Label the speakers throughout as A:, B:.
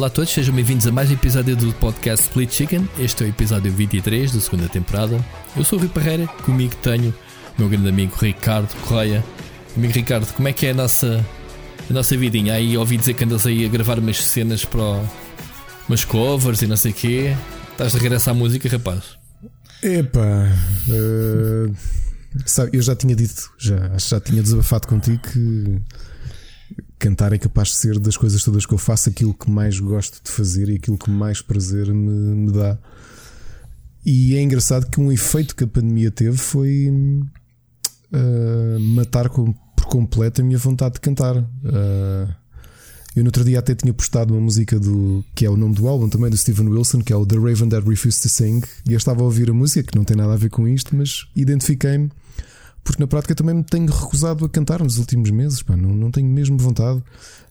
A: Olá a todos, sejam bem-vindos a mais um episódio do podcast Split Chicken. Este é o episódio 23 da segunda temporada. Eu sou o Rui Parreira, comigo tenho o meu grande amigo Ricardo Correia. Amigo Ricardo, como é que é a nossa, a nossa vidinha? Aí ouvi dizer que andas aí a gravar umas cenas para umas covers e não sei o quê. Estás de regresso à música, rapaz?
B: Epá, uh, sabe, eu já tinha dito, já, já tinha desabafado contigo que cantar é capaz de ser das coisas todas que eu faço aquilo que mais gosto de fazer e aquilo que mais prazer me, me dá. E é engraçado que um efeito que a pandemia teve foi uh, matar com, por completo a minha vontade de cantar. Uh, eu no outro dia até tinha postado uma música do que é o nome do álbum também do Steven Wilson, que é o The Raven That Refused to Sing, e eu estava a ouvir a música, que não tem nada a ver com isto, mas identifiquei-me porque na prática também me tenho recusado a cantar nos últimos meses, pá, não, não tenho mesmo vontade.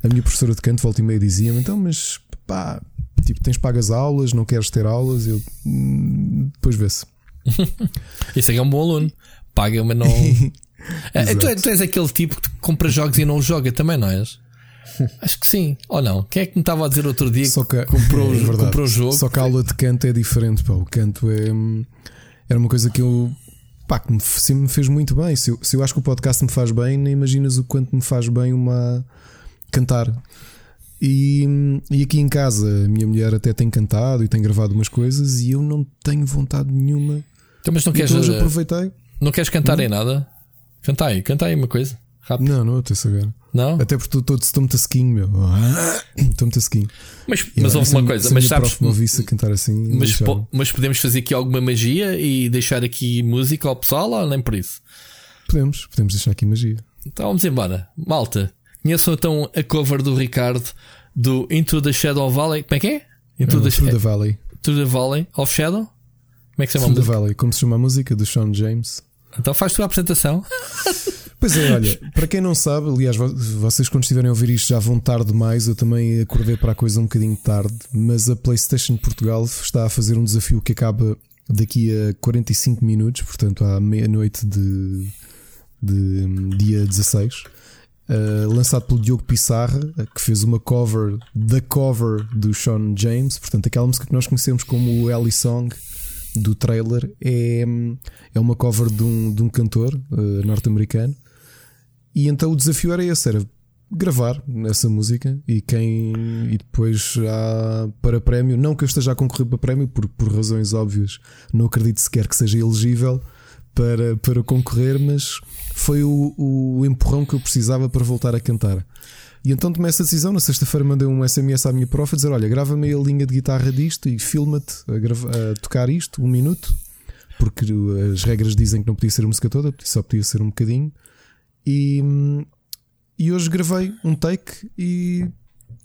B: A minha professora de canto volta e meia dizia-me: então, mas pá, tipo, tens pagas aulas, não queres ter aulas? Eu hum, depois vê-se.
A: Isso aí é um bom aluno, paga, mas não. é, tu, és, tu, és aquele tipo que compra jogos e não joga também, não és? Acho que sim, ou não? Quem é que me estava a dizer outro dia Só que, que comprou, é comprou o jogo?
B: Só que a aula de canto é diferente, pá. O canto é. Era uma coisa que eu pá, que me, sempre me fez muito bem. Se eu, se eu acho que o podcast me faz bem, nem imaginas o quanto me faz bem uma cantar. E, e aqui em casa, a minha mulher até tem cantado e tem gravado umas coisas e eu não tenho vontade nenhuma.
A: Então, mas não queres,
B: então, aproveitei.
A: Não queres cantar não. em nada? Canta aí, canta aí uma coisa. Rápido.
B: Não, não eu estou a saber.
A: Não?
B: Até porque estou muito tasquinho, meu. Estou muito tasquinho.
A: Mas, mas houve uma coisa, mas sabes.
B: Me ouvisse a cantar assim.
A: Mas, po, mas podemos fazer aqui alguma magia e deixar aqui música ao pessoal ou nem por isso?
B: Podemos, podemos deixar aqui magia.
A: Então vamos embora. Malta, conheçam então a cover do Ricardo do Into the Shadow Valley. Como é que é?
B: Into uh, the, Through the Valley.
A: Through the Valley of Shadow? Como é que se chama
B: Through a música? the Valley, como se chama a música do Sean James.
A: Então faz tu a apresentação.
B: Pois é, olha, para quem não sabe, aliás, vocês quando estiverem a ouvir isto já vão tarde demais. Eu também acordei para a coisa um bocadinho tarde, mas a PlayStation Portugal está a fazer um desafio que acaba daqui a 45 minutos, portanto, à meia-noite de, de dia 16. Uh, lançado pelo Diogo Pissarra, que fez uma cover da cover do Sean James, portanto, aquela música que nós conhecemos como o Ellie Song do trailer é, é uma cover de um, de um cantor uh, norte-americano e então o desafio era esse: era gravar essa música e quem e depois há para prémio, não que eu esteja a concorrer para prémio por, por razões óbvias, não acredito sequer que seja elegível para, para concorrer, mas foi o, o empurrão que eu precisava para voltar a cantar. E então tomei essa decisão. Na sexta-feira mandei um SMS à minha prof a dizer: Olha, grava-me a linha de guitarra disto e filma-te a, a, tocar isto, um minuto, porque as regras dizem que não podia ser a música toda, só podia ser um bocadinho. E, e hoje gravei um take e,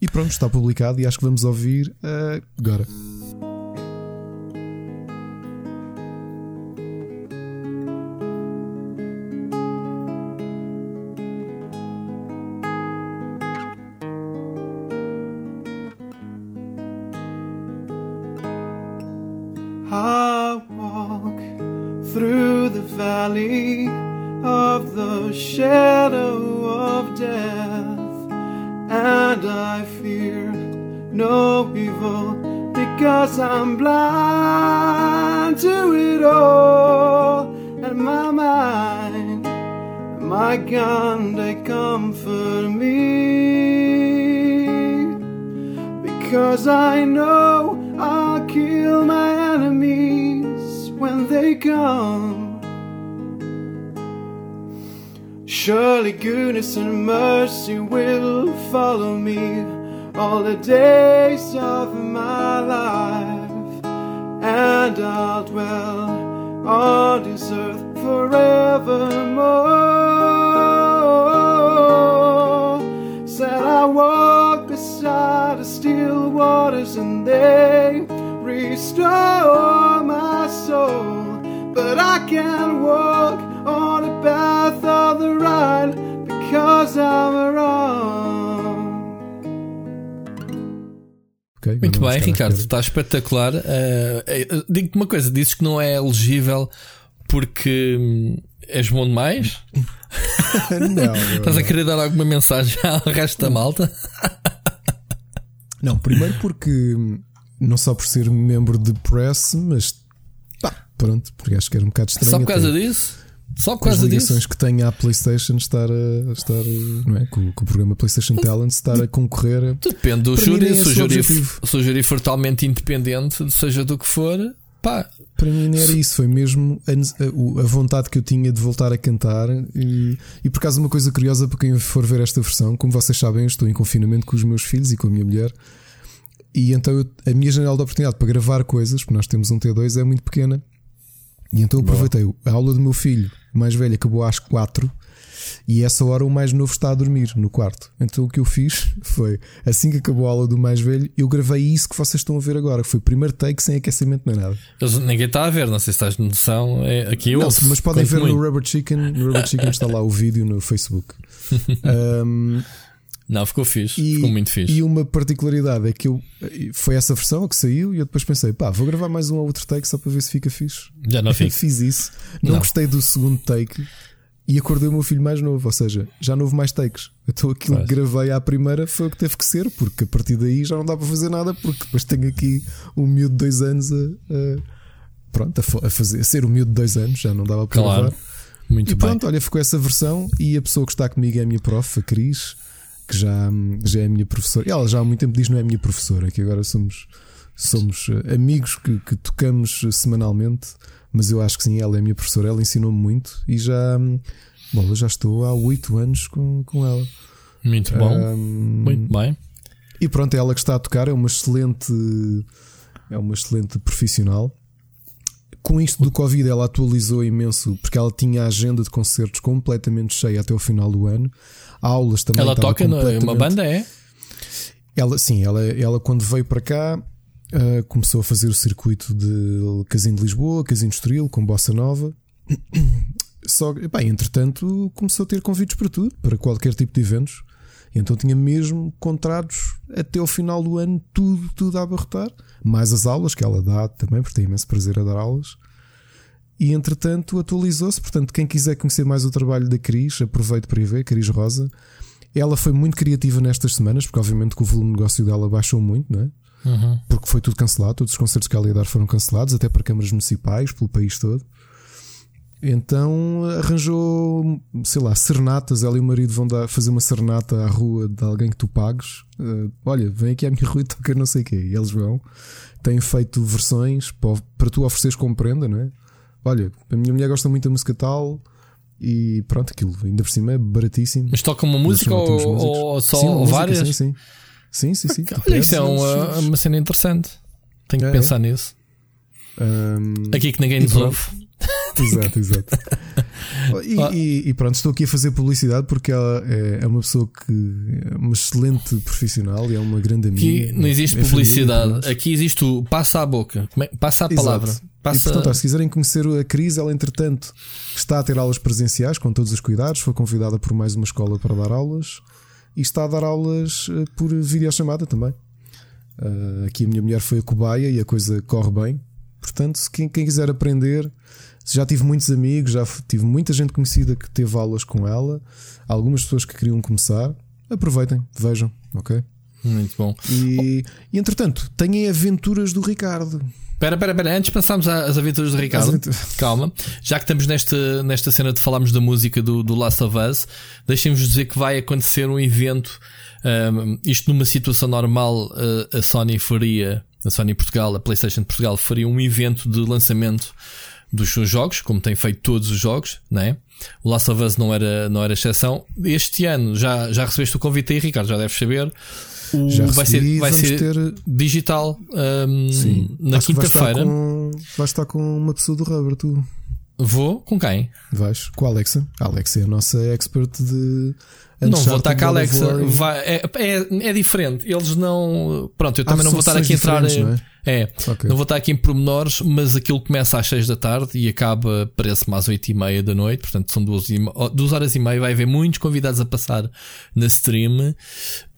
B: e pronto, está publicado e acho que vamos ouvir agora.
C: The days of my life, and I'll dwell on this earth forevermore. Said I walk beside the still waters, and they restore my soul, but I can't walk on the path of the right because I'm
A: Muito bem, Ricardo, está espetacular. Uh, Digo-te uma coisa: dizes que não é elegível porque hum, és bom demais?
B: não,
A: Estás a querer dar alguma mensagem ao resto da malta?
B: Não, primeiro porque não só por ser membro de press, mas pá, pronto, porque acho que era um bocado estranho.
A: Só por causa
B: até
A: disso? Só por
B: com as
A: causa
B: ligações
A: disso?
B: que tem à PlayStation estar a estar, não é? Com, com o programa PlayStation Talent estar a concorrer. a-
A: Depende do
B: Para
A: júri.
B: é
A: Se o júri, se o júri for totalmente independente, seja do que for, pá,
B: Para mim não era isso, foi mesmo a, a- vontade que eu tinha de voltar a cantar. E, e por acaso, uma coisa curiosa para quem for ver esta versão, como vocês sabem, eu estou em confinamento com os meus filhos e com a minha mulher. E então eu- a minha janela de oportunidade para gravar coisas, porque nós temos um T2, é muito pequena. E então eu aproveitei. A aula do meu filho, mais velho, acabou às quatro E essa hora o mais novo está a dormir no quarto. Então o que eu fiz foi, assim que acabou a aula do mais velho, eu gravei isso que vocês estão a ver agora. que Foi o primeiro take sem aquecimento nem nada.
A: eles- ninguém está a ver, não sei se estás de noção. É, aqui eu
B: Não,
A: ouço,
B: mas podem ver
A: muito.
B: no Rubber Chicken. No Rubber Chicken está lá o vídeo no Facebook. Um,
A: Não, ficou fixe.
B: E,
A: ficou muito fixe.
B: e uma particularidade é que eu foi essa versão que saiu e eu depois pensei, pá, vou gravar mais um ou outro take só para ver se fica fixe.
A: Já não fico.
B: Fiz isso, não,
A: Não.
B: gostei do segundo take e acordei o meu filho mais novo, ou seja, já não houve mais takes. Então aquilo que gravei à primeira foi o que teve que ser, porque a partir daí já não dá para fazer nada, porque depois tenho aqui um miúdo de dois anos a, a- pronto, a fazer, a ser um miúdo de dois anos, já não dava para
A: Claro.
B: gravar.
A: Muito
B: E
A: bem.
B: pronto, olha, ficou essa versão e a pessoa que está comigo é a minha prof, a Cris, que já, já é a minha professora. Ela já há muito tempo diz não é a minha professora, que agora somos, somos eh, amigos que, que tocamos semanalmente, mas eu acho que sim, ela é a minha professora, ela ensinou-me muito e já, hum, bom, eu já estou há oito anos com, com ela.
A: Muito bom.
B: Hum,
A: Muito bem.
B: e pronto, é ela que está a tocar, é uma excelente, é uma excelente profissional. Com isto do Covid, ela atualizou imenso, porque ela tinha a agenda de concertos completamente cheia até o final do ano. Aulas também.
A: Ela toca numa
B: completamente-
A: banda, é?
B: Ela, sim, ela, ela quando veio para cá ah, começou a fazer o circuito de Casino de Lisboa, Casino de Estoril, com Bossa Nova. Só bem, entretanto, começou a ter convites para tudo, para qualquer tipo de eventos. Então tinha mesmo contratos até o final do ano, tudo, tudo a abarrotar. Mais as aulas que ela dá também, porque tem imenso prazer a dar aulas. E entretanto atualizou-se. Portanto, quem quiser conhecer mais o trabalho da Cris, aproveite para ir ver, Cris Rosa. Ela foi muito criativa nestas semanas, porque obviamente que o volume de negócio dela baixou muito, não é?
A: Uhum.
B: Porque foi tudo cancelado, todos os concertos que ela ia dar foram cancelados, até para câmaras municipais, pelo país todo. Então arranjou, sei lá, serenatas. Ela e o marido vão dar, fazer uma serenata à rua de alguém que tu pagues. Eh, olha, vem aqui à minha rua e toca não sei o quê. E eles vão. Têm feito versões para, para tu ofereceres como prenda, não é? Olha, a minha mulher gosta muito da música tal. E pronto, aquilo ainda por cima é baratíssimo.
A: Mas toca uma música ou, ou só
B: Sim,
A: ou
B: música,
A: várias?
B: Sim, sim. Sim, sim, sim. Tu
A: Olha, isso é uma, uma cena interessante. Tenho que
B: É,
A: pensar nisso.
B: Ahm,
A: Aqui que ninguém nos ouve.
B: Exato, exato. E,
A: Ah.
B: e- e pronto, estou aqui a fazer publicidade porque ela é, é uma pessoa que é uma excelente profissional e é uma grande amiga.
A: Aqui não existe
B: É família
A: publicidade.
B: nós.
A: Aqui existe o passa a boca. É- Passa a
B: Exato.
A: Palavra.
B: E,
A: Passa...
B: portanto, se quiserem conhecer a Cris, ela entretanto está a ter aulas presenciais com todos os cuidados. Foi convidada por mais uma escola para dar aulas e está a dar aulas eh, por videochamada também. Ah, aqui a minha mulher foi a cobaia e a coisa corre bem. Portanto, quem, quem quiser aprender, se já tive muitos amigos, já tive muita gente conhecida que teve aulas com ela, algumas pessoas que queriam começar, aproveitem, vejam, ok?
A: Muito bom.
B: E, e entretanto, têm aventuras do Ricardo.
A: Espera, espera, espera. Antes de passarmos a- às aventuras do Ricardo,
B: As aventu-
A: calma. Já que estamos nesta, nesta cena de falarmos da música do, do Last of Us, deixem-vos dizer que vai acontecer um evento. um, isto numa situação normal, uh, a Sony faria, a Sony Portugal, a PlayStation de Portugal, faria um evento de lançamento dos seus jogos, como tem feito todos os jogos, né? O Last of Us não era, não era exceção. Este ano já, já recebeste o convite aí, Ricardo, já deves saber. O,
B: Já
A: vai ser, vai
B: vamos
A: ser
B: ter-
A: digital um,
B: Sim.
A: na quinta-feira.
B: Vais estar com uma pessoa do Rubber, tu
A: Vou com quem?
B: vais com a Alexa. A Alexa é a nossa expert de.
A: Não vou estar com a Alexa. Vai- é, é, é diferente. Eles não. Pronto, eu
B: Ah,
A: também não
B: são
A: vou estar aqui a entrar. em- É,
B: Ok.
A: não vou estar aqui em pormenores, mas aquilo começa às 6 da tarde e acaba, parece-me, às 8 e meia da noite. Portanto, são duas, e, horas e meia. Vai haver muitos convidados a passar na stream.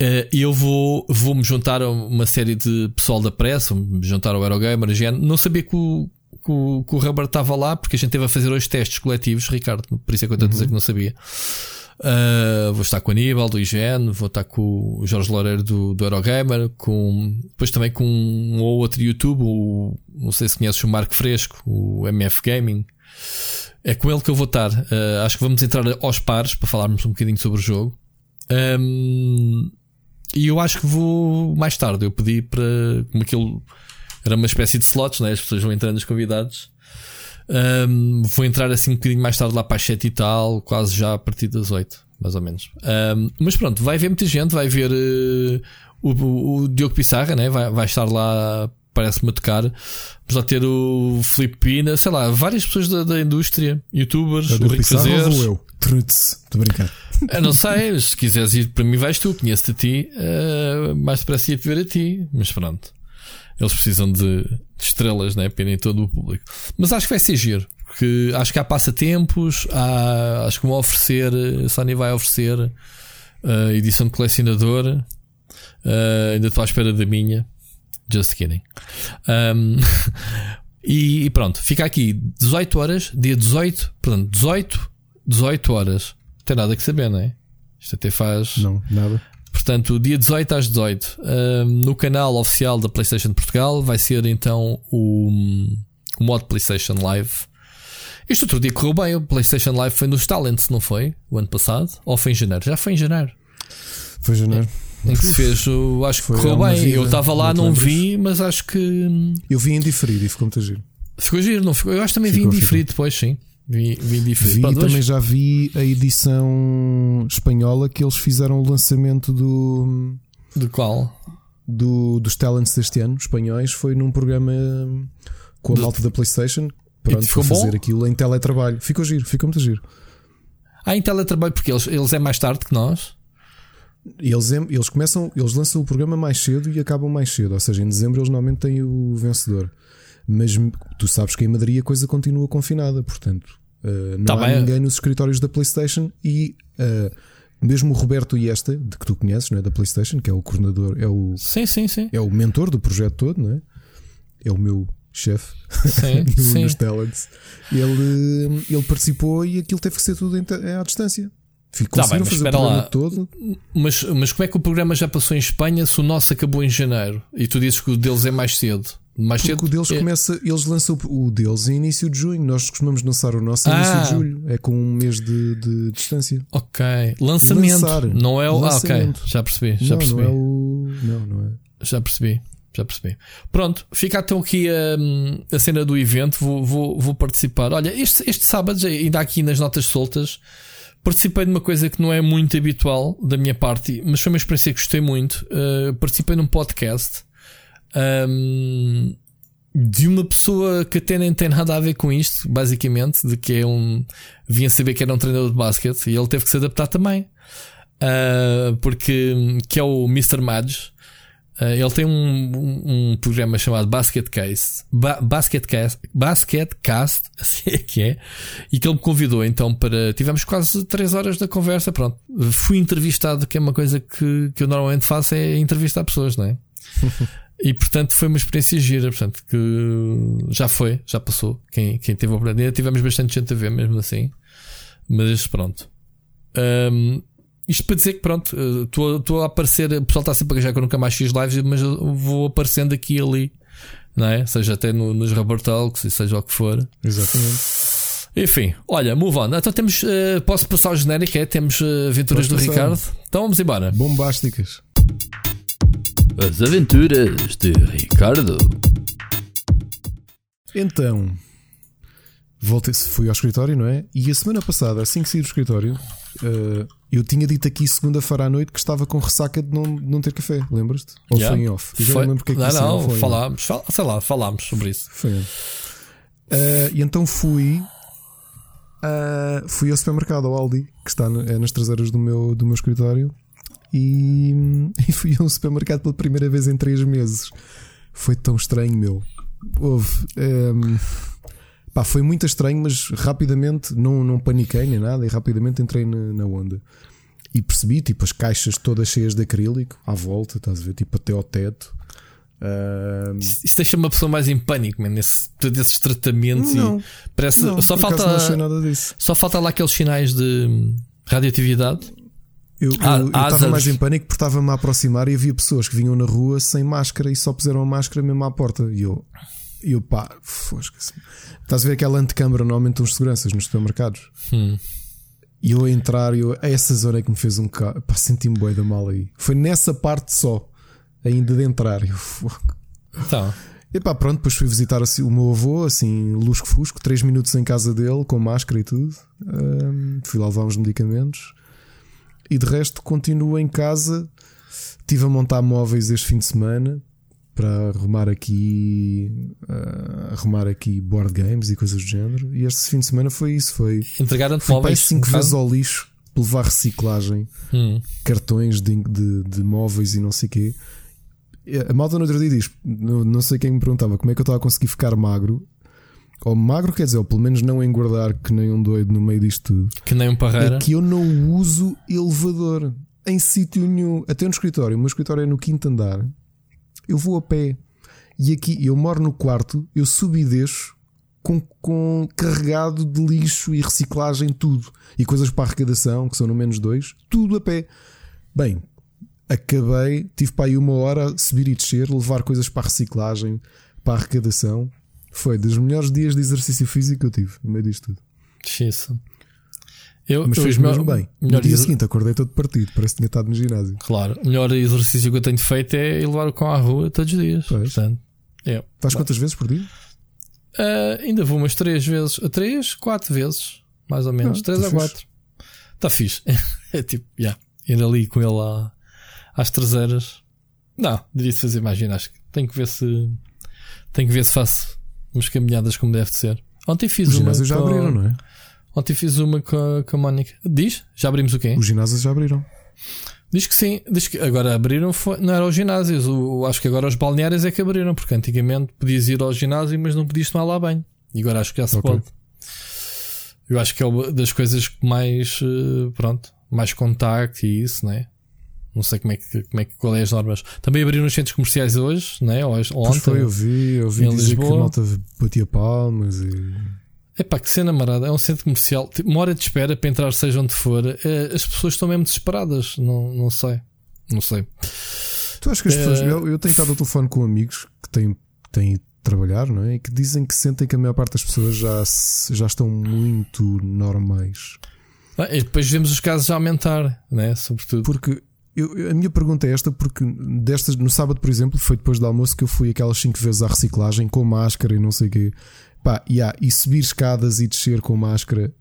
A: Eh, E eu vou, vou me juntar a uma série de pessoal da pressa, me juntar ao Eurogamer. já Não sabia que o, que o, que o Rubber estava lá, porque a gente teve a fazer hoje testes coletivos, Ricardo. Por isso é que eu estou a
B: Uhum.
A: dizer que não sabia. Uh, vou estar com o Aníbal do IGN, vou estar com o Jorge Loureiro do, do Eurogamer, com, depois também com um ou outro YouTube, o, não sei se conheces o Marco Fresco, o MF Gaming. É com ele que eu vou estar. Uh, acho que vamos entrar aos pares para falarmos um bocadinho sobre o jogo. Um, e eu acho que vou mais tarde. Eu pedi para. Como aquilo era uma espécie de slots, né? as pessoas vão entrando os convidados. Um, vou entrar assim um bocadinho mais tarde lá para as 7 e tal, quase já a partir das 8, mais ou menos. Um, mas pronto, vai haver muita gente, vai ver uh, o, o, Diogo Pissarra, né? vai, vai estar lá, parece-me a tocar. Vamos lá ter o Filipe Pina, sei lá, várias pessoas da, da indústria, youtubers,
B: o Rico eu? Trutz, estou brincando.
A: Eu não sei, se quiseres ir para mim, vais tu, conheço-te a ti, uh, mais depressa ia-te ver a ti, mas pronto. Eles precisam de, de estrelas, né? Para irem todo o público. Mas acho que vai ser giro. Porque acho que há passatempos, há, acho que vão oferecer, a Sony vai oferecer uh, edição de colecionador. Uh, ainda estou à espera da minha. Just kidding. Um, e, e, pronto, fica aqui 18 horas, dia 18, portanto, 18, 18 horas. Não tem nada que saber, não é? Isto até faz.
B: Não, nada.
A: Portanto, dia 18 às 18, um, no canal oficial da PlayStation de Portugal, vai ser então o, o modo PlayStation Live. Este outro dia correu bem. O PlayStation Live foi nos Talents, não foi? O ano passado? Ou foi em janeiro? Já foi em janeiro.
B: Foi em janeiro.
A: Em que se fez, o, acho que correu bem. Vida, eu estava lá, não, não vi, mas acho que.
B: Eu vi em diferido e ficou muito giro.
A: Ficou giro, não ficou? Eu acho que também ficou, vi em diferido depois, sim. Vi, vi diferente.
B: Vi, também já vi a edição espanhola que eles fizeram o lançamento do.
A: De qual?
B: Do, dos talents deste ano, espanhóis, foi num programa com a malta da PlayStation. Pronto, foi fazer bom? aquilo em teletrabalho. Ficou giro, ficou muito giro.
A: Ah, em teletrabalho, porque eles, eles é mais tarde que nós.
B: Eles, é, eles começam, eles lançam o programa mais cedo e acabam mais cedo. Ou seja, em dezembro eles normalmente têm o vencedor mas tu sabes que em Madrid a coisa continua confinada, portanto uh, não tá há bem. ninguém nos escritórios da PlayStation e uh, mesmo o Roberto Iesta, de que tu conheces, não é? da PlayStation, que é o coordenador, é o,
A: sim, sim, sim.
B: É o mentor do projeto todo, não é? É o meu chefe nos talents. Ele, ele participou e aquilo teve que ser tudo à distância. Ficou tá bem, mas fazer o programa lá. todo.
A: Mas, mas como é que o programa já passou em Espanha se o nosso acabou em janeiro e tu dizes que o deles é mais cedo? Mais
B: Porque
A: cedo,
B: o deles
A: é...
B: começa, eles lançam o deles em início de junho. Nós costumamos lançar o nosso em ah. início de julho. É com um mês de, de distância.
A: Ok. Lançamento. Lançar. Não é o. Lançamento. Ah, ok. Já percebi. Já
B: não,
A: percebi.
B: Não, é o... não, não é.
A: Já percebi. Já percebi. Pronto, fica então aqui a, a cena do evento. Vou, vou, vou participar. Olha, este, este sábado, ainda aqui nas notas soltas, participei de uma coisa que não é muito habitual da minha parte, mas foi uma experiência que gostei muito. Uh, participei num podcast um, de uma pessoa que até nem tem nada a ver com isto, basicamente, de que é um. Vinha saber que era um treinador de basquete e ele teve que se adaptar também. Uh, porque que é o Mr. Madge. Uh, ele tem um, um, um, programa chamado Basket Case, ba Basket Cast, Basket Cast, assim é que é, e que ele me convidou então para. Tivemos quase 3 horas da conversa. Pronto, fui entrevistado, que é uma coisa que, que eu normalmente faço, é entrevistar pessoas, não é? E portanto foi uma experiência gira, portanto, que já foi, já passou. Quem, quem teve a oportunidade, tivemos bastante gente a ver mesmo assim. Mas pronto. Um, isto para dizer que pronto, estou a aparecer, o pessoal está sempre a gajar que eu nunca mais fiz lives, mas eu vou aparecendo aqui e ali, não é? Seja até no, nos Rubber Talks e seja o que for.
B: Exatamente.
A: Enfim, olha, move on. Então temos, uh, posso passar o genérico? É? Temos uh, aventuras do Ricardo. Então vamos embora.
B: Bombásticas.
A: As Aventuras de Ricardo.
B: Então, voltei, fui ao escritório, não é? E a semana passada, assim que saí do escritório, uh, eu tinha dito aqui segunda-feira à noite que estava com ressaca de não, não ter café, lembras-te? Ou yeah. foi em off?
A: Eu já foi. não lembro porque é que não, não, não falámos, fal, sei lá, falámos sobre isso.
B: Foi. Uh, e então fui. Uh, fui ao supermercado, ao Aldi, que está é nas traseiras do meu, do meu escritório, e, e fui a um supermercado pela primeira vez em três meses. Foi tão estranho, meu. Houve. Um, ehm, pá, foi muito estranho, mas rapidamente não, não paniquei nem nada e rapidamente entrei na, na onda. E percebi, tipo, as caixas todas cheias de acrílico à volta, estás a ver, tipo, até ao teto.
A: Um... Isso deixa uma pessoa mais em pânico, man, nesse, desses tratamentos.
B: Não,
A: parece,
B: não,
A: só falta. Só falta lá aqueles sinais de Radioatividade?
B: Eu
A: Ah,
B: estava mais em pânico porque estava-me a aproximar e havia pessoas que vinham na rua sem máscara e só puseram a máscara mesmo à porta. E eu, eu pá, fosca-se. Estás a ver aquela antecâmara normalmente uns seguranças nos supermercados?
A: Hum.
B: E eu a entrar, eu, é essa zona que me fez um ca... pá, senti-me bué da mal aí. Foi nessa parte só, ainda de entrar. E Eu, fogo.
A: Então,
B: E pá, pronto, depois fui visitar assim, o meu avô, assim, lusco-fusco, 3 minutos em casa dele, com máscara e tudo. Ahm, fui lá levar uns medicamentos. E de resto, continuo em casa. Estive a montar móveis este fim de semana para arrumar aqui, ah, arrumar aqui board games e coisas do género. E este fim de semana foi isso. Foi
A: entregaram-te
B: fui
A: móveis.
B: 5
A: em
B: vezes ao lixo para levar reciclagem
A: Hum.
B: cartões de, de, de móveis e não sei o quê. A malta no outro dia diz: não, não sei quem me perguntava como é que eu estava a conseguir ficar magro. Ou magro quer dizer, ou pelo menos não engordar que nem um doido no meio disto tudo.
A: Que nem um parreira.
B: É que eu não uso elevador em sítio nenhum. Até no escritório. O meu escritório é no quinto andar. Eu vou a pé. E aqui eu moro no quarto, eu subo e desço com, com carregado de lixo e reciclagem, tudo. E coisas para arrecadação, que são no menos dois, tudo a pé. Bem, acabei, tive para aí uma hora a subir e descer, levar coisas para a reciclagem, para a arrecadação. Foi dos melhores dias de exercício físico que eu tive, no meio disto tudo.
A: Xiça. Eu,
B: Mas
A: eu-
B: fez mesmo bem. No dia seguinte acordei todo partido, parece que tinha estado no ginásio.
A: Claro, o melhor exercício que eu tenho feito é ir levar o cão à rua todos os dias.
B: Pois.
A: Portanto, é.
B: Faz quantas vezes por dia?
A: Ah, ainda vou umas três vezes, a três, quatro vezes, mais ou menos,
B: Ah,
A: três
B: tá
A: a
B: fixe.
A: quatro. Está fixe. é tipo, já, ir ali com ele à- às traseiras. Não, diria de fazer mais ginástica. Tenho que ver se tenho que ver se faço umas caminhadas como deve de ser. Ontem fiz
B: Os
A: uma.
B: ginásios já
A: com-
B: abriram, não é?
A: Ontem fiz uma com a, com a Mónica. Diz? Já abrimos o quê?
B: Os ginásios já abriram.
A: Diz que sim. Diz que agora abriram, foi, não eram os ginásios. O, acho que agora os balneários é que abriram, porque antigamente podias ir ao ginásio, mas não podias tomar lá banho. E agora acho que já se
B: Ok.
A: pode. Eu acho que é uma das coisas que mais, eh, pronto, mais contacto e isso, né? Não sei como é que, como é que, qual é as normas. Também abriram os centros comerciais hoje, né? Hoje,
B: Pois
A: ontem.
B: foi, eu vi, eu vi dizer que a
A: Lisboa.
B: malta batia palmas e.
A: Epá, que cena marada. É um centro comercial. Tipo, uma hora de espera para entrar, seja onde for. Eh, As pessoas estão mesmo desesperadas. Não, não sei. Não sei.
B: Tu achas que as pessoas.
A: Eh,
B: Eu, eu tenho estado ao telefone com amigos que têm, têm trabalhar, não é? E que dizem que sentem que a maior parte das pessoas já, já estão muito normais.
A: Ah, e depois vemos os casos a aumentar, né? Sobretudo.
B: Porque eu- a minha pergunta é esta, porque destas, no sábado, por exemplo, foi depois do almoço que eu fui aquelas 5 vezes à reciclagem com máscara e não sei o quê. Pá, yeah, e subir escadas e descer com máscara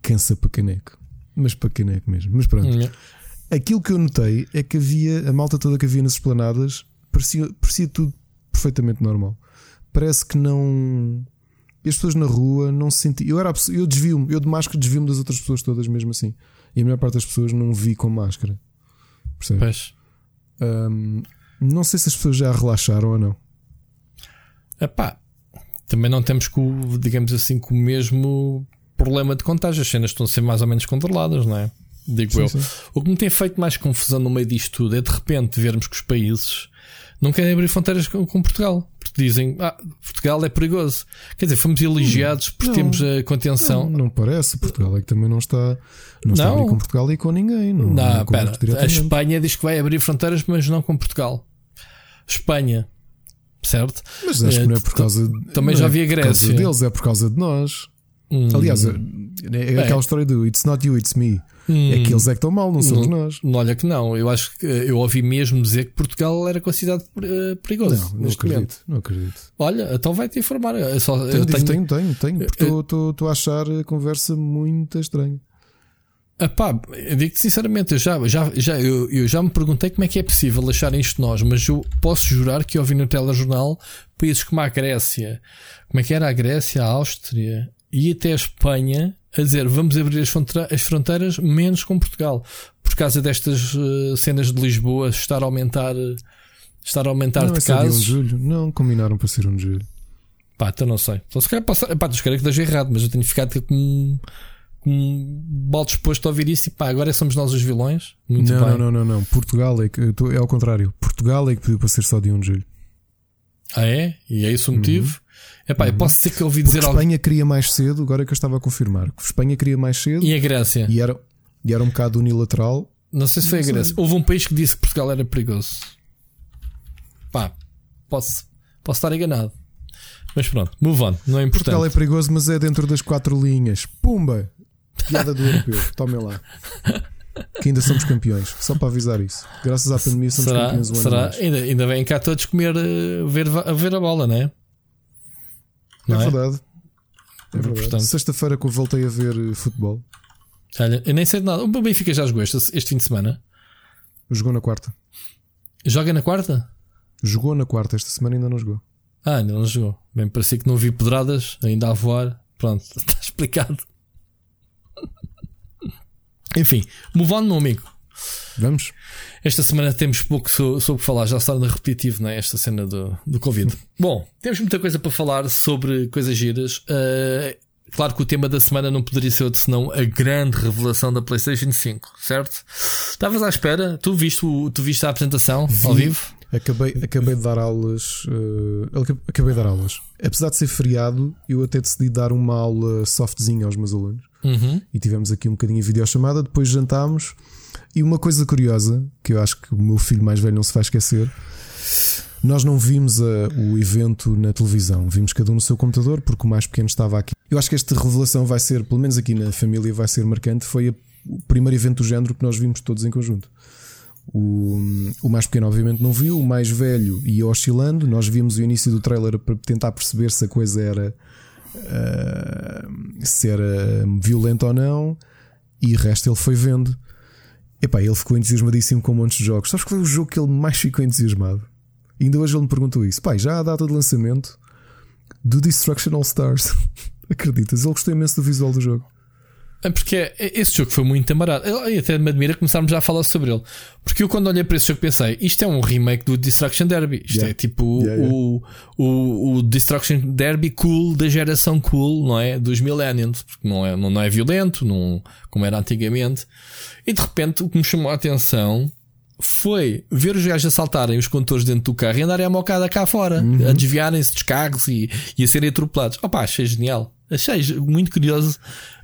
B: cansa para caneco. Mas para caneco mesmo. Mas pronto.
A: Hum,
B: Aquilo que eu notei é que havia, a malta toda que havia nas esplanadas, parecia, parecia tudo perfeitamente normal. Parece que não. As pessoas na rua não se sentiam. Eu, era, eu desvio-me, eu de máscara desvio-me das outras pessoas todas, mesmo assim. E a maior parte das pessoas não vi com máscara. Percebes?
A: Pois.
B: Hum, não sei se as pessoas já relaxaram ou não.
A: Epá, também não temos com, digamos assim, com o mesmo problema de contágio. As cenas estão a ser mais ou menos controladas, não é? Digo eu.
B: Sim, sim.
A: O que me tem feito mais confusão no meio disto tudo é de repente vermos que os países não querem abrir fronteiras com, com Portugal. Porque dizem, ah, Portugal é perigoso. Quer dizer, fomos elogiados porque
B: não.
A: temos a contenção.
B: Não, não parece. Portugal é que também não está. Não está
A: Não.
B: com Portugal e com ninguém. Não,
A: Não, pera. A. Espanha diz que vai abrir fronteiras, mas não com Portugal. Espanha, certo?
B: Mas acho
A: Eh,
B: que não é por causa.
A: também já
B: é
A: vi a
B: por causa
A: Grécia.
B: deles, é por causa de nós.
A: Hum,
B: Aliás, é é aquela história do It's not you, it's me.
A: Hum,
B: É que eles é que estão mal, não somos
A: Hum.
B: nós.
A: Olha que não, eu acho que eh, eu ouvi mesmo dizer que Portugal era considerado eh, perigoso
B: Não, não
A: momento.
B: acredito, não acredito.
A: Olha, então vai-te informar. Eu só,
B: Tenho,
A: eu tenho,
B: tenho, tenho, tenho, porque
A: Eu-
B: estou a achar a conversa muito estranha.
A: Epá, eu digo-te sinceramente, eu já, já, já, eu, eu já me perguntei como é que é possível acharem isto de nós, mas eu posso jurar que ouvi no telejornal países como a Grécia, como é que era a Grécia, a Áustria e até a Espanha a dizer vamos abrir as, fronte- as fronteiras menos com Portugal, por causa destas eh, cenas de Lisboa estar a aumentar, eh, estar a aumentar
B: não,
A: de
B: esse dia 1
A: casos.
B: de julho. Não, combinaram para ser 1 de julho.
A: Pá, então não sei. Então se calhar passar. Pá, tu que esteja errado, mas eu tenho ficado com com um mal disposto a ouvir isso e pá, agora somos nós os vilões. Muito
B: não,
A: bem.
B: não, não, não. Portugal é que. é ao contrário. Portugal é que pediu para ser só dia 1 de julho.
A: Ah, é? E é esse o motivo? Epá, eu posso ser que eu ouvi
B: Porque
A: dizer algo.
B: Espanha queria mais cedo, agora é que eu estava a confirmar. Que Espanha queria mais cedo
A: E a Grécia?
B: e era. E era um bocado unilateral.
A: Não sei se foi a. Grécia. Houve um país que disse que Portugal era perigoso. Pá, posso, posso estar enganado. Mas pronto, move on, não é importante.
B: Portugal é perigoso, mas é dentro das quatro linhas. Pumba! Piada do europeu. Tomem lá. Que ainda somos campeões. Só para avisar isso. Graças à pandemia somos
A: será,
B: campeões um
A: será
B: mais.
A: ainda, ainda vêm cá todos comer, eh, ver, ver a bola, não é?
B: É
A: é?
B: verdade. É verdade. Sexta-feira que eu voltei a ver eh, futebol.
A: Olha, eu nem sei de nada. O Benfica já jogou este, este fim de semana.
B: Jogou na quarta.
A: Joga na quarta?
B: Jogou na quarta. Esta semana ainda não jogou.
A: Ah, ainda não jogou. Bem, parecia que não vi pedradas, ainda a voar. Pronto, está explicado. Enfim, move on, meu amigo.
B: Vamos?
A: Esta semana temos pouco so- sobre falar, já está repetitivo, não é? Esta cena do, do Covid. Bom, temos muita coisa para falar sobre coisas giras. Uh, claro que o tema da semana não poderia ser outro senão a grande revelação da PlayStation 5, certo? Estavas à espera? Tu viste, o, tu viste a apresentação ao
B: Vi.
A: vivo?
B: Acabei, acabei de dar aulas. aca- acabei de dar aulas. Apesar de ser feriado, eu até decidi dar uma aula softzinha aos meus alunos.
A: Uhum.
B: E tivemos aqui um bocadinho de videochamada. Depois jantámos. E uma coisa curiosa, que eu acho que o meu filho mais velho não se vai esquecer. Nós não vimos a- o evento na televisão, vimos cada um no seu computador, porque o mais pequeno estava aqui. Eu acho que esta revelação vai ser, pelo menos aqui na família, vai ser marcante. Foi a- o primeiro evento do género que nós vimos todos em conjunto. O, o mais pequeno, obviamente, não viu, o mais velho ia oscilando. Nós vimos o início do trailer para tentar perceber se a coisa era ah, se era violenta ou não, e o resto ele foi vendo. Epá, ele ficou entusiasmadíssimo com um monte de jogos. Sabes qual foi o jogo que ele mais ficou entusiasmado? E ainda hoje ele me perguntou isso. Pai, já há a data de lançamento do Destruction All Stars. Acreditas? Ele gostou imenso do visual do jogo.
A: É porque é- esse jogo foi muito amarado. Eu até me admira começarmos já a falar sobre ele. Porque eu, quando olhei para esse jogo, pensei: isto é um remake do Destruction Derby. Isto
B: Yeah.
A: é tipo
B: Yeah, yeah.
A: O, o, o Destruction Derby cool da geração cool, não é? Dos Millennials. Porque não é, não, não é violento, não, como era antigamente. E de repente, o que me chamou a atenção foi ver os gajos assaltarem os condutores dentro do carro e andarem a mocada cá fora,
B: Uhum.
A: a desviarem-se dos carros e, e a serem atropelados. Opa, achei genial. Achei muito curioso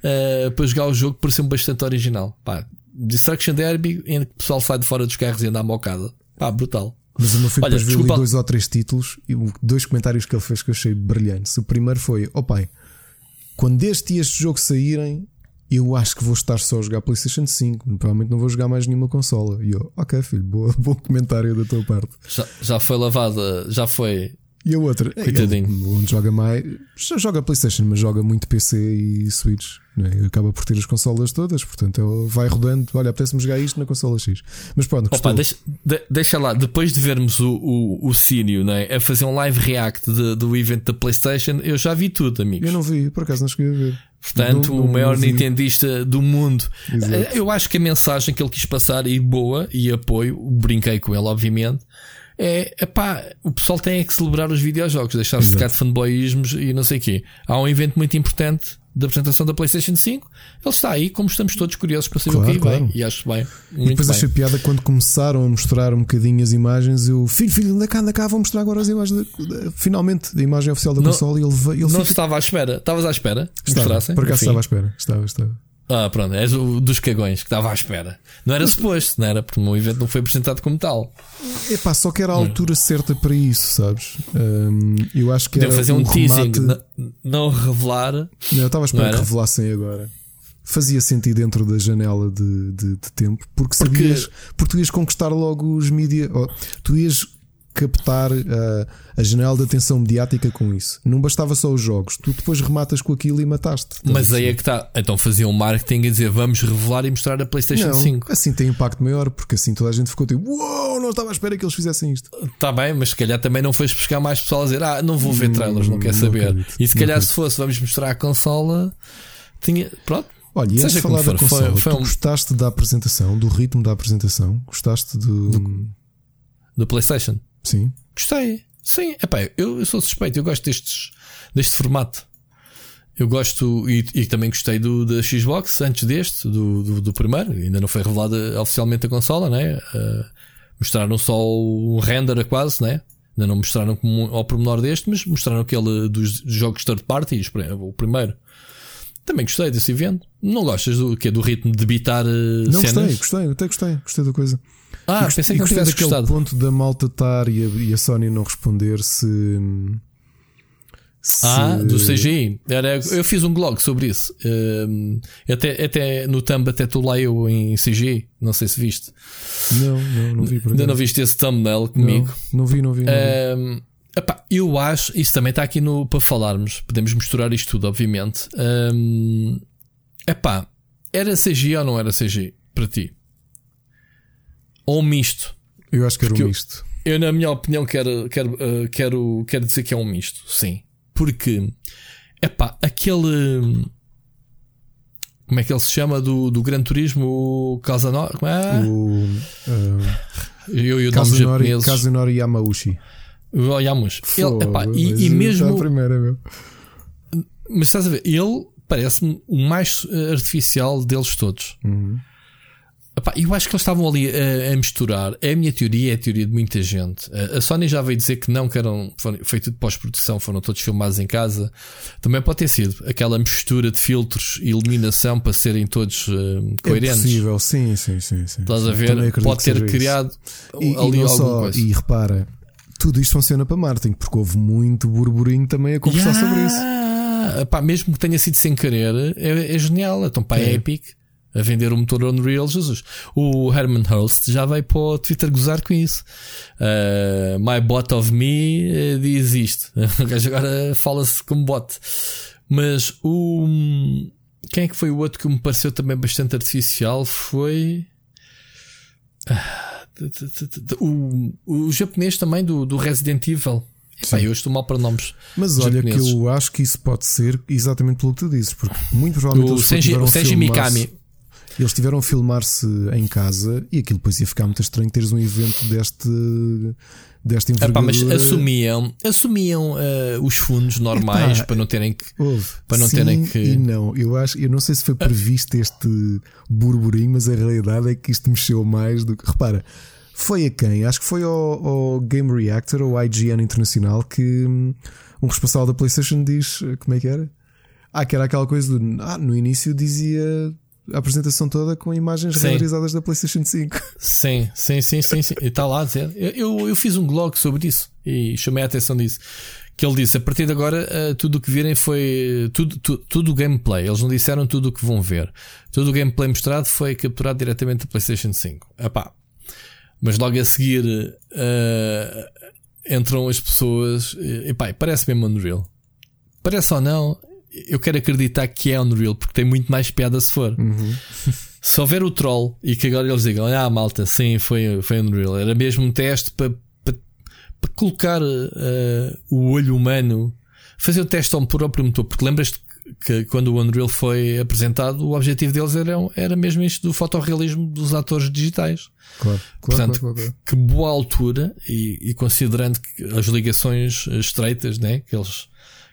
A: uh, para jogar o jogo, pareceu-me bastante original. Pá, Destruction Derby, em que o pessoal sai de fora dos carros e anda à mocada. Pá, brutal.
B: Mas o meu filho
A: Olha,
B: depois viu dois ou três títulos e dois comentários que ele fez que eu achei brilhantes. O primeiro foi: Ó pai, quando este e este jogo saírem, eu acho que vou estar só a jogar PlayStation 5. Provavelmente não vou jogar mais nenhuma consola. E eu, ok, filho, boa, bom comentário da tua parte.
A: Já, já foi lavada, já foi.
B: E a outra,
A: Coitadinho.
B: ele, onde joga mais, já joga PlayStation, mas joga muito PC e Switch. Não é? Acaba por ter as consolas todas, portanto vai rodando. Olha, apetece-me jogar isto na consola X. Mas pronto.
A: Opa, deixa, de- deixa lá, depois de vermos o, o, o Cínio né, a fazer um live react de- do evento da PlayStation, eu já vi tudo, amigos.
B: Eu não vi, por acaso não cheguei a ver.
A: Portanto,
B: Não-
A: o maior
B: vi.
A: nintendista do mundo.
B: Exato.
A: Eh, Eu acho que a mensagem que ele quis passar, e boa, e apoio, brinquei com ele, obviamente, é epá, o pessoal tem é que celebrar os videojogos, deixar-se ficar de fanboyismos e não sei o quê. Há um evento muito importante da apresentação da PlayStation 5. Ele está aí, como estamos todos curiosos para saber
B: Claro,
A: o que aí
B: claro.
A: vem. E acho bem.
B: E depois
A: bem.
B: achei piada quando começaram a mostrar um bocadinho as imagens. Eu, filho, filho, anda cá, anda cá, vou mostrar agora as imagens. da- finalmente, da imagem oficial da
A: Não-
B: consola. E ele, ele
A: Não
B: fica-
A: estava à espera. Estavas à espera? que
B: estava,
A: mostrassem?
B: por acaso estava à espera. Estava, estava.
A: Ah, pronto, és o dos cagões que estava à espera. Não era suposto, não era? Porque o evento não foi apresentado como tal.
B: Epá, só que era a altura certa para isso, sabes? Hum, eu acho que
A: Hum. Deu
B: era
A: fazer um, teasing,
B: remate-
A: não revelar.
B: Não, eu estava a esperar que revelassem agora. Fazia sentido dentro da janela de, de- de tempo, porque
A: Porque-
B: sabias, porque tu ias conquistar logo os mídia, oh, tu ias captar ah, a janela de atenção mediática com isso. Não bastava só os jogos, tu depois rematas com aquilo e mataste.
A: Mas
B: a
A: aí é que está. Então fazia um marketing a dizer vamos revelar e mostrar a PlayStation
B: não,
A: 5.
B: assim tem impacto maior, porque assim toda a gente ficou tipo, uou, não estava à espera que eles fizessem isto.
A: Está bem, mas se calhar também não fez buscar mais pessoal a dizer ah, não vou ver trailers, não quer
B: Hum, não
A: saber.
B: acredito,
A: e se calhar se fosse vamos mostrar a consola, tinha. Pronto.
B: Olha, e antes de falar da
A: foi-
B: consola,
A: foi
B: tu
A: um-
B: gostaste da apresentação, do ritmo da apresentação? Gostaste do.
A: Do PlayStation.
B: Sim.
A: Gostei. Sim, epá, eu, eu sou suspeito, eu gosto destes, deste formato. Eu gosto e, e também gostei do da Xbox antes deste, do, do, do primeiro. Ainda não foi revelada oficialmente a consola, né? Uh, mostraram só o render quase, né? Ainda não mostraram como, ao pormenor deste, mas mostraram aquele dos jogos third party, o primeiro. também gostei desse evento. Não gostas do que Do ritmo de bitar uh,
B: Não
A: cenas?
B: gostei, gostei, até gostei, gostei da coisa.
A: Ah,
B: e
A: pensei que não
B: gostei daquele
A: gostado.
B: ponto da malta estar e a, e a Sony não responder se. se
A: Ah, do CGI. Era, eu fiz um blog sobre isso. Um, até, até no thumb, até tu lá eu em CGI. Não sei se viste.
B: Não, não, não vi por
A: Ainda não viste esse thumbnail comigo.
B: Não, não vi, não vi. Não vi.
A: Um, epá, eu acho, isso também está aqui no, para falarmos. Podemos misturar isto tudo, obviamente. Um, epá, era CGI ou não era CGI para ti? Ou um misto?
B: Eu acho que era
A: porque
B: um
A: eu-
B: misto.
A: Eu, na minha opinião, quero, quero, uh, quero, quero dizer que é um misto, sim. Porque, epá, aquele. Como é que ele se chama? Do, do Gran Turismo? O Casanova? Como é?
B: O uh,
A: eu e o nome
B: Kazunori,
A: japonês.
B: Kazunori Yamauchi.
A: O Yamus. Ele, epá, e, e mesmo.
B: A primeira, meu.
A: Mas estás a ver? Ele parece-me o mais eh, artificial deles todos.
B: Uhum.
A: Epá, eu acho que eles estavam ali a, a misturar. É a minha teoria, é a teoria de muita gente. A, Sony já veio dizer que não, que eram foi tudo pós-produção, foram todos filmados em casa. Também pode ter sido aquela mistura de filtros e iluminação para serem todos
B: É
A: coerentes.
B: possível, sim, sim, sim. sim.
A: Estás a ver? Pode ter criado
B: E, e
A: ali
B: não
A: alguma
B: só,
A: coisa.
B: e repara, tudo isto funciona para marketing, porque houve muito burburinho também a conversar
A: Yeah!
B: sobre isso.
A: Pá, mesmo que tenha sido sem querer, é, é genial. Então, para
B: É.
A: Epic a vender o motor Unreal, Jesus. O Herman Holst já veio para o Twitter gozar com isso. Uh, my bot of me eh, diz isto. Agora fala-se como bot. Mas o. Quem é que foi o outro que me pareceu também bastante artificial? Foi. Ah, O, o japonês também do, do Resident Evil. Epá, eu estou mal para nomes.
B: Mas olha que eu acho que isso pode ser exatamente pelo que tu dizes, porque muito provavelmente
A: O
B: eles
A: Senji, o
B: a
A: Senji Mikami.
B: Eles tiveram a filmar-se em casa e aquilo depois ia ficar muito estranho teres um evento deste desta
A: Epá, mas
B: envergadura.
A: assumiam, assumiam eh, os fundos normais
B: Epá,
A: para não terem que. Para não
B: Sim
A: terem que-
B: E não, eu acho, eu não sei se foi previsto este burburinho, mas a realidade é que isto mexeu mais do que. Repara, foi a quem? Acho que foi ao, ao Game Reactor ou IGN Internacional que hum, um responsável da PlayStation diz como é que era? Ah, que era aquela coisa do. Ah, no início dizia a apresentação toda com imagens
A: Sim.
B: renderizadas da PlayStation 5.
A: Sim, sim, sim, sim, sim. Está lá a dizer. Eu, eu, fiz um blog sobre isso e chamei a atenção disso. Que ele disse: a partir de agora, eh, tudo o que virem foi tudo, tudo, tudo o gameplay. Eles não disseram tudo o que vão ver. Tudo o gameplay mostrado foi capturado diretamente da PlayStation 5. Epá. Mas logo a seguir eh, entram as pessoas. E, epá, parece mesmo Unreal. Parece ou não, eu quero acreditar que é Unreal, porque tem muito mais piada se for. Se houver o troll e que agora eles digam, ah, malta, sim, foi, foi Unreal, era mesmo um teste para, para, para colocar eh, o olho humano, fazer o teste ao próprio motor, porque lembras-te que quando o Unreal foi apresentado, o objetivo deles era, era mesmo isto do fotorrealismo dos atores digitais.
B: Claro, claro,
A: Portanto,
B: claro, claro.
A: Que boa altura, e, e considerando que as ligações eh, estreitas né, que, eles,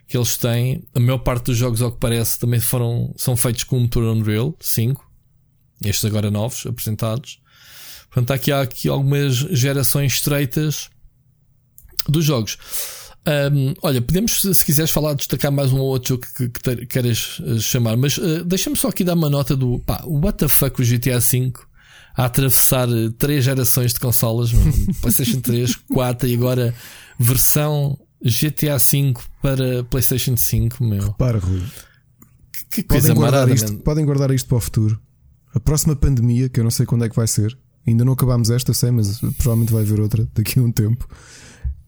A: que eles têm, a maior parte dos jogos, ao que parece, também foram, são feitos com o motor Unreal 5, estes agora novos, apresentados. Portanto, aqui há aqui algumas gerações estreitas dos jogos. Ahm, olha, podemos, se se quiseres falar, destacar mais um ou outro jogo que, que te- queiras eh, chamar, mas eh, deixa-me só aqui dar uma nota do pá, what the fuck o GTA V a atravessar eh, três gerações de consolas, meu. PlayStation 3, 4 e agora versão GTA V para PlayStation 5, meu.
B: Para, Rui.
A: Que
B: Podem
A: coisa
B: guardar,
A: marada,
B: isto,
A: man.
B: podem guardar isto para o futuro. A próxima pandemia, que eu não sei quando é que vai ser, ainda não acabámos esta, eu sei, mas provavelmente vai haver outra daqui a um tempo.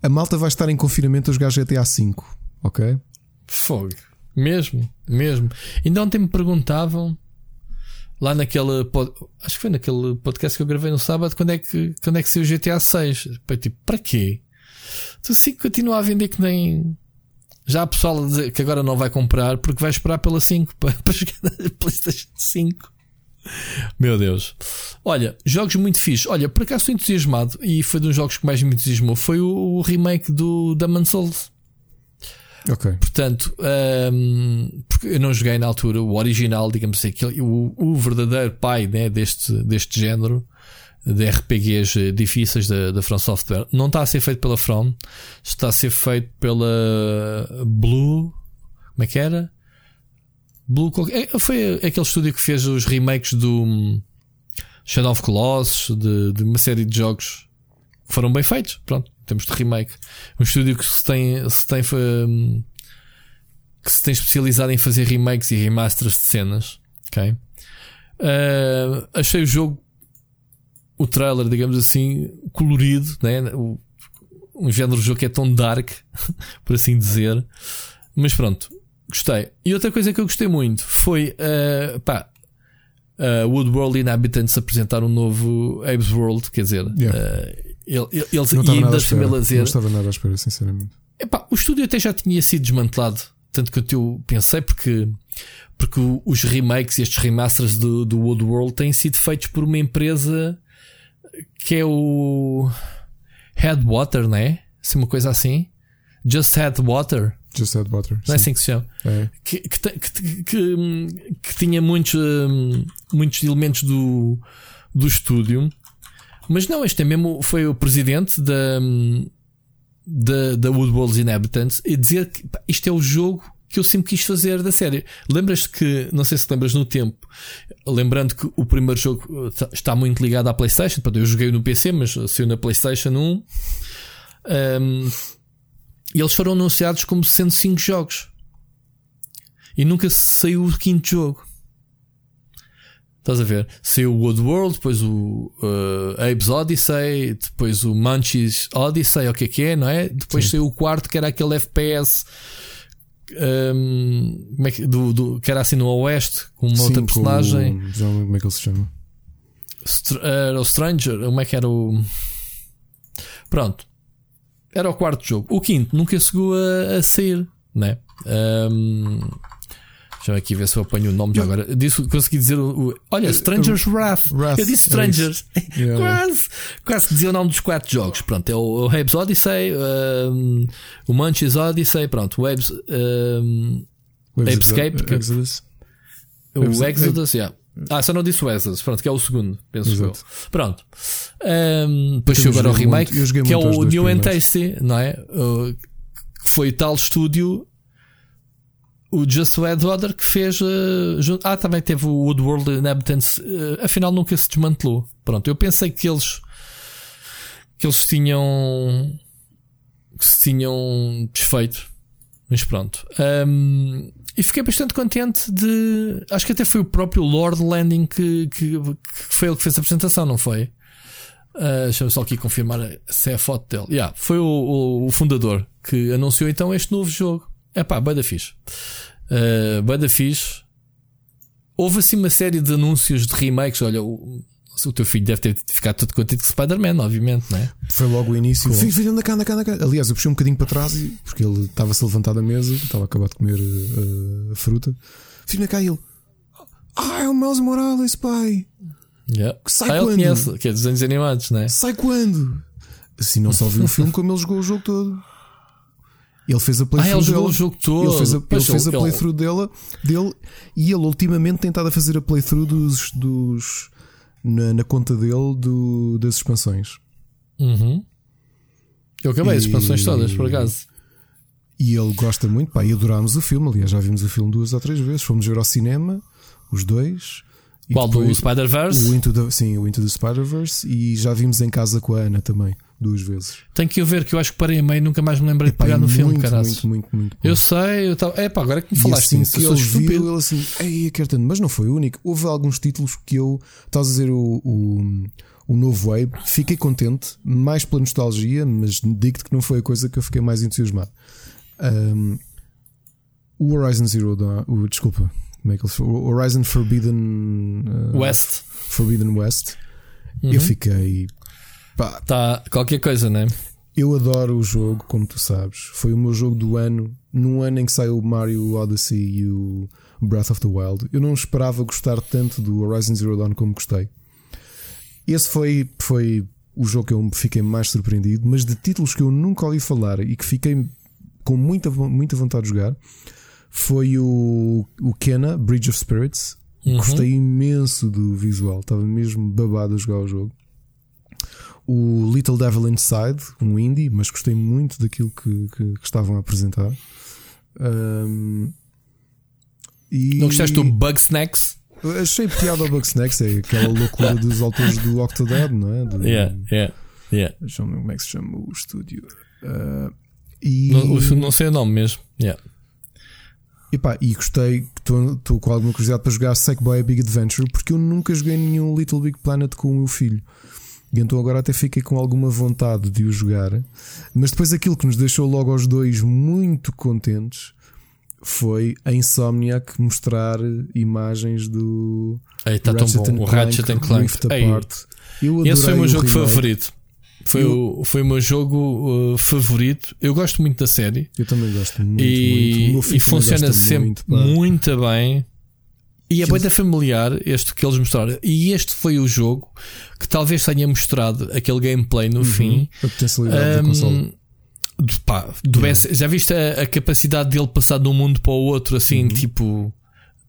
B: A malta vai estar em confinamento a jogar GTA V, ok?
A: Fogo. Mesmo, mesmo. Ainda ontem me perguntavam lá naquele pod- acho que foi naquele podcast que eu gravei no sábado quando é que quando é que saiu o GTA 6. Pai, tipo, para quê? Tu sim continua a vender que nem já há pessoal a dizer que agora não vai comprar porque vai esperar pela 5 para, para jogar na PlayStation 5. Meu Deus. Olha, jogos muito fixos. Olha, por acaso estou entusiasmado e foi dos jogos que mais me entusiasmou. Foi o, remake do Demon's Souls.
B: Ok.
A: Portanto, hum, porque eu não joguei na altura o original, digamos assim, aquele, o, o verdadeiro pai né, deste, deste género de RPGs difíceis da, da From Software. Não está a ser feito pela From, está a ser feito pela Blue. Como é que era? Blue é, foi aquele estúdio que fez os remakes do hum, Shadow of Colossus, de, de uma série de jogos que foram bem feitos. Pronto, temos de remake. Um estúdio que se tem, se tem hum, que se tem especializado em fazer remakes e remasters de cenas. Ok? Uh, achei o jogo, o trailer, digamos assim, colorido, né? Um género de jogo que é tão dark, por assim dizer. Mas pronto, gostei. E outra coisa que eu gostei muito foi uh, pá, uh, Woodworld Inhabitants apresentar um novo Abe's World, quer dizer,
B: Yeah.
A: uh, ele- eles
B: Não
A: e ainda assim
B: Não estava nada à espera, sinceramente.
A: Epá, o estúdio até já tinha sido desmantelado. Tanto que eu pensei porque, porque os remakes e estes remasters do, do Woodworld têm sido feitos por uma empresa que é o Headwater, não é? Se uma coisa assim. Just Headwater,
B: Just Add Water.
A: não é
B: sim.
A: assim que se chama?
B: É.
A: Que, que, que, que, tinha muitos, hum, muitos elementos do, do estúdio. Mas não, este é mesmo, foi o presidente da, hum, da, da Inhabitants e dizer que pá, isto é o jogo que eu sempre quis fazer da série. Lembras que, não sei se lembras no tempo, lembrando que o primeiro jogo uh, tá- está muito ligado à PlayStation. Eu joguei no PC, mas saiu na PlayStation 1. Um, e eles foram anunciados como sendo 5 jogos. E nunca saiu o quinto jogo. Estás a ver? Saiu o Woodworld, depois o uh, Abe's Odyssey, depois o Munchies Odyssey, o que é que é, não é? Depois
B: Sim.
A: saiu o quarto, que era aquele FPS um, como é que, do, do- que era assim no Oeste, com uma
B: Sim,
A: outra
B: com
A: personagem.
B: o- não lembro como é que ele se chama.
A: Str- era o Stranger, como é que era o. Pronto. Era o quarto jogo. O quinto nunca chegou a, a sair, né? Um, Deixa-me aqui ver se eu apanho o nome já agora. Disse, consegui dizer o. o- olha, Stranger's Wrath. Eu disse
B: é
A: Strangers.
B: Yeah.
A: quase. Quase que dizia o nome dos quatro jogos. Pronto, é o, o Odyssey, um, o Munchies Odyssey, pronto, o Abe's. um, Escape, que-
B: Exodus.
A: o
B: Exodus.
A: Exodus, yeah. Ah, só não disse o Exodus, pronto, que é o segundo, penso
B: Exato.
A: eu. Pronto. Um, depois saiu agora o remake,
B: muito-
A: que é o New. Tasty, não é? Uh, que foi tal estúdio, o Just Headwater, que fez. uh, ah, também teve o Woodworld Inhabitants, uh, afinal nunca se desmantelou. Pronto, eu pensei que eles. que eles tinham. que se tinham desfeito. Mas pronto. Um, e fiquei bastante contente de. Acho que até foi o próprio Lord Landing que, que, que foi ele que fez a apresentação, não foi? Uh, Deixa-me só aqui confirmar se é a foto dele. Yeah, foi o, o, o fundador que anunciou então este novo jogo. É pá, bada fixe. Uh, bada fixe. Houve assim uma série de anúncios de remakes. Olha, o, o teu filho deve ter ficado todo contente com Spider-Man, obviamente, não é?
B: Foi logo o início. Filho, filho, anda cá, anda cá, anda cá. Aliás, eu puxei um bocadinho para trás e- porque ele estava-se a levantar da mesa, estava a acabar de comer uh, a fruta. Filho, anda cá ele. Ah, é o Miles Morales, pai.
A: Yeah.
B: Sai
A: ah, ele
B: quando?
A: conhece, que é desenhos animados, não é?
B: Sai quando? Assim não só viu o filme como ele jogou o jogo todo. Ele fez a
A: Ah,
B: playthrough
A: ele jogou
B: dele.
A: o jogo todo.
B: Ele fez a, ele fez a playthrough dele, dele e ele ultimamente tem estado a fazer a playthrough dos, dos na, na conta dele do, das expansões.
A: Uhum. Eu acabei as
B: E-
A: expansões todas, por acaso.
B: E ele gosta muito, pá, e adorámos o filme. Aliás, já vimos o filme duas ou três vezes. Fomos ver ao cinema, os dois.
A: Qual do Spider-Verse?
B: O Into the, sim, o Into the Spider-Verse. E já vimos em casa com a Ana também, duas vezes.
A: Tenho que ir ver, que eu acho que parei a meio e nunca mais me lembrei de
B: Pá,
A: pegar
B: é
A: no filme,
B: muito,
A: caralho.
B: muito, muito, muito.
A: Eu sei, eu tava... é pá, agora que me
B: E
A: falaste
B: assim que
A: eu
B: ele viu,
A: estúpido.
B: ele assim, ei, quero tanto, mas não foi o único. Houve alguns títulos que eu, estás a dizer o, o, o novo Wave, fiquei contente, mais pela nostalgia, mas digo-te que não foi a coisa que eu fiquei mais entusiasmado. Um, o Horizon Zero Dawn, o, desculpa, como é que ele foi? O Horizon Forbidden uh,
A: West.
B: Forbidden West.
A: Uhum.
B: Eu fiquei, pá,
A: Tá qualquer coisa, né?
B: eu adoro o jogo, como tu sabes. Foi o meu jogo do ano, num ano em que saiu o Mario Odyssey e o Breath of the Wild. Eu não esperava gostar tanto do Horizon Zero Dawn como gostei. Esse foi, foi o jogo que eu fiquei mais surpreendido, mas de títulos que eu nunca ouvi falar e que fiquei com muita, muita vontade de jogar foi o, o Kena Bridge of Spirits.
A: Uhum.
B: Gostei imenso do visual, estava mesmo babado a jogar o jogo. O Little Devil Inside, um indie, mas gostei muito daquilo que, que- que estavam a apresentar. Um, E
A: Não gostaste do Bug Snacks?
B: Achei piada ao Bugsnax, é aquela loucura dos autores do Octodad, não é? Do,
A: Yeah, yeah, yeah.
B: Deixa-me ver como é que se chama o estúdio. Ah, e,
A: Não, o- não sei o nome mesmo. Yeah.
B: epá, e gostei, estou com alguma curiosidade para jogar Sackboy Big Adventure, porque eu nunca joguei nenhum Little Big Planet com o meu filho. E então agora até fiquei com alguma vontade de o jogar. Mas depois aquilo que nos deixou logo aos dois muito contentes foi a Insomniac mostrar imagens do
A: Ei, tão
B: Ratchet
A: bom.
B: and
A: O Ratchet and Clank.
B: Rift Apart. Eu
A: esse foi o meu jogo
B: remake.
A: favorito. Foi,
B: Eu-
A: o, foi o meu jogo uh, favorito. Eu gosto muito da série.
B: Eu também gosto muito, muito.
A: E,
B: meu filho
A: e funciona sempre
B: muito,
A: muito bem. E é bem da familiar este que eles mostraram. E este foi o jogo que talvez tenha mostrado aquele gameplay no fim.
B: A potencialidade da
A: Ahm,
B: console.
A: de- pá, do BS já viste a, a capacidade dele passar de um mundo para o outro, assim,
B: Uhum.
A: tipo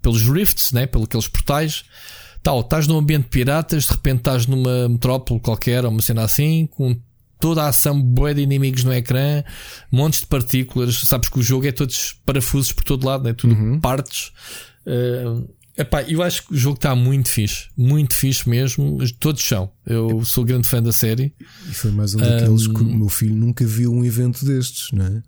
A: pelos rifts, né? pelos aqueles portais. Tal, estás num ambiente de piratas, de repente estás numa metrópole qualquer, ou uma cena assim, com toda a ação bué de inimigos no ecrã, montes de partículas. Sabes que o jogo é todos parafusos por todo lado, né? tudo
B: Uhum.
A: partes. Ah, epá, eu acho que o jogo está muito fixe, muito fixe mesmo. Todos são. Eu sou grande fã da série.
B: E foi mais um daqueles que o meu filho nunca viu um evento destes, não é?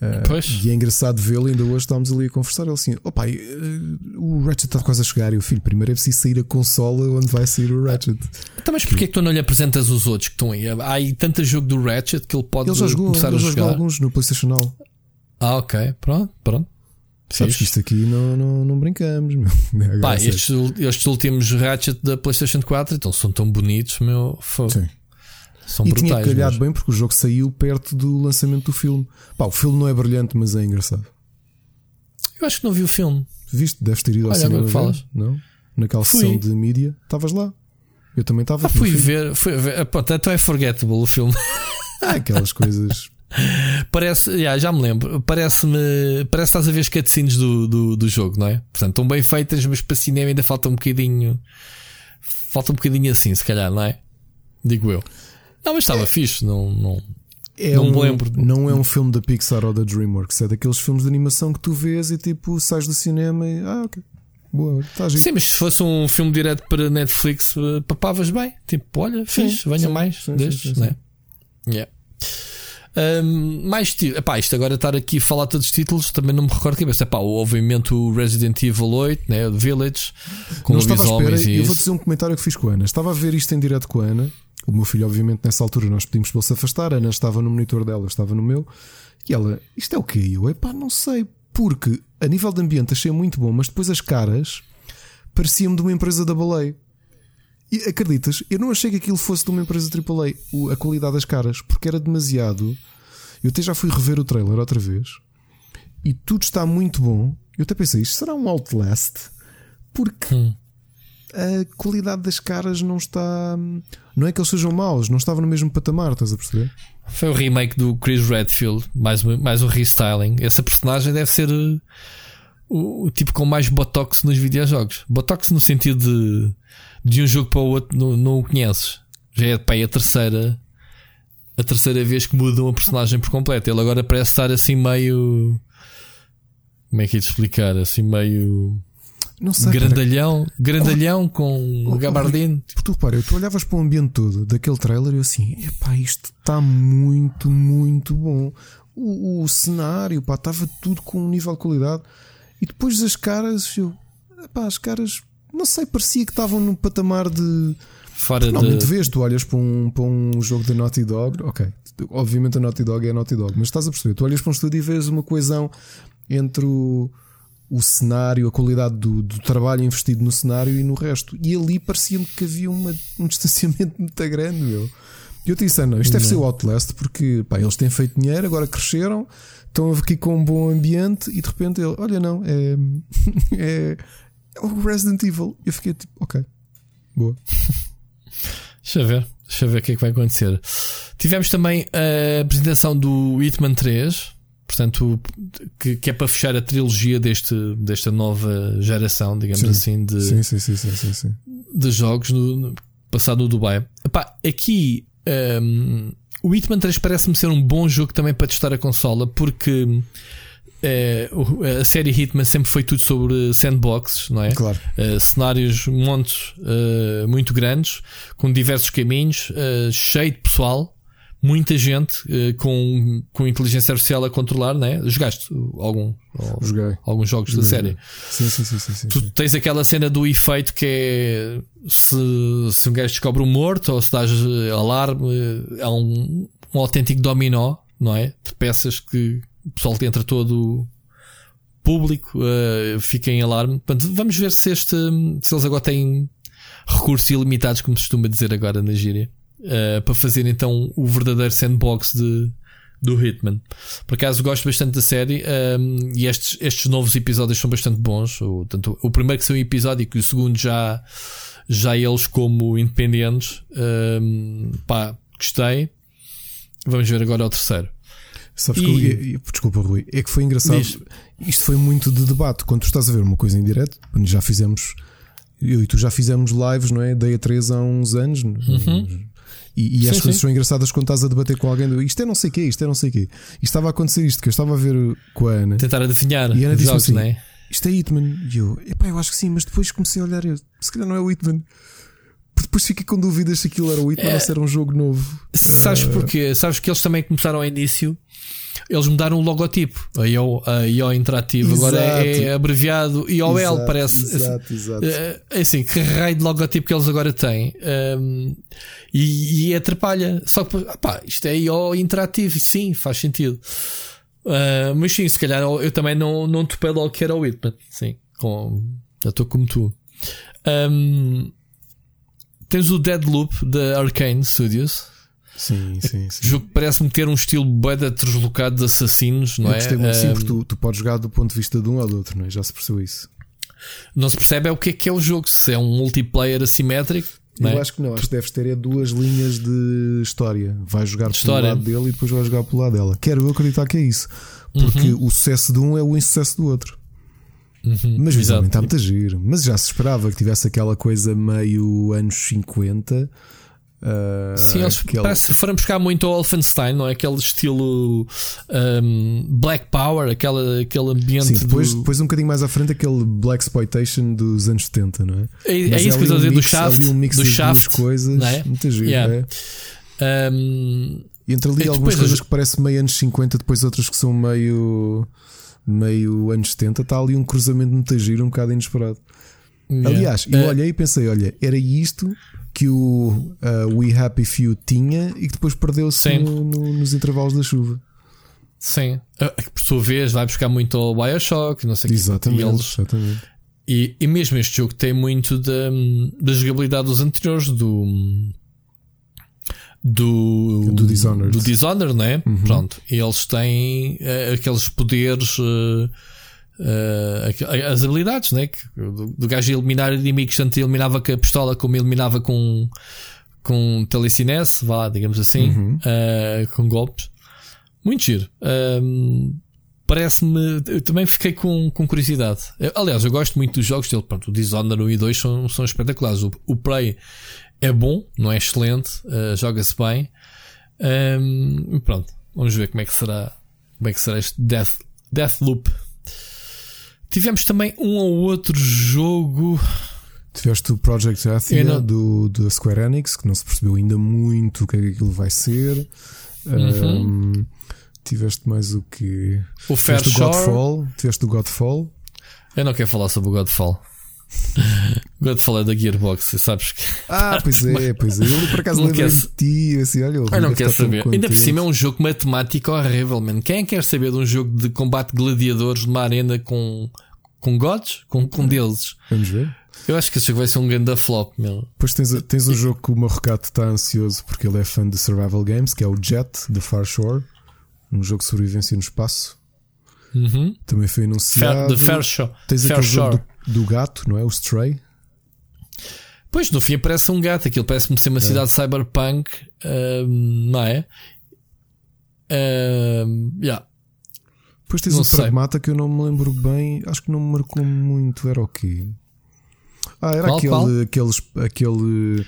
B: Ah,
A: Pois.
B: E é engraçado vê-lo, ainda hoje estávamos ali a conversar. Ele assim: ó pai, eh, o Ratchet está quase a chegar. E o filho, primeiro é preciso sair a consola onde vai sair o Ratchet.
A: Então, mas porquê que tu não lhe apresentas os outros que estão aí? Há aí tanto jogo do Ratchet que ele pode
B: Ele já jogou,
A: começar
B: ele
A: a
B: já jogou
A: jogar.
B: alguns no PlayStation Now.
A: Ah, ok. Pronto, pronto.
B: Sabes que isto aqui não, não, não brincamos, meu. Agora,
A: Pá, estes, estes últimos Ratchet da PlayStation 4 então, são tão bonitos, meu. Fogo.
B: Sim.
A: São
B: E
A: brutais.
B: tinha calhado
A: mesmo.
B: bem porque o jogo saiu perto do lançamento do filme. Pá, o filme não é brilhante, mas é engraçado.
A: Eu acho que não vi o filme.
B: Viste? Deves ter ido ao
A: Olha,
B: cinema.
A: que falas.
B: Não? Naquela
A: Fui.
B: sessão de mídia. Estavas lá. Eu também estava.
A: Ah, fui ver. Fui ver. Ah, Pronto, então é forgettable o filme.
B: Ah, aquelas coisas.
A: Parece, já, já me lembro. Parece-me. Parece que estás a ver cutscenes do, do, do jogo, não é? Portanto, estão bem feitas, mas para cinema ainda falta um bocadinho. Falta um bocadinho assim, se calhar, não é? Digo eu. Não, mas estava fixe, não. não...
B: É
A: Não
B: um,
A: me lembro.
B: Não é um filme da Pixar ou da Dreamworks. É daqueles filmes de animação que tu vês e tipo sais do cinema e. Ah, ok. Boa, está giro.
A: Sim, mas se fosse um filme direto para Netflix, eh, papavas bem. Tipo, olha, fixe, venha
B: sim,
A: mais
B: sim, sim,
A: destes,
B: sim,
A: né? Yeah. Mais ti- epá, isto agora estar aqui a falar todos os títulos também não me recordo de cabeça. Epá, obviamente o Resident Evil 8, né? o Village, com
B: não estava à espera.
A: e
B: Eu vou dizer um comentário que fiz com a Ana. Estava a ver isto em direto com a Ana. O meu filho, obviamente, nessa altura nós pedimos para ele se afastar. A Ana estava no monitor dela, eu estava no meu. E ela, isto é o quê? E Eu, epá, não sei. Porque a nível de ambiente achei muito bom, mas depois as caras pareciam-me de uma empresa da baleia. E acreditas? Eu não achei que aquilo fosse de uma empresa AAA, o- a qualidade das caras, porque era demasiado. Eu até já fui rever o trailer outra vez e tudo está muito bom. Eu até pensei, isto será um Outlast? Porque
A: Hum.
B: a qualidade das caras não está. Não é que eles sejam maus, não estava no mesmo patamar, estás a perceber?
A: Foi o remake do Chris Redfield, mais, um- mais um restyling. Essa personagem deve ser eh, o, o tipo com mais botox nos videojogos. Botox no sentido de, de um jogo para o outro não, não o conheces. Já é pá, é a terceira a terceira vez que mudam a personagem por completo. Ele agora parece estar assim meio. Como é que é de explicar? Assim meio.
B: Não sei. cara,
A: grandalhão, grandalhão com
B: Oh,
A: gabardine.
B: Porque tu repara, tu olhavas para o ambiente todo daquele trailer e eu assim, epá, isto está muito, muito bom. O, o cenário, pá, estava tudo com um nível de qualidade. E depois as caras, eu, epá, as caras, não sei, parecia que estavam num patamar de.
A: Fora
B: Normalmente
A: de.
B: vês, tu olhas para um, para um jogo da Naughty Dog, ok, obviamente a Naughty Dog é a Naughty Dog, mas estás a perceber, tu olhas para um estúdio e vês uma coesão entre o, o cenário, a qualidade do, do trabalho investido no cenário e no resto. E ali parecia-me que havia uma- um distanciamento muito grande, meu. E eu te disse, ah, não, isto deve ser o Outlast, porque pá, eles têm feito dinheiro, agora cresceram, estão aqui com um bom ambiente e de repente ele, olha, não, é, é, é o Resident Evil. Eu fiquei tipo, ok, boa.
A: Deixa ver, deixa ver o que é que vai acontecer. Tivemos também a apresentação do Hitman 3, portanto, que, que é para fechar a trilogia deste, desta nova geração, digamos
B: Sim.
A: assim, de,
B: Sim, sim,
A: de jogos no, passado no Dubai. Epá, aqui hum, o Hitman 3 parece-me ser um bom jogo também para testar a consola, porque é, a série Hitman sempre foi tudo sobre sandboxes, não é?
B: Claro.
A: Uh, cenários montes uh, muito grandes, com diversos caminhos, uh, cheio de pessoal, muita gente com, com inteligência artificial a controlar, não é? Jogaste algum,
B: Joguei.
A: alguns jogos
B: Joguei.
A: da série?
B: Sim, sim, sim, sim, sim.
A: Tu tens aquela cena do efeito que é se, se um gajo descobre um morto ou se dás alarme, é um, um autêntico dominó, não é? De peças que o pessoal entra todo público, uh, fica em alarme. Portanto, vamos ver se, este, se eles agora têm recursos ilimitados, como se costuma dizer agora na gíria, uh, para fazer então o verdadeiro sandbox de, do Hitman. Por acaso gosto bastante da série um, e estes, estes novos episódios são bastante bons. O, tanto, o primeiro que são episódio e o segundo já, já eles como independentes. Um, pá, gostei. Vamos ver agora o terceiro.
B: Sabes e... que, eu, desculpa, Rui, é que foi engraçado. Diz. Isto foi muito de debate. Quando tu estás a ver uma coisa em direto, já fizemos, eu e tu já fizemos lives, não é? Dei a 3 há uns anos.
A: Uhum.
B: E, e sim, as coisas são engraçadas quando estás a debater com alguém. Isto é não sei o quê, isto é não sei o quê. E estava a acontecer isto, que eu estava a ver com a Ana.
A: Tentar adivinhar.
B: E a Ana disse
A: jogos,
B: assim:
A: não é?
B: Isto é Hitman. E eu, epá, eu acho que sim, mas depois comecei a olhar. Eu, se calhar não é o Hitman. Depois fiquei com dúvidas se aquilo era o Hitman é, ou se era um jogo novo.
A: Sabes uh... porquê? Sabes que eles também começaram ao início eles mudaram o logotipo. A IO, a IO Interativo
B: exato.
A: agora é, é abreviado IOL,
B: exato,
A: parece.
B: Exato, exato.
A: É assim, que raio de logotipo que eles agora têm. Um, e, e atrapalha. Só que, pá, isto é IO Interativo. Sim, faz sentido. Uh, mas sim, se calhar eu, eu também não, não topei logo que era o Whitman. Sim, com, já estou como tu. Um, tens o Deadloop da Arcane Studios.
B: Sim, sim, sim.
A: O jogo parece-me ter um estilo beda deslocado de assassinos, não
B: eu
A: é?
B: Gostei muito, sim,
A: Um,
B: porque tu, tu podes jogar do ponto de vista de um ou do outro, não é? Já se percebeu isso.
A: Não se percebe é o que é que é o jogo, se é um multiplayer assimétrico. Não
B: Eu
A: é?
B: acho que não, acho que deves ter é duas linhas de história. Vais jogar
A: História.
B: pelo lado dele e depois vais jogar pelo lado dela. Quero eu acreditar que é isso. Porque o sucesso de um é o insucesso do outro.
A: Uhum,
B: Mas visualmente está muito a giro. Mas já se esperava que tivesse aquela coisa meio anos 50. ah,
A: Sim, eles
B: aquele-
A: parece, foram buscar muito ao Wolfenstein, não é? Aquele estilo um, Black Power, aquela, aquele ambiente.
B: Sim, depois,
A: do...
B: depois um bocadinho mais à frente aquele Black Exploitation dos anos 70, não é?
A: É, é isso que eu estou a dizer do Shaft.
B: um mix
A: do Shaft,
B: coisas.
A: é?
B: Muito giro,
A: Yeah.
B: é.
A: Um,
B: entre ali algumas coisas que parecem meio anos 50, depois outras que são meio, meio anos 70. Está ali um cruzamento muito giro, um bocado inesperado.
A: yeah.
B: Aliás, eu
A: Eh,
B: olhei e pensei: olha, era isto que o uh, We Happy Few tinha e que depois perdeu-se no- no- nos intervalos da chuva.
A: Sim. Ah, Por sua vez, vai buscar muito ao Bioshock, não sei.
B: Exatamente.
A: E, eles,
B: exatamente.
A: e, e mesmo este jogo tem muito da, da jogabilidade dos anteriores, do. Do,
B: Do Dishonored.
A: do Dishonored, não é?
B: Uhum.
A: Pronto. E eles têm eh, aqueles poderes, eh, aqu- as habilidades, né? Que, do, do gajo eliminar inimigos, tanto eliminava com a pistola como eliminava com, com telecinese, vá, lá, digamos assim,
B: Uhum.
A: com golpes. Muito giro. Ahm, Parece-me. Eu também fiquei com, com curiosidade. Eu- aliás, eu gosto muito dos jogos dele. Pronto, o Dishonored 1 e 2 são, são espetaculares. O, o Prey é bom, não é excelente, eh, joga-se bem. Ahm, pronto, vamos ver como é que será, como é que será este Death, Deathloop. Tivemos também um ou outro jogo.
B: Tiveste o Project Athia
A: não-
B: do, do Square Enix, que não se percebeu ainda muito o que é que aquilo vai ser.
A: Uhum.
B: Um, tiveste mais o que?
A: O Fair
B: Tiveste o
A: Shore.
B: Godfall. Tiveste o Godfall.
A: Eu não quero falar sobre o Godfall. O Godfall é da Gearbox, sabes que.
B: Ah, pois é, pois é. Eu por acaso
A: quer-
B: de ti, assim, olha,
A: Eu não quero saber. Ainda por cima é um jogo matemático horrível, man. Quem é que quer saber de um jogo de combate de gladiadores numa arena com, com gods? Com, com deuses?
B: Vamos ver.
A: Eu acho que esse jogo vai ser um grande flop, meu.
B: Depois tens, tens um jogo que o Marrocato está ansioso porque ele é fã de survival games, que é o Jet, The Far Shore. Um jogo de sobrevivência no espaço.
A: Uhum.
B: Também foi
A: Fair,
B: anunciado.
A: the Fair Shore.
B: Tens
A: Fair
B: aquele jogo
A: Shore.
B: do, do gato, não é? O Stray.
A: Pois, no fim parece um gato. Aquilo parece-me ser uma cidade cyberpunk, ahm, não é? Ahm, yeah.
B: Depois tens
A: Não
B: o
A: sei.
B: Pragmata que eu não me lembro bem. Acho que não me marcou muito. Era o quê? Ah, era
A: Qual,
B: aquele,
A: qual?
B: aqueles. Aquele.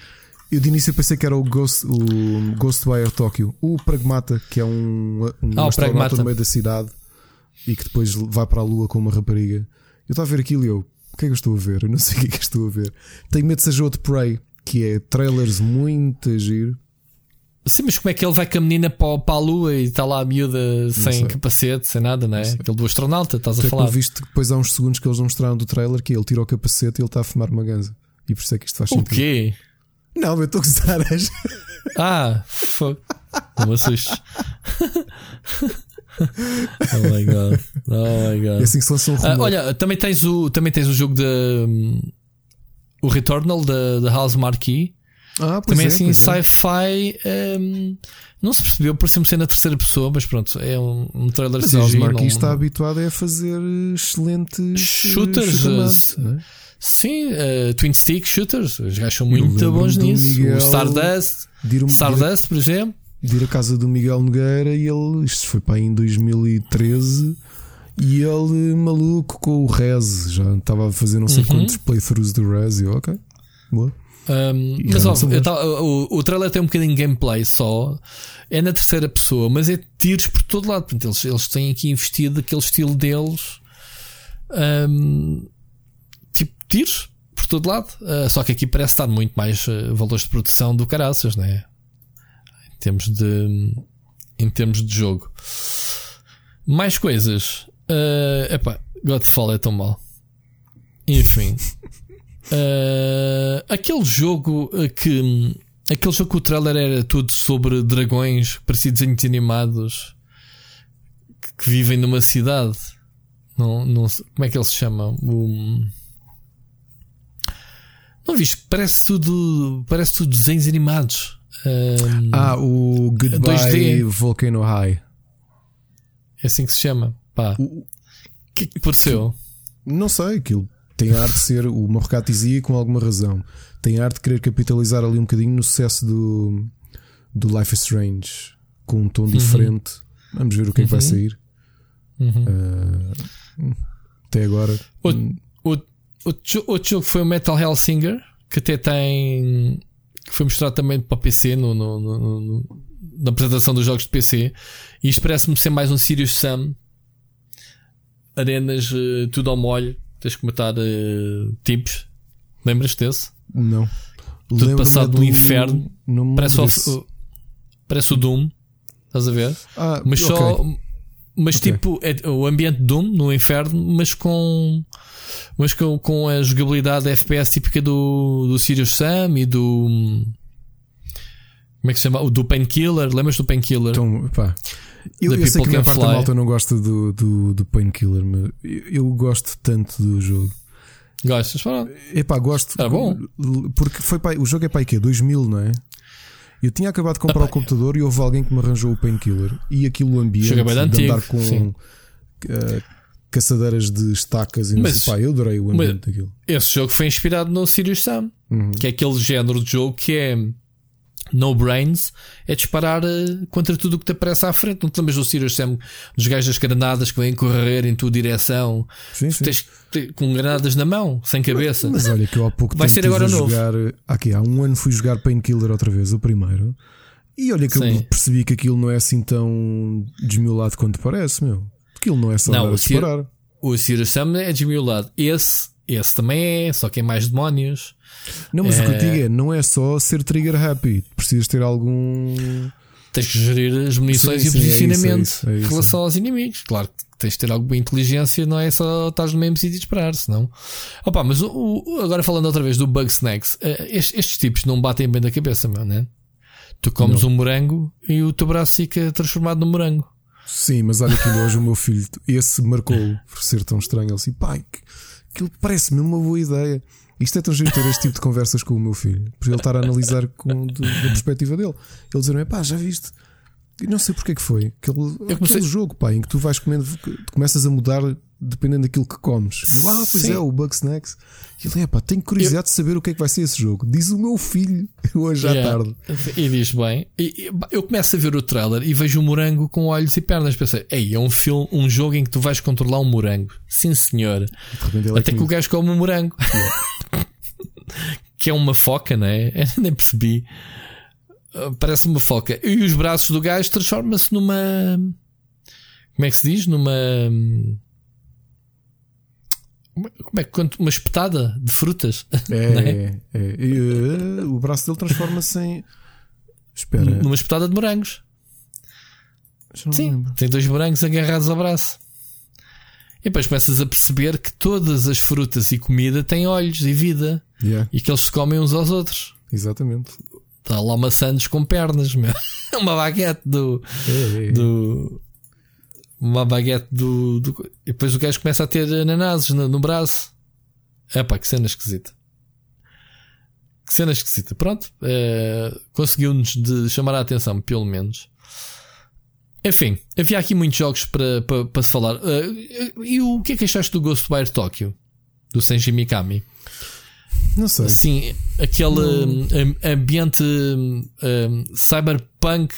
B: Eu de início pensei que era o Ghost, o Ghostwire Tokyo. O Pragmata, que é um, um
A: Ah,
B: astronauta no meio da cidade. e que depois vai para a lua com uma rapariga. Eu estava a ver aquilo e eu, que é que eu estou a ver? Eu não sei o que é que estou a ver. Tenho medo de seja outro Prey, que é trailers muito giro.
A: Sim, mas como é que ele vai com a menina para, para a lua e está lá a miúda sem capacete, sem nada, não é? Aquele do astronauta, estás a
B: Até
A: falar.
B: eu visto que depois há uns segundos que eles não mostraram do trailer que ele tira o capacete e ele está a fumar uma ganza. E por isso é que isto faz
A: O
B: sentido.
A: quê?
B: Não, eu estou a gozar.
A: Ah, fuck. Não me assustes. oh my god. Oh my
B: É
A: god.
B: assim que se lança um
A: Ah, olha, também tens o, também tens o jogo de. hum, o Returnal da da House Marquee.
B: ah,
A: Também
B: é,
A: assim,
B: é.
A: sci-fi. hum, não se percebeu, parecia-me ser na terceira pessoa, mas pronto, é um, um trailer
B: Mas
A: CGI.
B: House Marquee
A: não-
B: está habituado a fazer excelentes
A: Shooters,
B: shooters, não é?
A: Sim, uh, Twin Stick Shooters. Os gajos são muito bons nisso.
B: Miguel-
A: O Stardust,
B: um-
A: Stardust, por exemplo.
B: De ir à casa do Miguel Nogueira e ele, isto foi para aí em 2013, e ele maluco com o Rez, já estava a fazer não sei
A: Uhum.
B: quantos playthroughs do Rez, e eu, ok, boa.
A: Um, mas
B: realmente
A: ó,
B: são
A: eu
B: bons.
A: tava- o, o trailer tem um bocadinho de gameplay só. É na terceira pessoa, mas é tiros por todo lado. Portanto, eles, eles têm aqui investido aquele estilo deles. um, tipo tiros por todo lado. Uh, só que aqui parece estar muito mais uh, valores de produção do caraças, né? Em termos de em termos de jogo. Mais coisas. Uh, epá, Godfall é tão mal. Enfim. Uh, aquele jogo uh, que. Aquele jogo que o trailer era tudo sobre dragões, parecia desenhos animados que, vivem numa cidade. Não, não, como é que ele se chama? O, não viste? Parece tudo, parece tudo desenhos animados. Um,
B: Ah, o Goodbye
A: 2D.
B: Volcano High.
A: É assim que se chama. Pá.
B: O-
A: O que é que?
B: Não sei, aquilo tem a arte de ser, o Morcat dizia com alguma razão, tem a arte de querer capitalizar ali um bocadinho no sucesso do, do Life is Strange, com um tom diferente. Vamos ver o que é que vai
A: Uhum.
B: sair.
A: Uhum.
B: Uh, até agora.
A: Outro,
B: hum,
A: outro, jo- outro jogo foi o Metal Hellsinger, que até tem. Que foi mostrado também para PC no, no- no- no- na apresentação dos jogos de PC. E isto parece-me ser mais um Sirius Sam. Arenas, eh, tudo ao molho. Tens que matar eh, tipos. Lembras-te desse?
B: Não.
A: Tudo
B: Lembro-me
A: passado
B: do-
A: no inferno. Parece o,
B: lembro
A: parece o Doom. Estás a ver?
B: Ah,
A: Mas
B: ok.
A: só. Mas
B: Ok.
A: tipo, é o ambiente Doom no inferno, mas com. Mas com, com a jogabilidade FPS típica do, do Sirius Sam e do. Como é que se chama? O do Painkiller. Lembras do Painkiller?
B: Então, pá, eu,
A: The
B: eu sei que a maior
A: Can
B: parte da malta não gosta do, do, do Painkiller, mas eu, eu gosto tanto do jogo.
A: Gostas?
B: Epá, gosto.
A: Era bom.
B: Porque foi para, o jogo é para aí quê? 2000, não é? Eu tinha acabado de comprar
A: Epá,
B: o computador e houve alguém que me arranjou o Painkiller. E aquilo ambiente
A: bem
B: de
A: antigo,
B: andar com eh, caçadeiras de estacas e não
A: Mas-
B: sei. Pá, eu adorei o ambiente daquilo.
A: Esse jogo foi inspirado no Sirius Sam,
B: Uhum.
A: que é aquele género de jogo que é no brains, é disparar eh, contra tudo o que te aparece à frente. Não te lembras do Sirius Sam, dos gajos das granadas que vêm correr em tua direção?
B: Sim, sim.
A: Tens com granadas na mão, sem cabeça.
B: Mas olha que eu há pouco
A: Vai ser agora
B: a
A: novo.
B: jogar. Aqui, há um ano fui jogar Painkiller outra vez, o primeiro. E olha que eu
A: Sim.
B: percebi que aquilo não é assim tão desmiolado quanto parece, meu. Aquilo não é só
A: Não,
B: a
A: o Sir-
B: disparar.
A: O Sirius Sam é desmiolado. Esse, esse também é, só que é mais demónios.
B: Não, mas o que eu
A: É.
B: digo é, não é só ser trigger happy. Precisas ter algum.
A: Tens que gerir as munições
B: Sim,
A: e
B: sim,
A: o
B: é isso,
A: posicionamento
B: é isso, é
A: em
B: isso.
A: relação aos inimigos. Claro que tens de ter alguma inteligência, não é só estás no mesmo sítio e disparar, senão. Opa, mas o, o- agora falando outra vez do Bug Snacks, eh, estes, estes tipos não batem bem da cabeça, meu, né? Tu comes um morango e o teu braço fica transformado num morango.
B: Sim, mas olha que hoje o meu filho, esse marcou por ser tão estranho. Ele disse: pai, que- aquilo parece-me uma boa ideia. Isto é tão giro ter este tipo de conversas com o meu filho, por ele estar a analisar com, do- da perspectiva dele. Ele dizer-me: pá, já viste? E não sei porque é que foi. Aquele,
A: comecei-
B: aquele jogo, pá, em que tu vais comendo, começas a mudar dependendo daquilo que comes. Eu, ah, pois
A: Sim.
B: é, o Bug Snacks. E ele, é pá, tenho curiosidade de saber o que é que vai ser esse jogo. Diz o meu filho hoje à
A: Yeah.
B: tarde.
A: E diz bem. E, eu começo a ver o trailer e vejo um morango com olhos e pernas. Pensei, ei, é um filme, um jogo em que tu vais controlar um morango. Sim, senhor.
B: É
A: Até que o gajo come um morango. que é uma foca, não é? Eu nem percebi. Uh, Parece uma foca. E os braços do gajo transformam-se numa. Como Como é que se diz? Numa. Como é que conta? Uma espetada de frutas?
B: É,
A: é?
B: é. E, uh, o braço dele transforma-se em. Espera.
A: Numa espetada de morangos. Sim, tem dois morangos agarrados ao braço. E depois começas a perceber que todas as frutas e comida têm olhos e vida
B: Yeah,
A: e que eles se comem uns aos outros.
B: exatamente.
A: Está lá uma Santos com pernas, meu. uma baguete do.
B: É, é, é.
A: do uma baguete do, do- E depois o gajo começa a ter ananases no, no braço. Epá, que cena esquisita. Que cena esquisita. Pronto. eh, Conseguiu-nos de chamar a atenção, pelo menos. Enfim, havia aqui muitos jogos para, para, para se falar. Eh, e o que é que achaste do Ghostwire Tokyo? Do Senji Mikami?
B: Não sei.
A: Assim, aquele hum, am- ambiente hum, hum, cyberpunk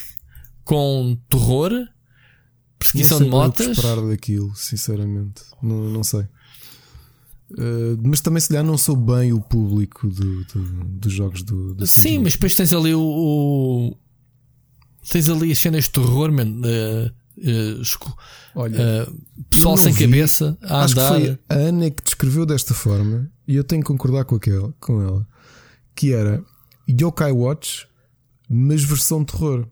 A: com terror, perseguição
B: não
A: de
B: sei bem o que
A: motas.
B: esperar daquilo, sinceramente. Não, não sei. Uh, mas também, se calhar, não sou bem o público do, do- dos jogos do, do
A: Sim, mas depois tens ali o. o- tens ali as cenas de terror, man, eh, esco-
B: Olha,
A: eh, pessoal
B: não
A: sem
B: vi.
A: cabeça a
B: acho que
A: andar.
B: foi a Ana que descreveu desta forma, e eu tenho que concordar com, aquela, com ela, que era Yokai Watch, mas versão terror.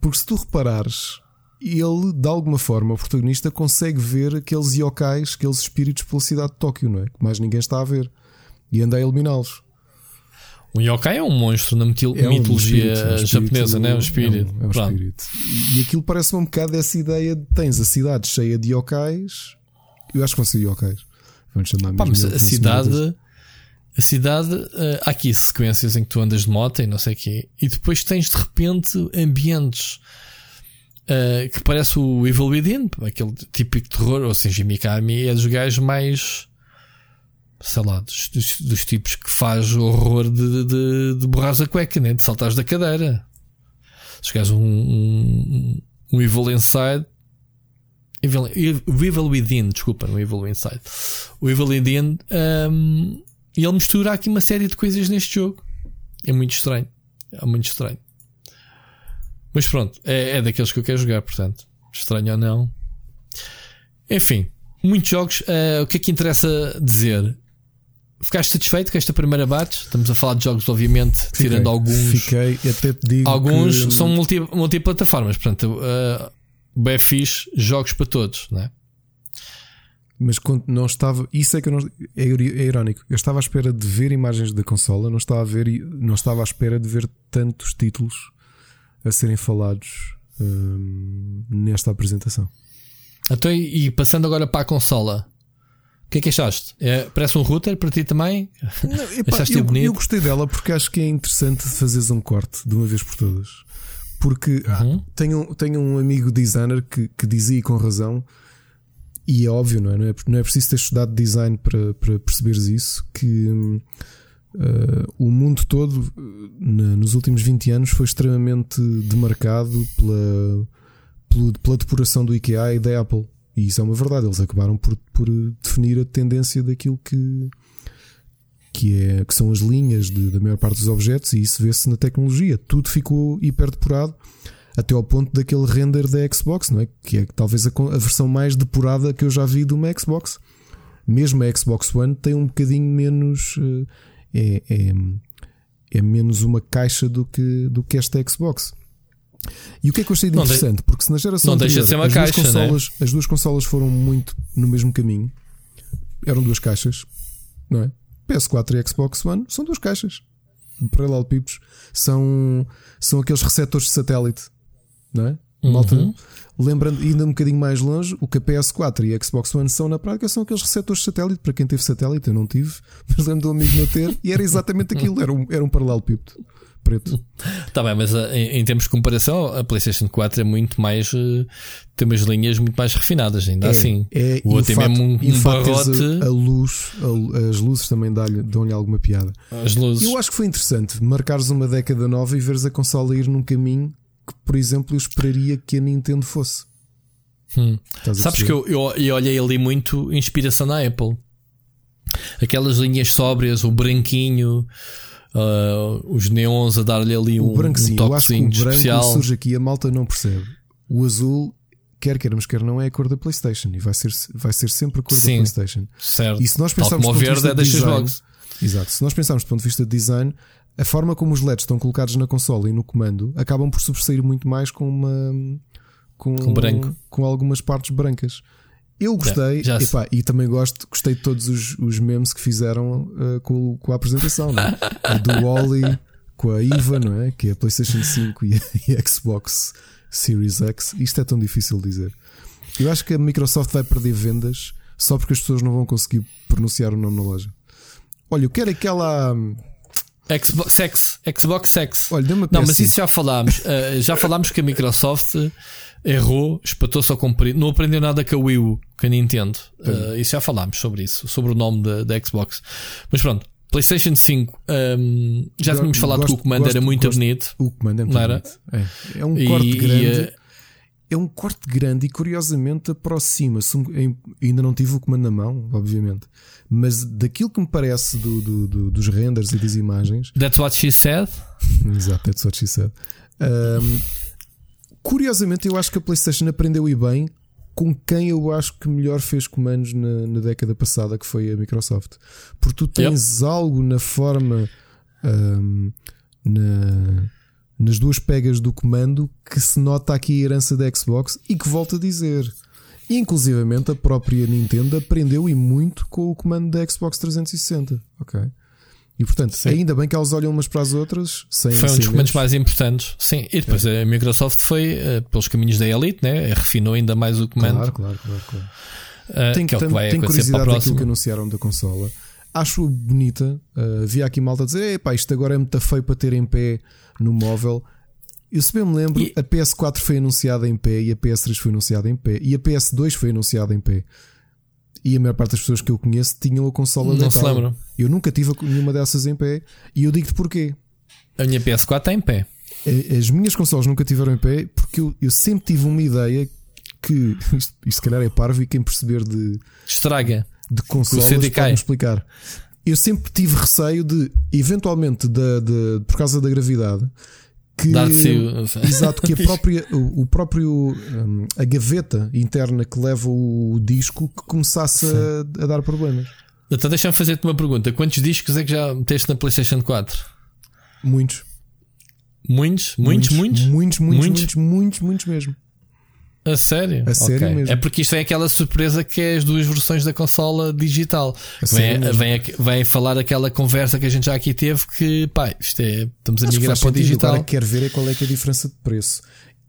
B: Porque se tu reparares, ele, de alguma forma, o protagonista consegue ver aqueles yokais, aqueles espíritos pela cidade de Tóquio, não é? Que mais ninguém está a ver. E anda a eliminá-los.
A: Um yokai é um monstro na
B: É
A: mitologia
B: é um espírito,
A: japonesa, né? Um espírito.
B: É um, é um espírito. E aquilo parece-me um bocado dessa ideia de tens a cidade cheia de yokais. Eu acho que vão ser yokais. Vamos chamar
A: Pá, mas a cidade. A cidade, eh, há aqui sequências em que tu andas de moto e não sei o quê, e depois tens de repente ambientes eh, que parece o Evil Within, aquele típico terror, ou seja, Mikami é dos gajos mais, sei lá, dos, dos- dos tipos que faz o horror de, de, de borrares a cueca, né? de saltares da cadeira. Se chegares um, um, um Evil Inside, Evil, Evil Within, desculpa, não Evil Inside. O Evil Within, hum, e ele mistura aqui uma série de coisas neste jogo. É muito estranho. É muito estranho. Mas pronto, é, é daqueles que eu quero jogar, portanto, estranho ou não. Enfim, muitos jogos. eh, o que é que interessa dizer? Ficaste satisfeito com esta primeira batch? Estamos a falar de jogos, obviamente,
B: Fiquei,
A: tirando alguns.
B: Fiquei, até te digo.
A: Alguns
B: que-
A: são multi, multiplataformas, portanto, uh, bem fixe, jogos para todos, não é?
B: Mas quando não estava. Isso é que eu não. É, é irónico. Eu estava à espera de ver imagens da consola, não estava, a ver, não estava à espera de ver tantos títulos a serem falados hum, nesta apresentação.
A: Então, e, passando agora para a consola, o que é que achaste? É, parece um router para ti também?
B: Não, epá,
A: Achaste
B: eu,
A: bonito?
B: eu gostei dela porque acho que é interessante fazeres um corte de uma vez por todas. Porque ah,
A: Uhum.
B: tenho, tenho um amigo designer que, que dizia com razão, e é óbvio, não é? Não é, não é preciso ter estudado design para, para perceberes isso, que ah, o mundo todo, eh, na- nos últimos 20 anos, foi extremamente demarcado pela, pelo- pela depuração do IKEA e da Apple. E isso é uma verdade, eles acabaram por, por definir a tendência daquilo que, que, é, que são as linhas de- da maior parte dos objetos, e isso vê-se na tecnologia. Tudo ficou hiper depurado até ao ponto daquele render da Xbox, não é? que é talvez a, a versão mais depurada que eu já vi de uma Xbox. Mesmo a Xbox One tem um bocadinho menos. eh, É, é, é menos uma caixa do que, do que esta Xbox. E o que é que eu achei de
A: Não de-
B: interessante? Porque se na geração
A: não deixa de
B: anterior
A: ser uma
B: as duas
A: caixa, né?
B: consolas, as duas consolas foram muito no mesmo caminho, eram duas caixas, não é? PS4 e Xbox One são duas caixas. Paralelepípedos são, são aqueles receptores de satélite, não é?
A: Uhum.
B: Malta, lembrando, indo um bocadinho mais longe, o que a PS4 e a Xbox One são na prática são aqueles receptores de satélite. Para quem teve satélite, eu não tive, mas lembro de um amigo meu ter, e era exatamente aquilo: era um, era um paralelepípedo preto.
A: Tá bem, mas uh, em, em termos de comparação, a PlayStation 4 é muito mais. uh, tem umas linhas muito mais refinadas, ainda assim.
B: é,
A: o outro é mesmo um, um barrote.
B: A, a luz, a- as luzes também dão-lhe dão-lhe alguma piada.
A: As luzes.
B: Eu acho que foi interessante marcares uma década nova e veres a consola ir num caminho que, por exemplo, eu esperaria que a Nintendo fosse.
A: Hum. Sabes que eu, eu, eu olhei ali muito inspiração na Apple. Aquelas linhas sóbrias, o branquinho, uh, os neons a dar-lhe ali um,
B: o branco sim,
A: um
B: eu acho que o
A: toquezinho
B: branco
A: especial.
B: surge aqui, a malta não percebe. O azul quer queiramos, quer não, é a cor da PlayStation e vai ser, vai ser sempre a cor
A: Sim.
B: da PlayStation.
A: Certo.
B: E se nós
A: Tal
B: pensarmos
A: como o
B: do ponto de
A: verde
B: vista
A: é da
B: de design-
A: Xbox.
B: Exato. Se nós pensarmos do ponto de vista de design, a forma como os LEDs estão colocados na consola e no comando acabam por sobressair muito mais com uma com,
A: Com branco.
B: com algumas partes brancas. Eu gostei,
A: já se-
B: epá, e também gosto, gostei de todos os, os memes que fizeram uh, com, com a apresentação, não é? O do Wally com a IVA, não é? Que é a PlayStation 5 e a, e a Xbox Series X. Isto é tão difícil de dizer. Eu acho que a Microsoft vai perder vendas só porque as pessoas não vão conseguir pronunciar o nome na loja. Olha, eu quero aquela.
A: Xbox Sex. Xbox Sex.
B: Olha, a
A: Não, mas
B: PS5.
A: isso já falámos. Uh, já falámos que a Microsoft errou, espatou-se ao comprido, não aprendeu nada com a Wii U, com a Nintendo. Uh, isso já falámos sobre isso, sobre o nome da, da Xbox. Mas pronto, PlayStation 5. um, já
B: Go-
A: tínhamos falado que o
B: gosto-
A: comando era
B: gosto-
A: muito
B: gosto-
A: bonito.
B: O comando é muito
A: Não era?
B: bonito. É, é um
A: E-
B: corte
A: e,
B: grande.
A: uh,
B: É um corte grande e curiosamente aproxima-se. Ainda não tive o comando na mão, obviamente. Mas daquilo que me parece do- do- do- dos renders e das imagens.
A: That's what she said.
B: Exato, that's what she said. Um, curiosamente, eu acho que a PlayStation aprendeu e bem com quem eu acho que melhor fez comandos na, na década passada, que foi a Microsoft. Porque tu tens algo na forma, um, na- nas duas pegas do comando, que se nota aqui a herança da Xbox e que volto a dizer. E, inclusivamente a própria Nintendo aprendeu e muito com o comando da Xbox 360. Ok. E portanto,
A: Sim.
B: ainda bem que elas olham umas para as outras sem
A: Foi um dos comandos mais importantes. Sim, e depois a Microsoft foi uh, pelos caminhos da Elite, né? refinou ainda mais o comando.
B: Claro, claro, claro. claro.
A: uh,
B: Tenho,
A: que é o que vai para
B: curiosidade
A: a
B: daquilo que anunciaram da consola. Acho bonita. Uh, havia aqui malta dizer: Epá, isto agora é muito feio para ter em pé no móvel. Eu se bem me lembro,
A: E-
B: a PS4 foi anunciada em pé e a PS3 foi anunciada em pé e a PS2 foi anunciada em pé. E a maior parte das pessoas que eu conheço tinham a consola
A: Não se lembram.
B: Eu nunca tive nenhuma dessas em pé e eu digo-te porquê.
A: A minha PS4 está em pé.
B: As minhas consolas nunca tiveram em pé porque eu, eu sempre tive uma ideia que isto, isto se calhar é parvo e quem perceber de,
A: Estraga.
B: de consolas
A: cai.
B: explicar. Eu sempre tive receio de, eventualmente, da, da- por causa da gravidade, que exato que a própria, o, o próprio hum, a gaveta interna que leva o disco que começasse a, a dar problemas.
A: Então deixa-me fazer-te uma pergunta. Quantos discos é que já meteste na PlayStation 4?
B: Muitos,
A: Muitos? Muitos? Muitos?
B: muitos, muitos, muitos,
A: Muitos?
B: muitos, muitos, muitos mesmo.
A: A sério?
B: A sério
A: Ok.
B: mesmo.
A: É porque isto é aquela surpresa que é as duas versões da consola digital.
B: A
A: Vem, vem, vem falar aquela conversa que a gente já aqui teve que, pá, isto é, estamos a
B: Acho
A: migrar para o digital.
B: Agora quero ver é qual é que é a diferença de preço.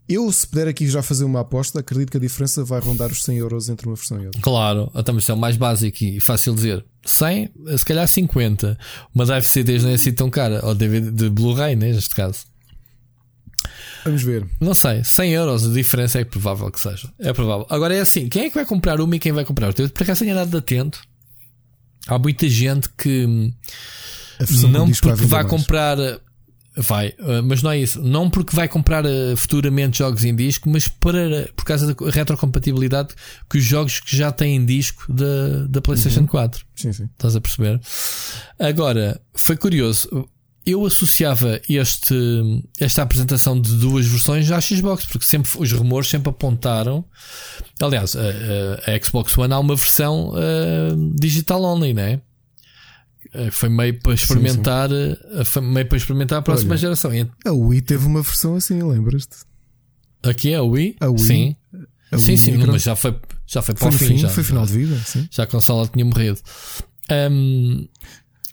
B: Eu, se puder aqui já fazer uma aposta, acredito que a diferença vai rondar os 100 euros entre uma versão e outra.
A: Claro, então, mas isso é o mais básico e fácil dizer. 100, se calhar 50. Uma drive CDs não é assim tão cara. Ou DVD de Blu-ray, né, neste caso.
B: Vamos ver.
A: Não sei, 100 euros a diferença é provável que seja. É provável. Agora é assim: quem é que vai comprar uma e quem vai comprar outra? Eu por acaso tenho andado atento. Há muita gente que não porque vai
B: mais.
A: comprar. Vai, uh, mas não é isso. Não porque vai comprar uh, futuramente jogos em disco, mas para, por causa da retrocompatibilidade que os jogos que já têm disco da, da PlayStation 4.
B: Sim, sim.
A: Estás a perceber? Agora, foi curioso. Eu associava este, esta apresentação de duas versões à Xbox, porque sempre os rumores sempre apontaram. Aliás, a, a- a Xbox One há uma versão ah, digital only, né? Foi meio para experimentar, ah, foi meio para experimentar a próxima
B: Olha.
A: geração.
B: A Wii teve uma versão assim, lembras-te?
A: Aqui é a Wii?
B: A Wii.
A: Sim,
B: A
A: sim,
B: Wii
A: sim,
B: Micro-
A: mas já foi, já foi para
B: foi
A: o
B: no
A: fim.
B: fim,
A: já,
B: foi final de vida, sim.
A: já a consola tinha morrido. Hum,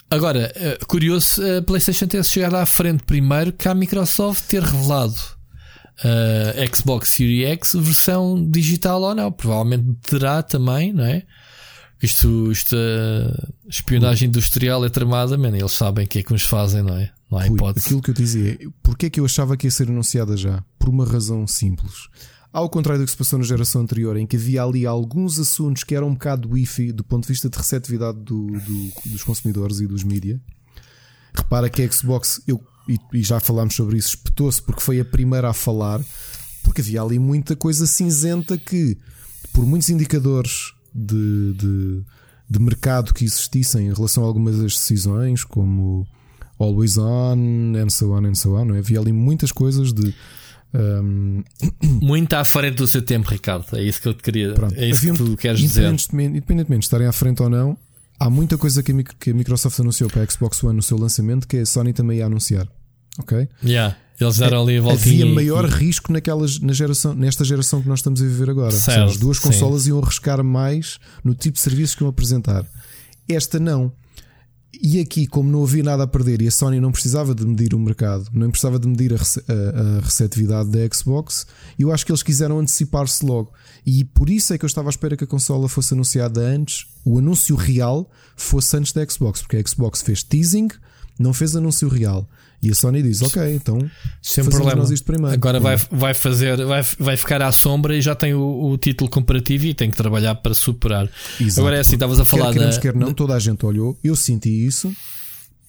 A: agora, eh, curioso a PlayStation ter chegado à frente primeiro que a Microsoft ter revelado a Xbox Series X versão digital ou não. Provavelmente terá também, não é? Isto, eh, espionagem industrial é tramada, man, eles sabem o que é que nos fazem, não é? Não há
B: Rui,
A: hipótese.
B: aquilo que eu dizia, porque é que eu achava que ia ser anunciada já? Por uma razão simples. Ao contrário do que se passou na geração anterior, em que havia ali alguns assuntos que eram um bocado wifi do ponto de vista de receptividade do- do- dos consumidores e dos mídia. Repara que a Xbox, eu, e, e já falámos sobre isso, espetou-se porque foi a primeira a falar, porque havia ali muita coisa cinzenta que, por muitos indicadores de, de, de mercado que existissem em relação a algumas das decisões, como Always On, and so on, and so on, é? havia ali muitas coisas de Um,
A: Muito à frente do seu tempo, Ricardo. É isso que eu te queria.
B: pronto.
A: É isso
B: Havia
A: que tu queres dizer.
B: independentemente, independentemente de estarem à frente ou não, há muita coisa que a, Mic- que a Microsoft anunciou para a Xbox One no seu lançamento que a Sony também ia anunciar. Ok?
A: Yeah. Eles deram ali a voltinha.
B: Havia maior
A: e-
B: risco naquelas, na geração, nesta geração que nós estamos a viver agora.
A: Certo,
B: as duas
A: sim.
B: consolas iam arriscar mais no tipo de serviços que iam apresentar. Esta não. E aqui, como não havia nada a perder e a Sony não precisava de medir o mercado, não precisava de medir a, a- a receptividade da Xbox, eu acho que eles quiseram antecipar-se logo. E por isso é que eu estava à espera que a consola fosse anunciada antes, o anúncio real fosse antes da Xbox, porque a Xbox fez teasing, não fez anúncio real. E a Sony diz: Ok, então
A: Sem problema.
B: nós isto primeiro.
A: Agora vai, vai fazer, vai, vai ficar à sombra e já tem o, o título comparativo e tem que trabalhar para superar.
B: Exato,
A: Agora é assim, estavas a falar
B: Quer queremos,
A: da-
B: quer não, toda a gente olhou, eu senti isso.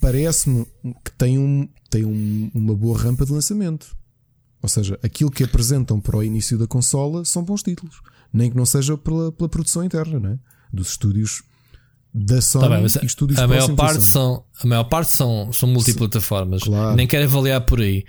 B: Parece-me que tem, um, tem um- uma boa rampa de lançamento. Ou seja, aquilo que apresentam para o início da consola são bons títulos, nem que não seja pela, pela produção interna, não é? dos estúdios da Sony
A: Tá bem,
B: e estúdios
A: a maior parte são a maior parte são, são multiplataformas.
B: Claro.
A: Nem quero avaliar por aí.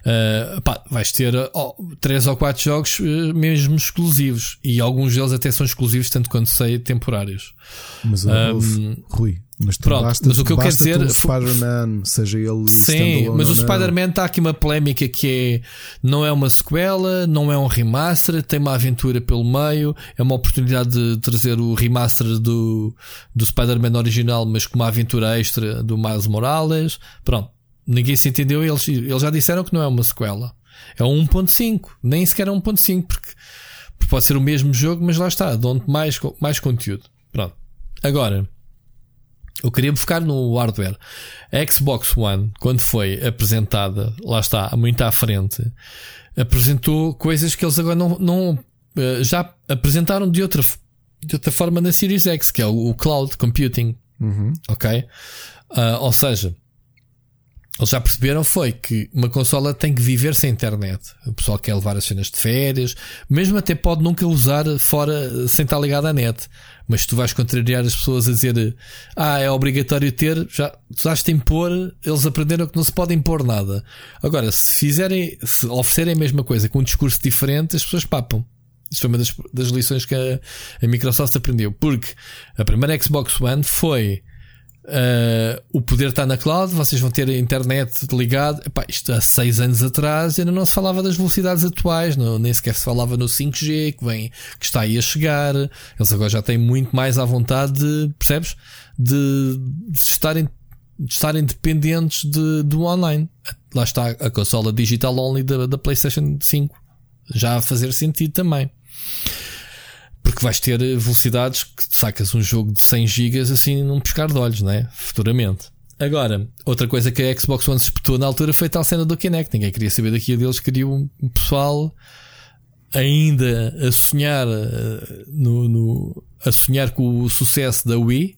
A: Uh, pá, vais ter oh, três ou quatro jogos uh, mesmo exclusivos e alguns deles até são exclusivos, tanto quanto sei, temporários.
B: Mas,
A: Um,
B: Rui, mas, tu
A: pronto,
B: basta,
A: mas o que eu quero dizer foi-
B: Spider-Man, seja ele
A: Sim, mas o Spider-Man está aqui uma polémica que é não é uma sequela, não é um remaster, tem uma aventura pelo meio, é uma oportunidade de trazer o remaster do, do Spider-Man original, mas com uma aventura extra do Miles Morales. Pronto, ninguém se entendeu. Eles, eles já disseram que não é uma sequela, é um 1.5, nem sequer é 1.5, porque, porque pode ser o mesmo jogo, mas lá está, dão-te mais, mais conteúdo. Pronto, agora. Eu queria focar no hardware. A Xbox One, quando foi apresentada, lá está, muito à frente, apresentou coisas que eles agora não, não eh, já apresentaram de outra, de outra forma na Series X, que é o, cloud computing. Ok? Ah, ou seja, eles já perceberam foi que uma consola tem que viver sem internet. O pessoal quer levar as cenas de férias, mesmo até pode nunca usar fora sem estar ligado à net. Mas tu vais contrariar as pessoas a dizer ah, é obrigatório ter, já já tem impor, eles aprenderam que não se pode impor nada. Agora, se fizerem, se oferecerem a mesma coisa com um discurso diferente, as pessoas papam. Isso foi uma das, das lições que a, a Microsoft aprendeu. Porque a primeira Xbox One foi Uh, o poder está na cloud, vocês vão ter a internet ligada. Isto há seis anos atrás ainda não se falava das velocidades atuais, não, nem sequer se falava no 5G que, vem, que está aí a chegar. Eles agora já têm muito mais à vontade de, percebes? De, de estarem, de estarem dependentes de, do online. Lá está a consola digital only da, da PlayStation 5 já a fazer sentido também. Porque vais ter velocidades que sacas um jogo de 100 GB assim num piscar de olhos, não é? Futuramente. Agora, outra coisa que a Xbox One se espetou na altura foi a tal cena do Kinect. Ninguém queria saber daquilo deles, queria um pessoal ainda a sonhar eh, no, no- a sonhar com o sucesso da Wii,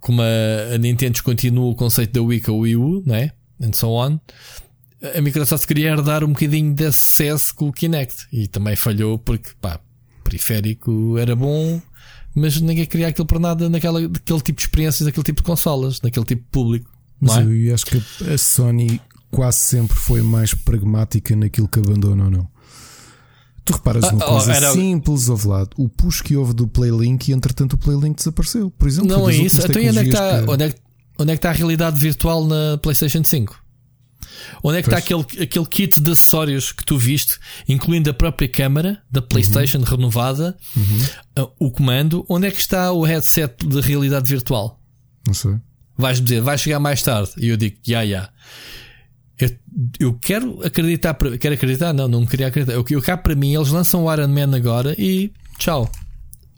A: como a, a Nintendo continua o conceito da Wii com a Wii U, não é? And so on. A Microsoft queria herdar um bocadinho desse sucesso com o Kinect e também falhou porque, pá, periférico era bom, mas ninguém queria aquilo para nada naquela, naquele tipo de experiências, naquele tipo de consolas, naquele tipo de público.
B: Mas
A: é?
B: eu acho que a Sony quase sempre foi mais pragmática naquilo que abandona ou não. Tu reparas
A: Ah,
B: uma
A: oh,
B: coisa
A: era-
B: simples, houve lá o push que houve do Playlink e entretanto o Playlink desapareceu. Por exemplo,
A: Não é isso. Então, onde é que está onde é que, onde é que está a realidade virtual na PlayStation 5? Onde é que está aquele, aquele kit de acessórios que tu viste, incluindo a própria câmara da PlayStation
B: Uhum.
A: renovada, uh, o comando? Onde é que está o headset de realidade virtual?
B: Não sei.
A: Vais-me dizer, vai chegar mais tarde. E eu digo, já, já. Eu, eu quero acreditar, quero acreditar, não, não queria acreditar. Eu, eu cá para mim, eles lançam o Iron Man agora e tchau.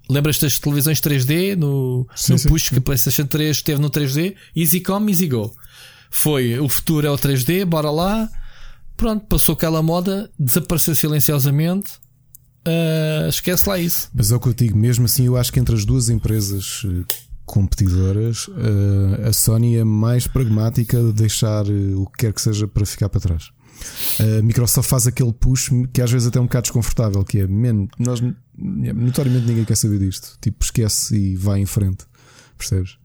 A: Lembras-te das televisões 3D no,
B: Sim,
A: no
B: sim,
A: push
B: sim.
A: que a PlayStation 3 teve no 3D? Easy come, easy go. Foi o futuro é o 3D, bora lá. Pronto, passou aquela moda, desapareceu silenciosamente. Ah, esquece lá isso.
B: Mas é o que eu digo, mesmo assim, eu acho que entre as duas empresas eh, competidoras, eh, a Sony é mais pragmática de deixar eh, o que quer que seja para ficar para trás. A Microsoft faz aquele push que às vezes até é um bocado desconfortável, que é, man, nós notoriamente ninguém quer saber disto. Tipo, esquece e vai em frente. Percebes?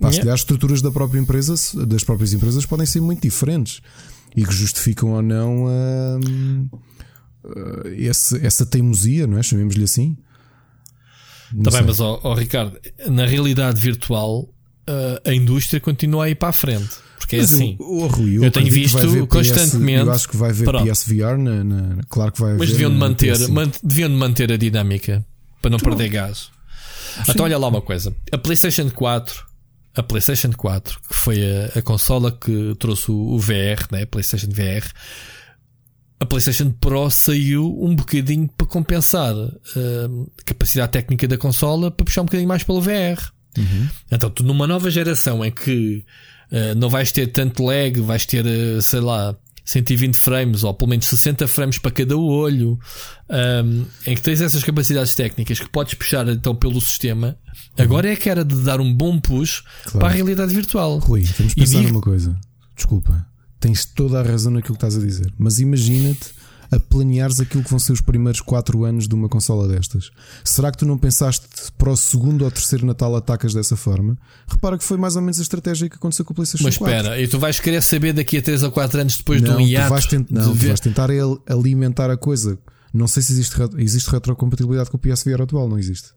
B: Pá,
A: Yeah.
B: as estruturas da própria empresa, das próprias empresas podem ser muito diferentes. e que justificam ou não hum, esse, essa teimosia, não é? Chamemos-lhe assim.
A: Está bem, mas ó, ó, Ricardo, na realidade virtual a indústria continua a ir para a frente. Porque é mas é assim.
B: O, o Rui, eu,
A: eu tenho visto constantemente. PS, eu
B: acho que vai ver Pronto. PSVR, na, na, claro que vai
A: Mas deviam de manter, man, deviam de manter a dinâmica para não perder gás. Sim. Então, olha lá uma coisa: a PlayStation 4, a PlayStation 4, que foi a, a consola que trouxe o, o VR, né? PlayStation VR, a PlayStation Pro saiu um bocadinho para compensar a capacidade técnica da consola para puxar um bocadinho mais pelo VR. Uhum. Então, tu numa nova geração em que uh, não vais ter tanto lag, vais ter, uh, sei lá, 120 frames ou pelo menos 60 frames para cada olho, um, em que tens essas capacidades técnicas que podes puxar então pelo sistema. Uhum. Agora é que era de dar um bom push claro. para a realidade virtual.
B: Rui, vamos pensar e numa coisa. Desculpa, tens toda a razão naquilo que estás a dizer, mas imagina-te a planeares aquilo que vão ser os primeiros 4 anos de uma consola destas. Será que tu não pensaste para o segundo ou terceiro Natal atacas dessa forma? Repara que foi mais ou menos a estratégia que aconteceu com o PlayStation
A: Mas
B: 4.
A: espera, e tu vais querer saber daqui a 3 ou 4 anos depois
B: não,
A: de um hiato?
B: Vais. Não, tu vais tentar alimentar a coisa. Não sei se existe, existe retrocompatibilidade com o PSVR atual, não existe.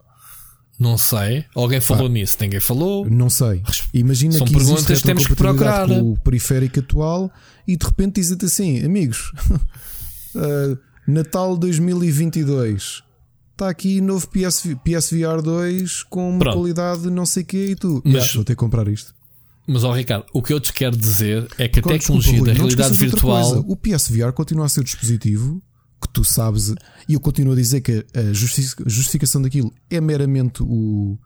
A: Não sei. Alguém falou nisso? Ninguém falou?
B: Não sei. Imagina
A: São
B: que
A: perguntas que temos que procurar.
B: Com o periférico atual e de repente diz-te assim, amigos, uh, Natal 2022. Está aqui novo PS, PSVR 2 com uma Pronto. qualidade não sei quê e tu. Mas, vou ter que comprar isto.
A: Mas, ó Ricardo, o que eu te quero dizer é que Porque, a tecnologia desculpa, da realidade virtual.
B: O PSVR continua a ser o dispositivo que tu sabes, e eu continuo a dizer que a justificação daquilo é meramente o.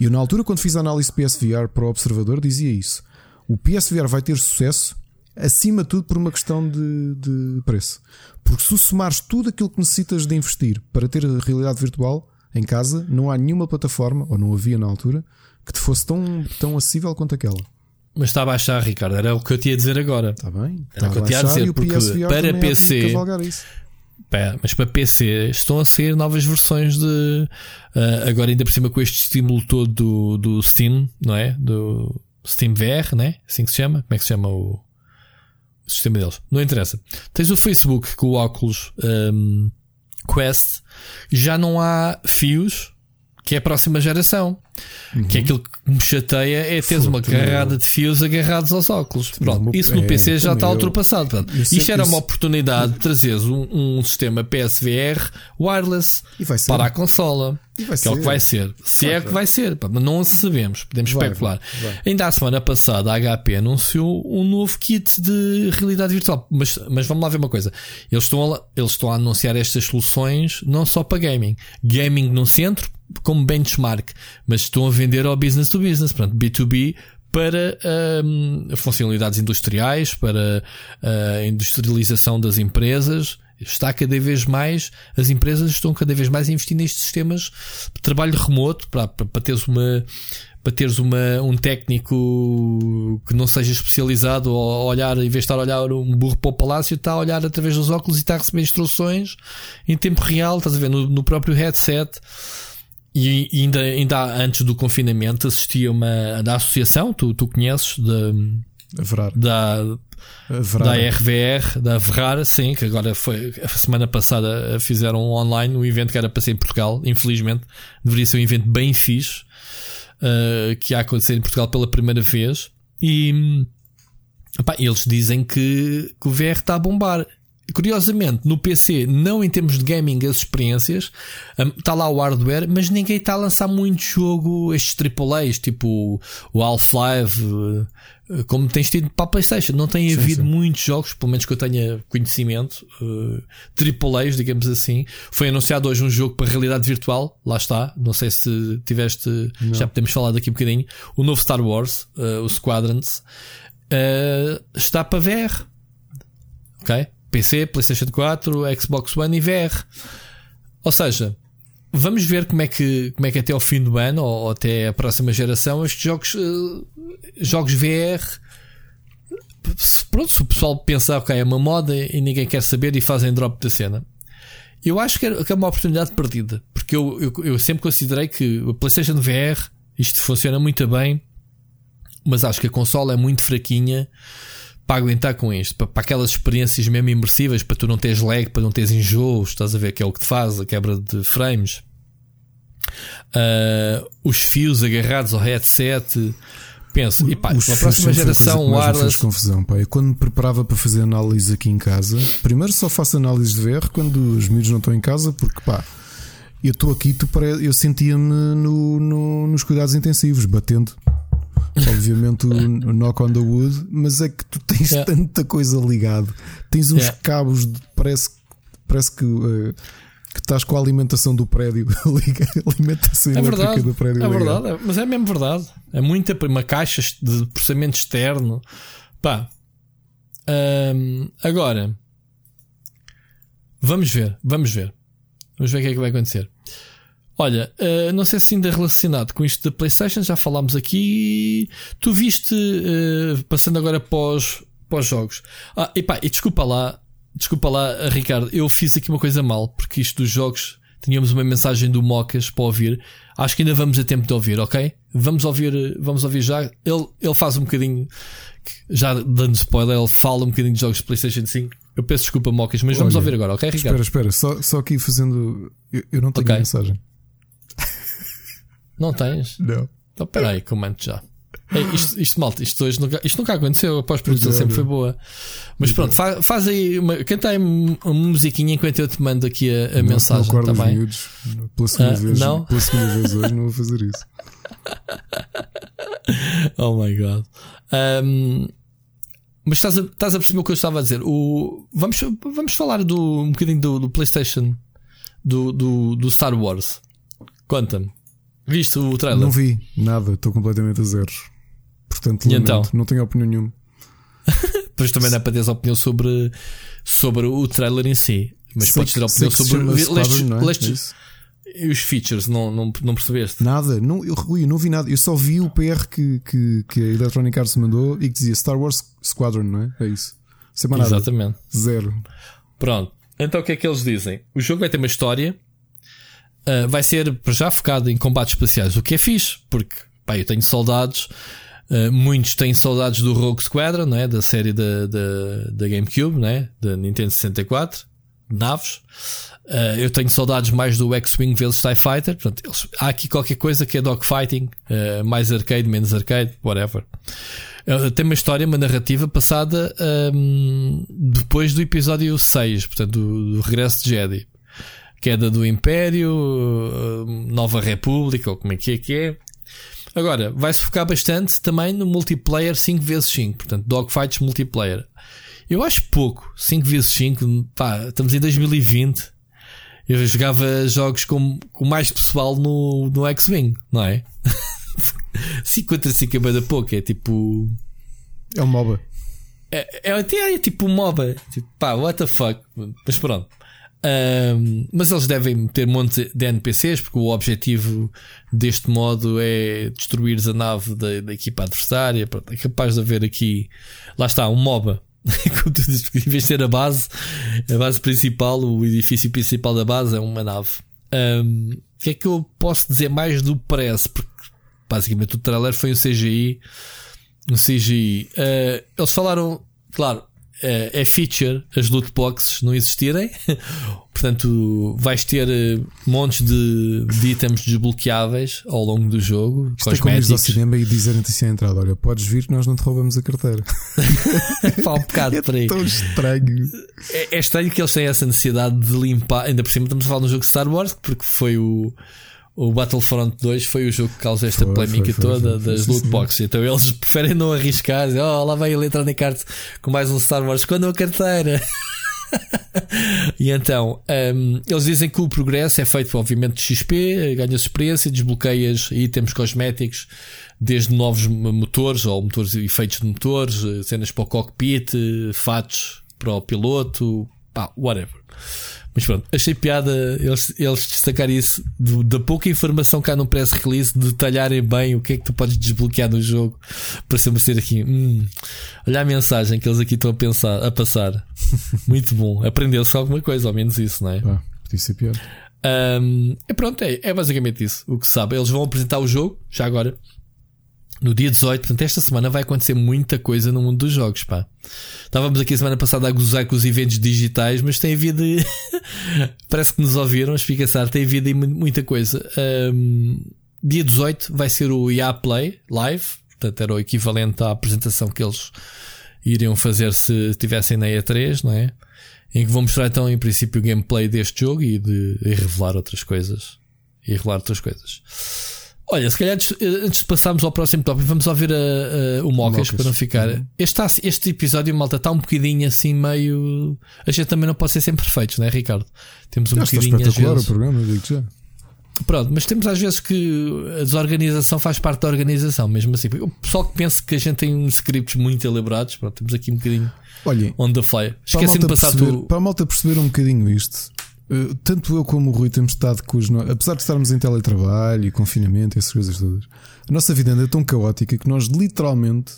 B: E eu, na altura, quando fiz a análise PSVR para o observador, dizia isso. O PSVR vai ter sucesso acima de tudo por uma questão de, de preço. Porque se somares tudo aquilo que necessitas de investir para ter a realidade virtual em casa, não há nenhuma plataforma, ou não havia na altura, que te fosse tão, tão acessível quanto aquela.
A: Mas está a baixar, Ricardo. Era o que eu te ia dizer agora.
B: Está bem.
A: Está era o que eu te ia dizer. Porque para PC. Pá, mas para PC estão a sair novas versões de. Uh, agora, ainda por cima, com este estímulo todo do, do Steam, não é? Do Steam VR, né? Assim que se chama? Como é que se chama o sistema deles. Não interessa. Tens o Facebook com o óculos um, Quest, já não há fios, que é a próxima geração. Uhum. Que é aquilo que me chateia é teres uma carrada de fios agarrados aos óculos. Pronto, isso no PC é, já está ultrapassado. Pronto. Isto era uma oportunidade de trazeres um, um, sistema PSVR wireless para a consola. que é o que vai ser. Se vai, é o que vai ser, não sabemos, podemos vai, especular. Vai. Ainda a semana passada a HP anunciou um novo kit de realidade virtual. Mas, mas vamos lá ver uma coisa. Eles estão, a, eles estão a anunciar estas soluções não só para gaming. Gaming no centro, como benchmark, mas estão a vender ao business to business, portanto, B2B para um, funcionalidades industriais, para a industrialização das empresas. Está cada vez mais, as empresas estão cada vez mais a investir nestes sistemas de trabalho remoto para, para, para teres uma para teres uma, um técnico que não seja especializado a olhar, em vez de estar a olhar um burro para o palácio, está a olhar através dos óculos e está a receber instruções em tempo real, estás a ver, no, no próprio headset. E ainda, ainda antes do confinamento assistia uma da associação, tu, tu conheces, de, da, da RVR, da Verrar, sim, que agora foi a semana passada fizeram online um evento que era para ser em Portugal, infelizmente, deveria ser um evento bem fixe, uh, que ia acontecer em Portugal pela primeira vez. E opa, eles dizem que, que o VR está a bombar. Curiosamente, no PC, não em termos de gaming, as experiências, está lá o hardware, mas ninguém está a lançar muito jogo, estes AAAs, tipo o Half-Life, eh, como tens tido para a PlayStation. Não tem sim, havido sim. muitos jogos, pelo menos que eu tenha conhecimento, uh, AAAs, digamos assim. Foi anunciado hoje um jogo para realidade virtual, lá está. Não sei se tiveste, não. já podemos falar daqui um bocadinho. O novo Star Wars, uh, o Squadrons, uh, está para VR. Ok? PC, PlayStation 4, Xbox One e VR. Ou seja, vamos ver como é que, como é que até ao fim do ano ou, até a próxima geração estes jogos, uh, jogos VR. Pronto, se o pessoal pensar que é uma moda e ninguém quer saber e fazem drop da cena. Eu acho que é, é uma oportunidade perdida. Porque eu, eu, eu sempre considerei que a PlayStation VR isto funciona muito bem, mas acho que a consola é muito fraquinha para aguentar com isto, para, para, aquelas experiências mesmo imersivas, para tu não teres lag, para não teres enjoos, estás a ver que é o que te faz, a quebra de frames. Uh, os fios agarrados ao headset. Penso, e pá,
B: os
A: na próxima geração wireless.
B: confusão, pá. Eu quando me preparava para fazer análise aqui em casa, primeiro sar faço análise de VR quando os miúdos não estão em casa, porque pá, eu estou aqui, tu pare... eu sentia-me no, no, nos cuidados intensivos, batendo. Obviamente o knock on the wood, mas é que tu tens yeah. tanta coisa ligado, tens uns yeah. cabos de, parece, parece que, uh, que estás com a alimentação do prédio, a alimentação
A: é verdade,
B: do prédio.
A: É verdade, é, mas é mesmo verdade. É muita uma caixa de processamento externo. Pá. Um, agora vamos ver, vamos ver. Vamos ver o que é que vai acontecer. Olha, uh, não sei se ainda relacionado com isto da PlayStation, já falámos aqui. Tu viste, uh, passando agora pós, pós jogos. Ah, epá, e desculpa lá, desculpa lá, Ricardo, eu fiz aqui uma coisa mal, porque isto dos jogos tínhamos uma mensagem do Mocas para ouvir. Acho que ainda vamos a tempo de ouvir, ok? Vamos ouvir, vamos ouvir já. Ele, ele faz um bocadinho, já dando spoiler, ele fala um bocadinho de jogos de PlayStation 5. Eu peço desculpa, Mocas, mas Olha, vamos ouvir agora, ok, Ricardo?
B: Espera, espera, só, só aqui fazendo. Eu, eu não tenho okay. mensagem.
A: Não tens?
B: Não.
A: Então peraí, comando já. É, isto, isto, malta, isto, hoje nunca, isto nunca aconteceu. A pós-produção sempre foi boa. Mas pronto, faz, faz aí, uma, canta aí uma musiquinha enquanto eu te mando aqui a, a não, mensagem.
B: Não tá miúdos, pela segunda, ah, vez, não? pela segunda vez hoje, não vou fazer isso.
A: oh my god. Um, mas estás a, estás a perceber o que eu estava a dizer? O, vamos, vamos falar do, um bocadinho do, do PlayStation, do, do, do Star Wars. Conta-me. Viste o trailer?
B: Não vi nada, estou completamente a zeros. Portanto, lamento, então? não tenho opinião nenhuma.
A: Depois também não é para teres opinião sobre, sobre o trailer em si. Mas sei podes ter opinião sobre. Lestes, é lestes, é os features, não, não, não percebeste?
B: Nada, não, eu, eu não vi nada. Eu só vi o PR que, que, que a Electronic Arts mandou e que dizia Star Wars Squadron, não é? É isso. Sem nada.
A: Exatamente.
B: Zero.
A: Pronto. Então o que é que eles dizem? O jogo vai ter uma história uh, vai ser já focado em combates espaciais, o que é fixe, porque pá, eu tenho soldados. Uh, muitos têm saudades do Rogue Squadron, não é? da série da, da, da GameCube, não é? da Nintendo 64, naves. Uh, eu tenho saudades mais do X-Wing vs TIE Fighter. Portanto, eles, há aqui qualquer coisa que é dogfighting, uh, mais arcade, menos arcade, whatever. Tem uma história, uma narrativa passada um, depois do episódio 6, portanto, do, do regresso de Jedi queda do Império, uh, Nova República, ou como é que é que é. Agora, vai-se focar bastante também no multiplayer 5x5, portanto, dogfights multiplayer. Eu acho pouco, 5x5, pá, estamos em 2020. Eu jogava jogos com, com mais pessoal no, no X-Wing, não é? 5 contra 5 é bem pouco, é tipo.
B: É um MOBA.
A: É, é, é, é tipo um MOBA. Tipo, pá, what the fuck. Mas pronto. Um, mas eles devem ter monte de NPCs, porque o objetivo deste modo é destruir a nave da, da equipa adversária. Pronto, é capaz de haver aqui, lá está, um MOBA. em vez de ter a base, a base principal, o edifício principal da base é uma nave. Um, o que é que eu posso dizer mais do press? Porque basicamente o trailer foi um CGI. Um CGI. Uh, eles falaram, claro, é, é feature as loot boxes não existirem. Portanto, vais ter eh, montes de, de itens desbloqueáveis ao longo do jogo.
B: Isto é como ir ao cinema e dizerem-te assim à entrada: Olha, podes vir que nós não te roubamos a carteira.
A: Fala um bocado
B: é
A: por aí.
B: tão estranho.
A: É, é, estranho que eles tenham essa necessidade de limpar. Ainda por cima, estamos a falar no jogo Star Wars, porque foi o o Battlefront 2 foi o jogo que causou esta foi, polémica foi, foi, toda das loot boxes. Então eles preferem não arriscar. Dizer, oh, lá vai ele entrar na carta com mais um Star Wars. Quando a carteira? e então, um, eles dizem que o progresso é feito, obviamente, de XP, ganhas experiência, desbloqueias itens cosméticos, desde novos motores ou motores efeitos de motores, cenas para o cockpit, fatos para o piloto, pá, whatever. Mas pronto, achei piada eles, eles destacarem isso da pouca informação que há no press release, de detalharem bem o que é que tu podes desbloquear no jogo. para ser aqui, hum, olha a mensagem que eles aqui estão a, pensar, a passar. Muito bom. Aprendeu-se alguma coisa, ao menos isso, não é?
B: Ah, podia ser pior.
A: Um, e pronto, é, é basicamente isso. O que se sabe, eles vão apresentar o jogo, já agora. No dia 18, portanto, esta semana vai acontecer muita coisa no mundo dos jogos, pá. Estávamos aqui a semana passada a gozar com os eventos digitais, mas tem havido. Parece que nos ouviram, explicaçar, tem havido muita coisa. Um, dia 18 vai ser o IA Play Live, portanto, era o equivalente à apresentação que eles iriam fazer se estivessem na E3, não é? Em que vão mostrar então, em princípio, o gameplay deste jogo e de e revelar outras coisas. E revelar outras coisas. Olha, se calhar antes de passarmos ao próximo tópico, vamos ouvir a, a, o Mocas, para não ficar. Uhum. Este, este episódio, malta, está um bocadinho assim meio. A gente também não pode ser sempre perfeitos, não é, Ricardo? Temos um já bocadinho.
B: Está espetacular vezes... o programa, digo já.
A: Pronto, mas temos às vezes que a desorganização faz parte da organização, mesmo assim. O pessoal que pensa que a gente tem uns scripts muito elaborados, pronto, temos aqui um bocadinho Olhem, on the fly. Esqueci de passar
B: perceber, tu... Para a malta perceber um bocadinho isto, tanto eu como o Rui temos estado com os. Apesar de estarmos em teletrabalho e confinamento, essas coisas todas, a nossa vida anda tão caótica que nós literalmente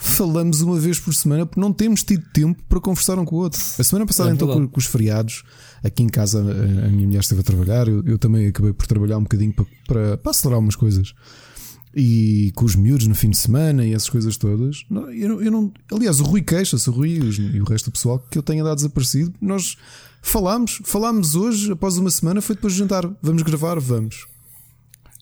B: falamos uma vez por semana porque não temos tido tempo para conversar um com o outro. A semana passada, é então, com, com, os feriados, aqui em casa, a, a, minha mulher esteve a trabalhar, eu, eu, também acabei por trabalhar um bocadinho para, para, para acelerar umas coisas. E com os miúdos no fim de semana e essas coisas todas. Eu, eu não, aliás, o Rui queixa-se, o Rui e o resto do pessoal que eu tenha dado desaparecido. Nós falámos, falámos hoje, após uma semana, foi depois de jantar. Vamos gravar, vamos.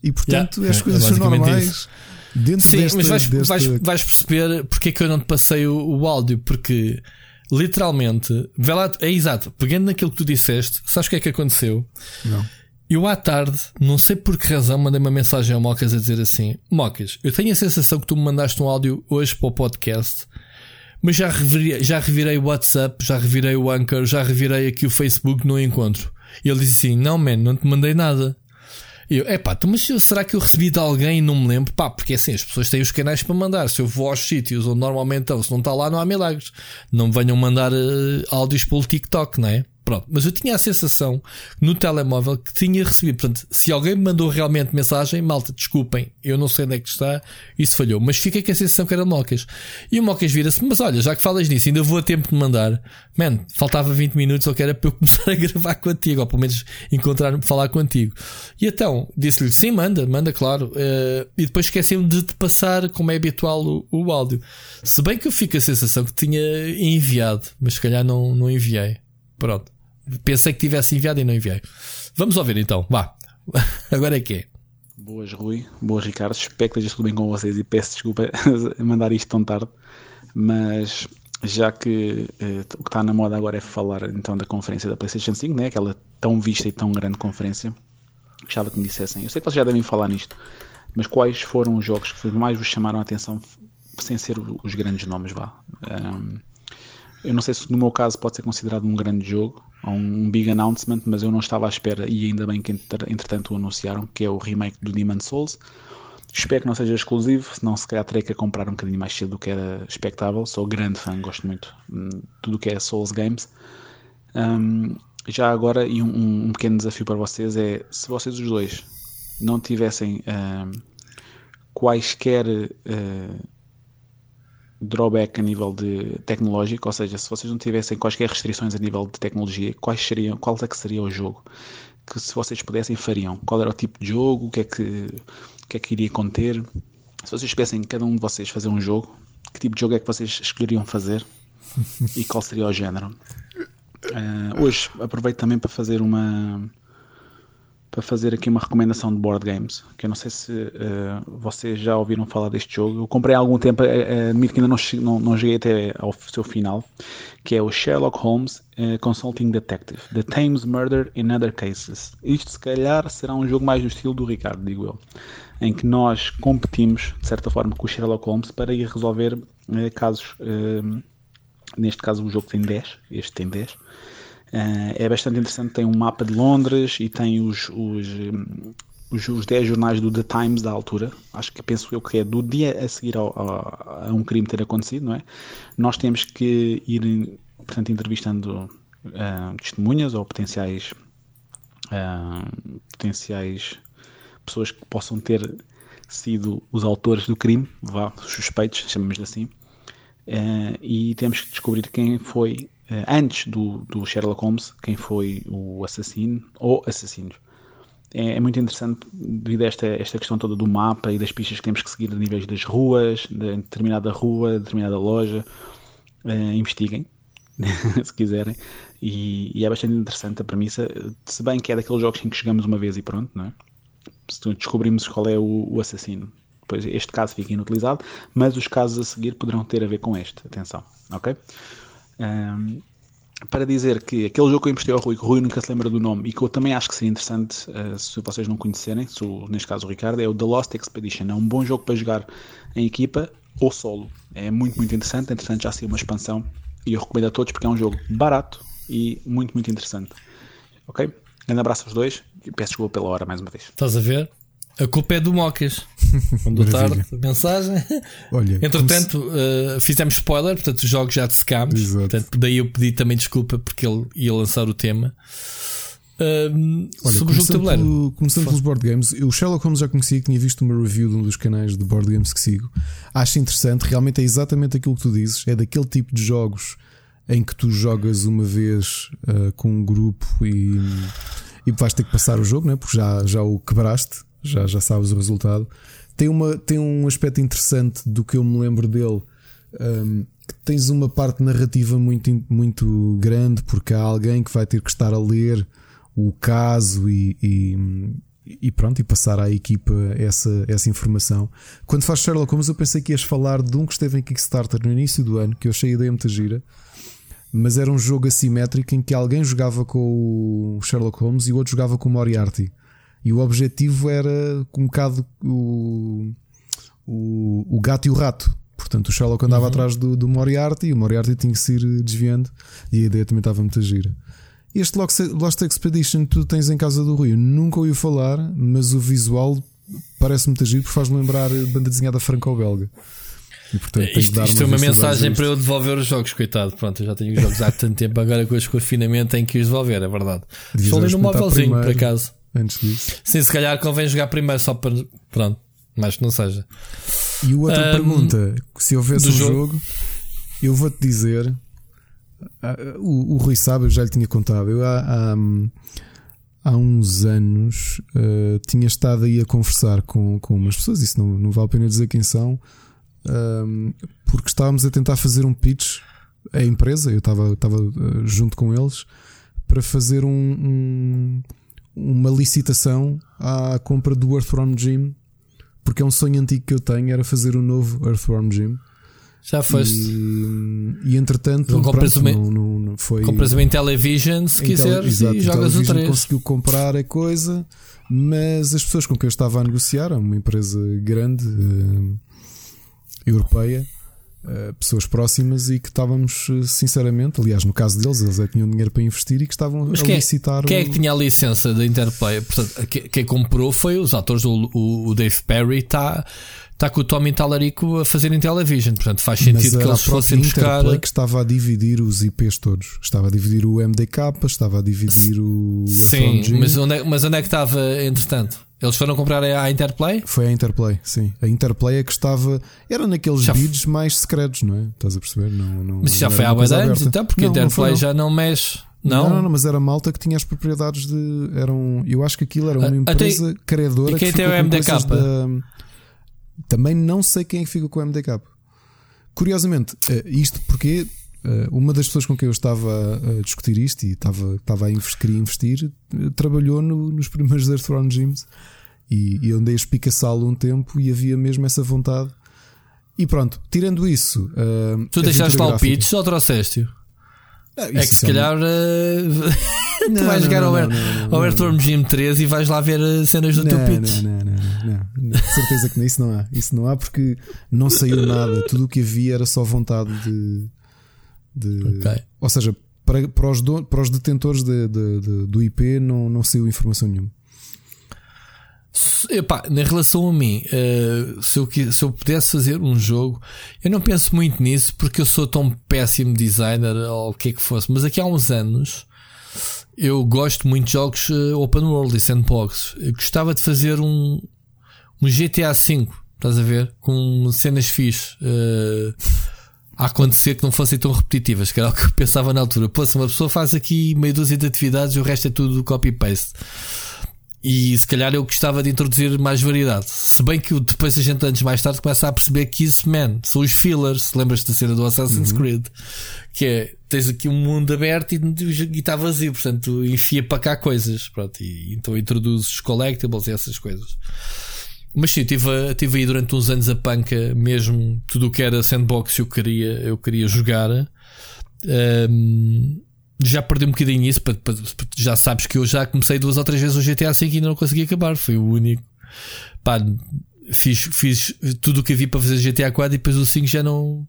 B: E portanto, yeah, as coisas é, são normais. Isso.
A: Dentro Sim, desta, mas vais, desta... vais, vais, perceber porque é que eu não te passei o, o áudio, porque literalmente, lá, é exato, pegando naquilo que tu disseste, sabes o que é que aconteceu?
B: Não.
A: Eu à tarde, não sei por que razão, mandei uma mensagem ao Mocas a dizer assim: Mocas, eu tenho a sensação que tu me mandaste um áudio hoje para o podcast, mas já revirei, já revirei o WhatsApp, já revirei o Anchor, já revirei aqui o Facebook, não encontro. E ele disse assim: Não, man, não te mandei nada. E eu, é pá, então, mas será que eu recebi de alguém e não me lembro? Pá, porque assim, as pessoas têm os canais para mandar. Se eu vou aos sítios onde normalmente estão, se não está lá, não há milagres. Não me venham mandar uh, áudios pelo TikTok, não é? Pronto, mas eu tinha a sensação no telemóvel que tinha recebido. Portanto, se alguém me mandou realmente mensagem, malta, desculpem, eu não sei onde é que está, isso falhou. Mas fica com a sensação que era Mocas. E o Mocas vira-se, mas olha, já que falas nisso, ainda vou a tempo de mandar. Man, faltava 20 minutos, ou que era para eu começar a gravar contigo, ou pelo menos encontrar-me, falar contigo. E então, disse-lhe, sim, manda, manda, claro. Uh, e depois esqueci-me de te passar, como é habitual, o, o áudio. Se bem que eu fico a sensação que tinha enviado, mas se calhar não, não enviei. Pronto. Pensei que tivesse enviado e não enviei. Vamos ouvir então, vá. Agora é que é.
D: Boas, Rui. Boas, Ricardo. Espero que esteja tudo bem com vocês e peço desculpa mandar isto tão tarde, mas já que eh, o que está na moda agora é falar então da conferência da PlayStation 5, né? aquela tão vista e tão grande conferência, gostava que me dissessem. Eu sei que vocês já devem falar nisto, mas quais foram os jogos que mais vos chamaram a atenção sem ser os grandes nomes? Vá. Um, eu não sei se no meu caso pode ser considerado um grande jogo, um big announcement, mas eu não estava à espera e ainda bem que entretanto o anunciaram, que é o remake do Demon Souls. Espero que não seja exclusivo, senão se calhar terei que comprar um bocadinho mais cedo do que era expectável. Sou grande fã, gosto muito hum, de tudo o que é Souls Games. Um, já agora, e um, um, pequeno desafio para vocês é se vocês os dois não tivessem um, quaisquer uh, drawback a nível de tecnológico, ou seja, se vocês não tivessem quaisquer restrições a nível de tecnologia, quais seriam, qual é que seria o jogo que se vocês pudessem fariam? Qual era o tipo de jogo? O que é que, o que, é que iria conter? Se vocês tivessem cada um de vocês fazer um jogo, que tipo de jogo é que vocês escolheriam fazer e qual seria o género? Uh, hoje aproveito também para fazer uma para fazer aqui uma recomendação de board games, que eu não sei se uh, vocês já ouviram falar deste jogo. Eu comprei há algum tempo, uh, admito que ainda não, não, não cheguei até ao seu final, que é o Sherlock Holmes uh, Consulting Detective, The Thames Murder in Other Cases. Isto se calhar será um jogo mais do estilo do Ricardo, digo eu, em que nós competimos, de certa forma, com o Sherlock Holmes para ir resolver casos, neste caso o jogo tem 10, este tem 10, Uh, é bastante interessante, tem um mapa de Londres e tem os, os, os, os 10 jornais do The Times da altura. Acho que penso eu que é do dia a seguir ao, ao, a um crime ter acontecido, não é? Nós temos que ir, portanto, entrevistando uh, testemunhas ou potenciais, uh, potenciais pessoas que possam ter sido os autores do crime, vá, suspeitos, chamamos assim, uh, e temos que descobrir quem foi eh, antes do, do Sherlock Holmes, quem foi o assassino ou assassinos. é, é, muito interessante devido a esta, esta questão toda do mapa e das pistas que temos que seguir a níveis das ruas, de determinada rua, de determinada loja. Uh, investiguem, se quiserem. E, e, é bastante interessante a premissa, se bem que é daqueles jogos em que chegamos uma vez e pronto, não é? Descobrimos qual é o, o assassino. Pois este caso fica inutilizado, mas os casos a seguir poderão ter a ver com este. Atenção, ok? Um, para dizer que aquele jogo que eu emprestei ao Rui, que o Rui nunca se lembra do nome e que eu também acho que seria interessante uh, se vocês não conhecerem, se o, neste caso o Ricardo, é o The Lost Expedition. É um bom jogo para jogar em equipa ou solo. É muito, muito interessante. Interessante já ser uma expansão e eu recomendo a todos porque é um jogo barato e muito, muito interessante. Ok? Grande abraço aos dois e peço desculpa pela hora mais uma vez.
A: Estás a ver? A culpa é do Mocas. Mandou tarde a mensagem. Olha, Entretanto, uh, fizemos spoiler, portanto, os jogos já dissecámos. Portanto, daí eu pedi também desculpa porque ele ia lançar o tema. Uh,
B: Olha, sobre o jogo tabuleiro. Pelo, começando pelos board games, eu, o Sherlock Holmes já conhecia, tinha visto uma review de um dos canais de board games que sigo. Acho interessante, realmente é exatamente aquilo que tu dizes. É daquele tipo de jogos em que tu jogas uma vez uh, com um grupo e, e vais ter que passar o jogo, né? porque já, já o quebraste já, já sabes o resultado. Tem, uma, tem um aspecto interessante do que eu me lembro dele. Um, que tens uma parte narrativa muito, muito grande, porque há alguém que vai ter que estar a ler o caso e, e, e pronto, e passar à equipa essa, essa informação. Quando faz Sherlock Holmes, eu pensei que ias falar de um que esteve em Kickstarter no início do ano, que eu achei a ideia muito gira mas era um jogo assimétrico em que alguém jogava com o Sherlock Holmes e o outro jogava com o Moriarty. E o objetivo era um bocado o, o, o gato e o rato. Portanto, o Sherlock andava uhum. atrás do, do Moriarty e o Moriarty tinha que se ir desviando. E a ideia também estava muito gira. Este Lost Expedition tu tens em casa do Rui. Eu nunca ouvi falar, mas o visual parece muito giro porque faz-me lembrar banda desenhada franco-belga.
A: E, portanto, isto, isto é uma mensagem para eu devolver os jogos, coitado. Pronto, eu já tenho os jogos há tanto tempo, agora com o afinamento tenho que os devolver, é verdade. Estou ali no móvelzinho, por acaso
B: antes disso.
A: Sim, se calhar convém jogar primeiro só para. Pronto, mas que não seja.
B: E outra um, pergunta: se houvesse um jogo, jogo eu vou-te dizer. Uh, o, o Rui sabe, eu já lhe tinha contado. Eu há, há, há uns anos uh, tinha estado aí a conversar com, com umas pessoas, isso não, não vale a pena dizer quem são, porque estávamos a tentar fazer um pitch à empresa. Eu estava, estava uh, junto com eles para fazer um, um uma licitação à compra do Earthworm Jim, porque é um sonho antigo que eu tenho, era fazer um novo Earthworm Jim.
A: Já foste.
B: E, e entretanto, não
A: compras,
B: pronto,
A: uma, não, não, foi. Compras uma Intellivision se quiseres exato, e jogas o 3.
B: conseguiu comprar a coisa, mas as pessoas com quem eu estava a negociar, uma empresa grande, uh, europeia, pessoas próximas e que estávamos, eh, sinceramente, aliás, no caso deles, eles é tinham dinheiro para investir e que estavam Mas a quem, é- licitar.
A: Quem o... é que tinha a licença da Interplay? Portanto, quem, quem comprou foi os atores, o, o, Dave Perry está. Está com o Tommy Talarico a fazer em television, portanto faz sentido que eles fossem buscar.
B: que estava a dividir os IPs todos. Estava a dividir o MDK, estava a dividir o.
A: Sim, mas onde, é, mas onde é que estava entretanto? Eles foram comprar a Interplay?
B: Foi a Interplay, sim. A Interplay é que estava. Era naqueles já bids mais secretos, não é? Estás a perceber? Não, não,
A: mas já foi há dois anos, então, porque não, a Interplay já não mexe. Não?
B: não? não, mas era malta que tinha as propriedades de. Eram, eu acho que aquilo era uma empresa Até, credora.
A: E quem
B: que
A: tem o MDK? Da,
B: também não sei quem é que fica com o MDK. Curiosamente, eh, isto porque uma das pessoas com quem eu estava a discutir isto e estava, estava a investir, queria investir, eh, trabalhou no, nos primeiros Earthworm Gyms e, e andei a espicaçá-lo um tempo e havia mesmo essa vontade. E pronto, tirando isso. Uh,
A: tu deixaste lá o pitch ou trouxeste-o? Ah, é que se calhar uh, tu vais jogar ao, ao Earthworm Gym 3 e vais lá ver cenas do teu pitch.
B: Não, não, não, não, não. certeza que isso não há. Isso não há porque não saiu nada. Tudo o que havia era só vontade de de, okay. Ou seja, para, para, os, do, para os detentores de, de, de, do IP não, não saiu informação nenhuma.
A: Epá, na relação a mim, uh, se, eu, se eu pudesse fazer um jogo, eu não penso muito nisso porque eu sou tão péssimo designer ou o que é que fosse, mas aqui há uns anos eu gosto muito de jogos uh, open world e sandbox. Eu gostava de fazer um, um GTA V, estás a ver? Com cenas fixe. Uh, a acontecer que não fossem tão repetitivas, que era o que eu pensava na altura. Pô, se uma pessoa faz aqui meia dúzia de atividades e o resto é tudo copy-paste. e se calhar eu gostava de introduzir mais variedade. Se bem que depois a gente anos mais tarde começa a perceber que isso, man, são os fillers. Lembras-te da cena do Assassin's uhum. Creed? Que é, tens aqui um mundo aberto e está vazio, portanto enfia para cá coisas. Pronto, e então introduzes collectibles e essas coisas. Mas sim, tive, tive aí durante uns anos a panca, mesmo tudo o que era sandbox eu queria, eu queria jogar. Um, já perdi um bocadinho isso, já sabes que eu já comecei duas ou três vezes o GTA V e ainda não consegui acabar, foi o único. Pá, fiz, fiz tudo o que havia para fazer GTA 4 e depois o 5 já não.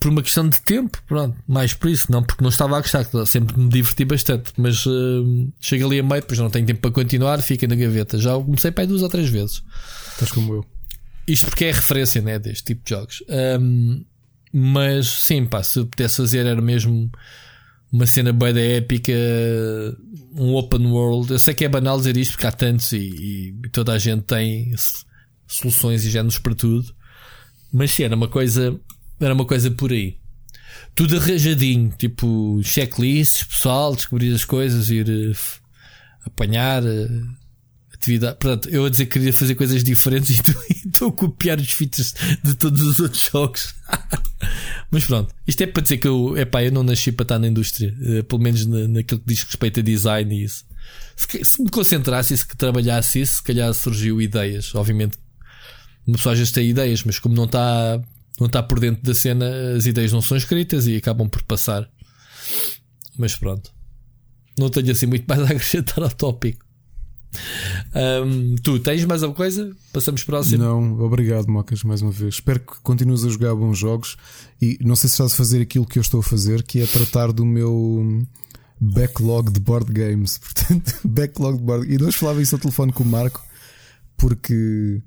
A: Por uma questão de tempo, pronto, mais por isso, não porque não estava a gostar, sempre me diverti bastante, mas uh, chega ali a meio, depois não tenho tempo para continuar, fica na gaveta. Já comecei para aí duas ou três vezes.
B: Estás como eu.
A: Isto porque é referência, né, deste tipo de jogos. Um, mas sim, pá, se eu pudesse fazer era mesmo uma cena bem da épica, um open world. Eu sei que é banal dizer isto porque há tantos e, e toda a gente tem soluções e géneros para tudo. Mas sim, era uma coisa, era uma coisa por aí. Tudo arranjadinho, tipo checklists, pessoal, descobrir as coisas, ir uh, apanhar uh, atividade. Portanto, eu a dizer que queria fazer coisas diferentes e estou a copiar os features de todos os outros jogos. Mas pronto, isto é para dizer que eu, epá, eu não nasci para estar na indústria, uh, pelo menos na, naquilo que diz respeito a design e isso. Se, se me concentrasse e se trabalhasse isso, se calhar surgiu ideias. Obviamente, uma pessoa às vezes tem ideias, mas como não está, não está por dentro da cena, as ideias não são escritas e acabam por passar. Mas pronto, não tenho assim muito mais a acrescentar ao tópico. Um, tu tens mais alguma coisa? Passamos próximo.
B: Não, obrigado, Mocas, mais uma vez. Espero que continues a jogar bons jogos e não sei se estás a fazer aquilo que eu estou a fazer, que é tratar do meu backlog de board games. Portanto, backlog de board E hoje falava isso ao telefone com o Marco, porque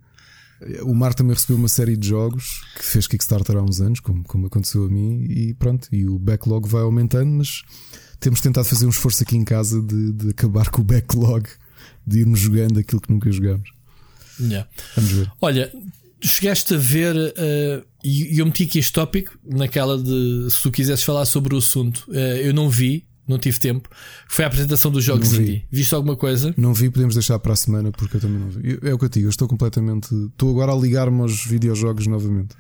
B: o Marco também recebeu uma série de jogos que fez Kickstarter há uns anos, como, como aconteceu a mim, e pronto, e o backlog vai aumentando, mas temos tentado fazer um esforço aqui em casa de, de acabar com o backlog de irmos jogando aquilo que nunca jogamos.
A: Yeah.
B: Vamos ver.
A: Olha, chegaste a ver, uh, e eu meti aqui este tópico naquela de se tu quisesses falar sobre o assunto. Uh, eu não vi, não tive tempo. Foi a apresentação dos jogos vi. indie. Viste alguma coisa?
B: Não vi, podemos deixar para a semana porque eu também não vi. É o que eu digo, eu estou completamente. Estou agora a ligar-me aos videojogos novamente.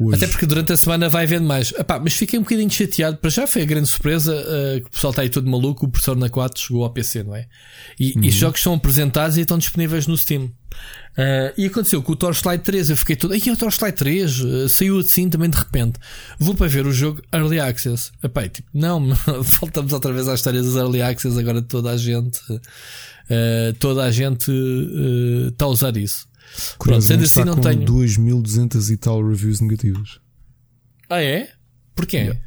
A: Hoje. Até porque durante a semana vai havendo mais. Epá, mas fiquei um bocadinho chateado. Para já foi a grande surpresa uh, que o pessoal está aí todo maluco. O professor na 4 chegou ao PC, não é? E, uhum. e os jogos são apresentados e estão disponíveis no Steam. Uh, e aconteceu com o Torchlight 3. Eu fiquei todo. Ai, é o Torchlight 3 uh, saiu assim também de repente. Vou para ver o jogo Early Access. Epá, tipo, não, voltamos outra vez à história dos Early Access. Agora toda a gente, uh, toda a gente está a usar isso.
B: Pronto, sendo assim não com tenho. 2200 e tal reviews negativas.
A: Ah, é? Porquê? Yeah.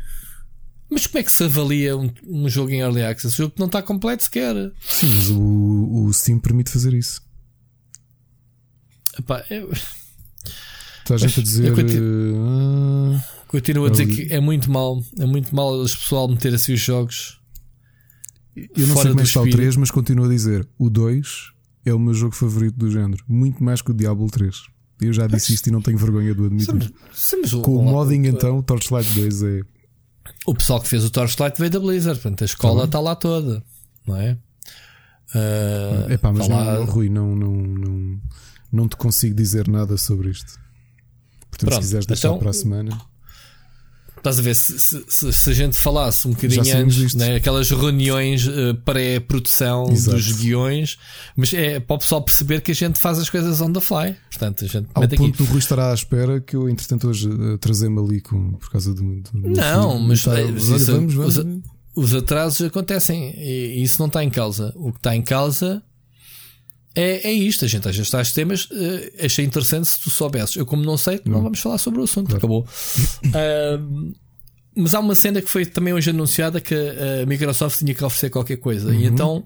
A: Mas como é que se avalia um, um, jogo em Early Access? O jogo que não está completo sequer.
B: Sim, mas o, o Steam permite fazer isso.
A: Epá, eu...
B: Está a gente a dizer.
A: Continuo, uh... continuo a dizer que é muito mal. É muito mal as pessoal meter assim os jogos.
B: Eu não sei como é que está o 3, mas continuo a dizer: o 2 é o meu jogo favorito do género, muito mais que o Diablo 3. Eu já disse isto e não tenho vergonha de admitir. Somos, somos Com o modding, então, o Torchlight 2 é.
A: O pessoal que fez o Torchlight veio da Blizzard, portanto a escola está tá lá toda, não é?
B: Uh, Epá, mas tá não. Rui, não, não, não, não te consigo dizer nada sobre isto. Portanto, Pronto, se quiseres deixar então, para a semana.
A: Estás a ver, se, se, se, a gente falasse um bocadinho antes, né, aquelas reuniões uh, pré-produção dos guiões, mas é para o pessoal perceber que a gente faz as coisas on the fly. Portanto, a gente
B: Ao ponto aqui. do Rui estará à espera que eu, entretanto, hoje uh, trazer-me ali com, por causa do. do
A: não, mas, está, é, mas olha, vamos, vamos. Os, os atrasos acontecem e, e isso não está em causa. O que está em causa é, é isto, a gente às vezes a temas, uh, achei interessante se tu soubesses. Eu, como não sei, não, não vamos falar sobre o assunto, claro. acabou. uh, mas há uma cena que foi também hoje anunciada que a Microsoft tinha que oferecer qualquer coisa, uhum. e então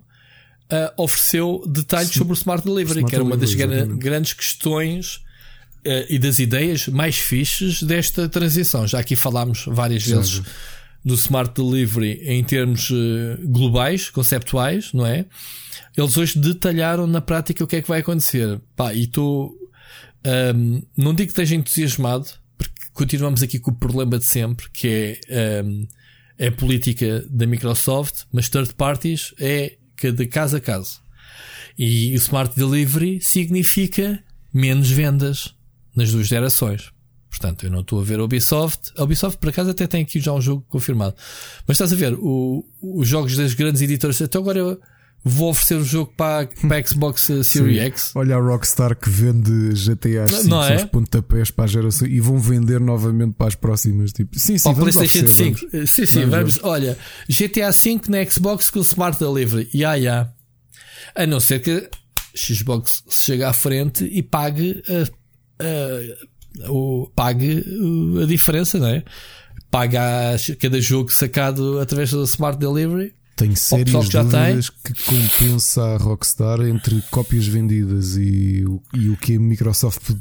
A: uh, ofereceu detalhes Sim. sobre o Smart Delivery, Smart que era uma das grandes questões uh, e das ideias mais fixes desta transição. Já aqui falámos várias vezes do Smart Delivery em termos uh, globais, conceptuais, não é? Eles hoje detalharam na prática o que é que vai acontecer. Pá, e estou. Um, não digo que esteja entusiasmado, porque continuamos aqui com o problema de sempre, que é, um, é a política da Microsoft, mas third parties é de caso a caso. E o Smart Delivery significa menos vendas nas duas gerações. Portanto, eu não estou a ver a Ubisoft. A Ubisoft, por acaso, até tem aqui já um jogo confirmado. Mas estás a ver, o, os jogos das grandes editoras, até agora eu vou oferecer o jogo para, para a Xbox uh, Series. X.
B: Olha a Rockstar que vende GTA 5 não é? pontapés para a geração e vão vender novamente para as próximas. Tipo, sim, sim,
A: para vamos PlayStation 5. Vamos. Sim, sim, vamos. vamos. Olha, GTA 5 na Xbox com Smart Delivery. Ya, yeah, ya. Yeah. A não ser que Xbox chegue à frente e pague a, a, o, pague a diferença, não é? Paga cada jogo sacado através do Smart Delivery
B: tenho sérias que dúvidas tem. que compensa a Rockstar entre cópias vendidas e, e o que a Microsoft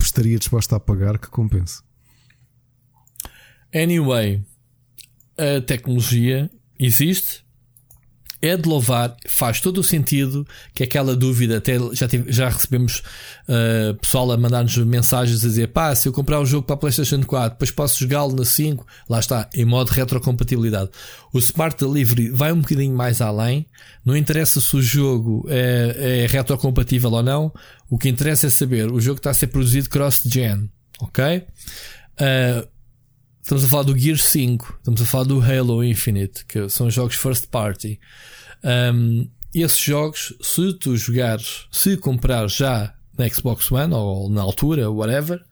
B: estaria disposta a pagar que compensa.
A: Anyway, a tecnologia existe, é de louvar, faz todo o sentido que aquela dúvida, até já, tive, já recebemos uh, pessoal a mandar-nos mensagens a dizer pá, se eu comprar um jogo para a PlayStation 4, depois posso jogá-lo na 5, lá está, em modo retrocompatibilidade. O Smart Delivery vai um bocadinho mais além, não interessa se o jogo é, é retrocompatível ou não, o que interessa é saber o jogo está a ser produzido cross-gen, ok? Uh, Estamos a falar do Gear 5, estamos a falar do Halo Infinite, que são jogos first party. Um, esses jogos, se tu jogares, se comprares já na Xbox One ou na altura, whatever,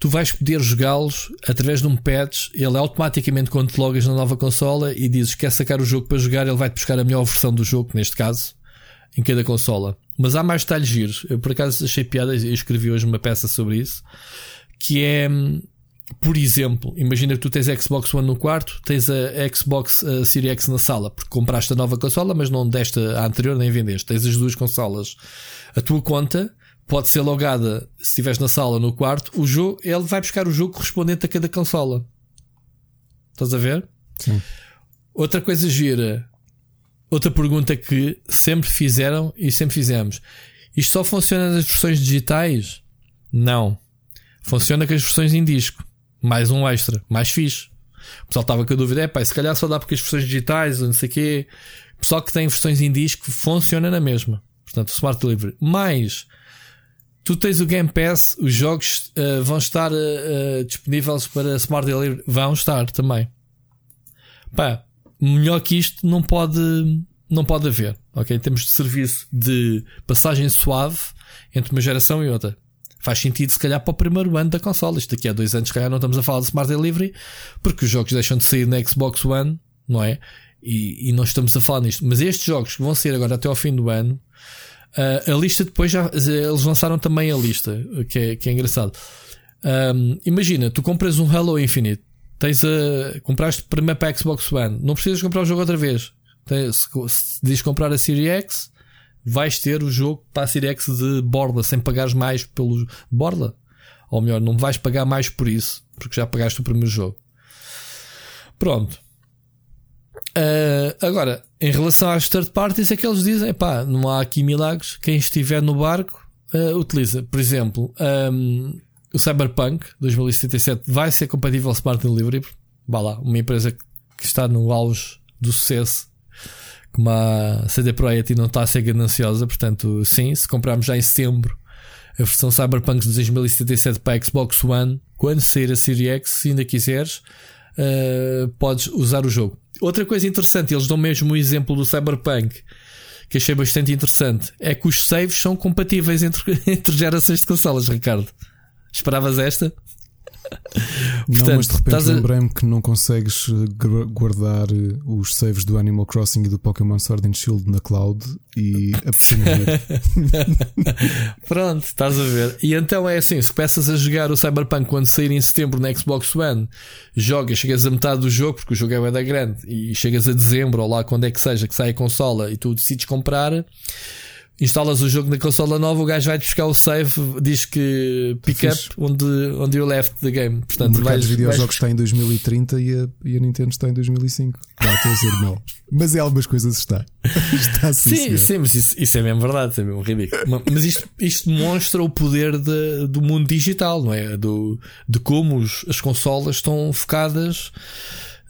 A: tu vais poder jogá-los através de um patch. Ele automaticamente, quando te logas na nova consola e dizes que quer sacar o jogo para jogar, ele vai-te buscar a melhor versão do jogo, neste caso, em cada consola. Mas há mais detalhes giros. Eu por acaso achei piada e escrevi hoje uma peça sobre isso. Que é hum, por exemplo, imagina que tu tens a Xbox One no quarto, tens a Xbox a Series X na sala, porque compraste a nova consola, mas não deste a anterior nem vendeste. Tens as duas consolas. A tua conta pode ser logada se estiveres na sala no quarto. O jogo, ele vai buscar o jogo correspondente a cada consola. Estás a ver?
B: Sim.
A: Outra coisa gira, outra pergunta que sempre fizeram e sempre fizemos: isto só funciona nas versões digitais? Não. Funciona com as versões em disco mais um extra, mais fixe. O pessoal estava com a dúvida, é pá, se calhar só dá porque as versões digitais, não sei o quê. O pessoal que tem versões em disco funciona na mesma. Portanto, Smart Delivery. Mais, tu tens o Game Pass, os jogos uh, vão estar uh, disponíveis para Smart Delivery. Vão estar também. Pá, melhor que isto não pode, não pode haver. Ok? Temos de serviço de passagem suave entre uma geração e outra faz sentido se calhar para o primeiro ano da consola. Isto daqui a dois anos, se calhar não estamos a falar de Smart Delivery, porque os jogos deixam de sair na Xbox One, não é? E, e não estamos a falar nisto. Mas estes jogos que vão ser agora até ao fim do ano, uh, a lista depois já eles lançaram também a lista, que é, que é engraçado. Um, imagina, tu compras um Halo Infinite, tens a, compraste primeiro para a Xbox One, não precisas comprar o jogo outra vez. Se, se diz comprar a Series X, vais ter o jogo para a Series X de borda, sem pagares mais pelo borda. Ou melhor, não vais pagar mais por isso, porque já pagaste o primeiro jogo. Pronto. Uh, agora, em relação às third parties, é que eles dizem: pá, não há aqui milagres. Quem estiver no barco uh, utiliza. Por exemplo, um, o Cyberpunk 2077 vai ser compatível Smart Delivery. Vá lá, uma empresa que está no auge do sucesso como a CD Projekt não está a ser gananciosa, portanto, sim, se comprarmos já em setembro a versão Cyberpunk de 2077 para Xbox One, quando sair a Series X, se ainda quiseres, uh, podes usar o jogo. Outra coisa interessante, eles dão mesmo o exemplo do Cyberpunk, que achei bastante interessante, é que os saves são compatíveis entre, entre gerações de consolas, Ricardo. Esperavas esta?
B: Portanto, não, mas de repente lembrei-me que não consegues eh, guardar eh, os saves do Animal Crossing e do Pokémon Sword and Shield na cloud e
A: Pronto, estás a ver. E então é assim: se começas a jogar o Cyberpunk quando sair em setembro na Xbox One, jogas, chegas a metade do jogo, porque o jogo é da grande, e chegas a dezembro ou lá quando é que seja que sai a consola e tu decides comprar instalas o jogo na consola nova, o gajo vai buscar o save, diz que pick up onde, onde you left the game. Portanto,
B: o mercado de videojogos vais... está em 2030 e a, e a Nintendo está em 2005. Não, estou a dizer não. Mas em algumas coisas está. está
A: sim, sim, mas isso, isso, é mesmo verdade, isso é mesmo ridículo. mas isto, isto demonstra o poder de, do mundo digital, não é? Do, de como os, as consolas estão focadas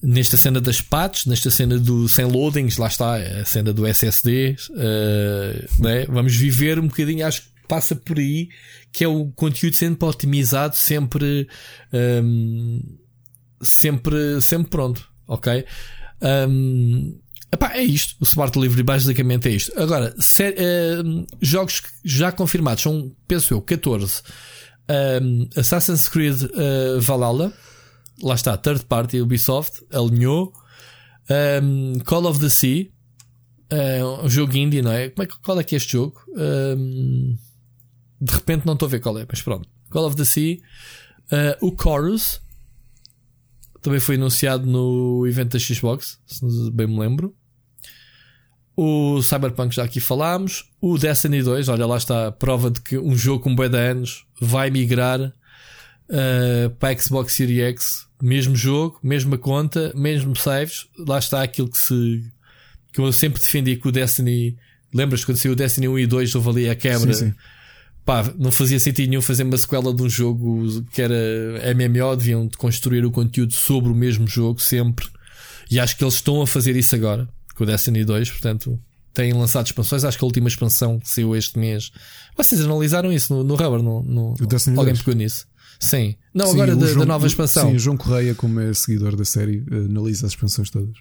A: nesta cena das patches, nesta cena do sem loadings, lá está, a cena do SSD, uh, né? vamos viver um bocadinho, acho que passa por aí, que é o conteúdo sempre otimizado, sempre, um, sempre, sempre pronto, ok? Um, epá, é isto, o Smart Delivery basicamente é isto. Agora, uh, jogos já confirmados são, penso eu, 14. Um, Assassin's Creed uh, Valhalla, lá está, third party Ubisoft, alinhou. Um, Call of the Sea, uh, um jogo indie, não é? Como é qual é que é este jogo? Um, de repente não estou a ver qual é, mas pronto. Call of the Sea, uh, o Chorus, também foi anunciado no evento da Xbox, se bem me lembro. O Cyberpunk já aqui falámos. O Destiny 2, olha lá está a prova de que um jogo com bué de anos vai migrar uh, para a Xbox Series X. Mesmo jogo, mesma conta, mesmo saves. Lá está aquilo que se que eu sempre defendi que o Destiny. Lembras quando saiu o Destiny 1 e 2 houve ali a quebra? Sim, sim. Pá, não fazia sentido nenhum fazer uma sequela de um jogo que era MMO, deviam construir o conteúdo sobre o mesmo jogo sempre. E acho que eles estão a fazer isso agora com o Destiny 2, portanto, têm lançado expansões. Acho que a última expansão que saiu este mês. Vocês analisaram isso no, no Rubber? No, no, alguém
B: 2.
A: pegou nisso? Sim. Não, sim, agora da, João, da, nova expansão.
B: Sim, o João Correia, como é seguidor da série, analisa as expansões todas.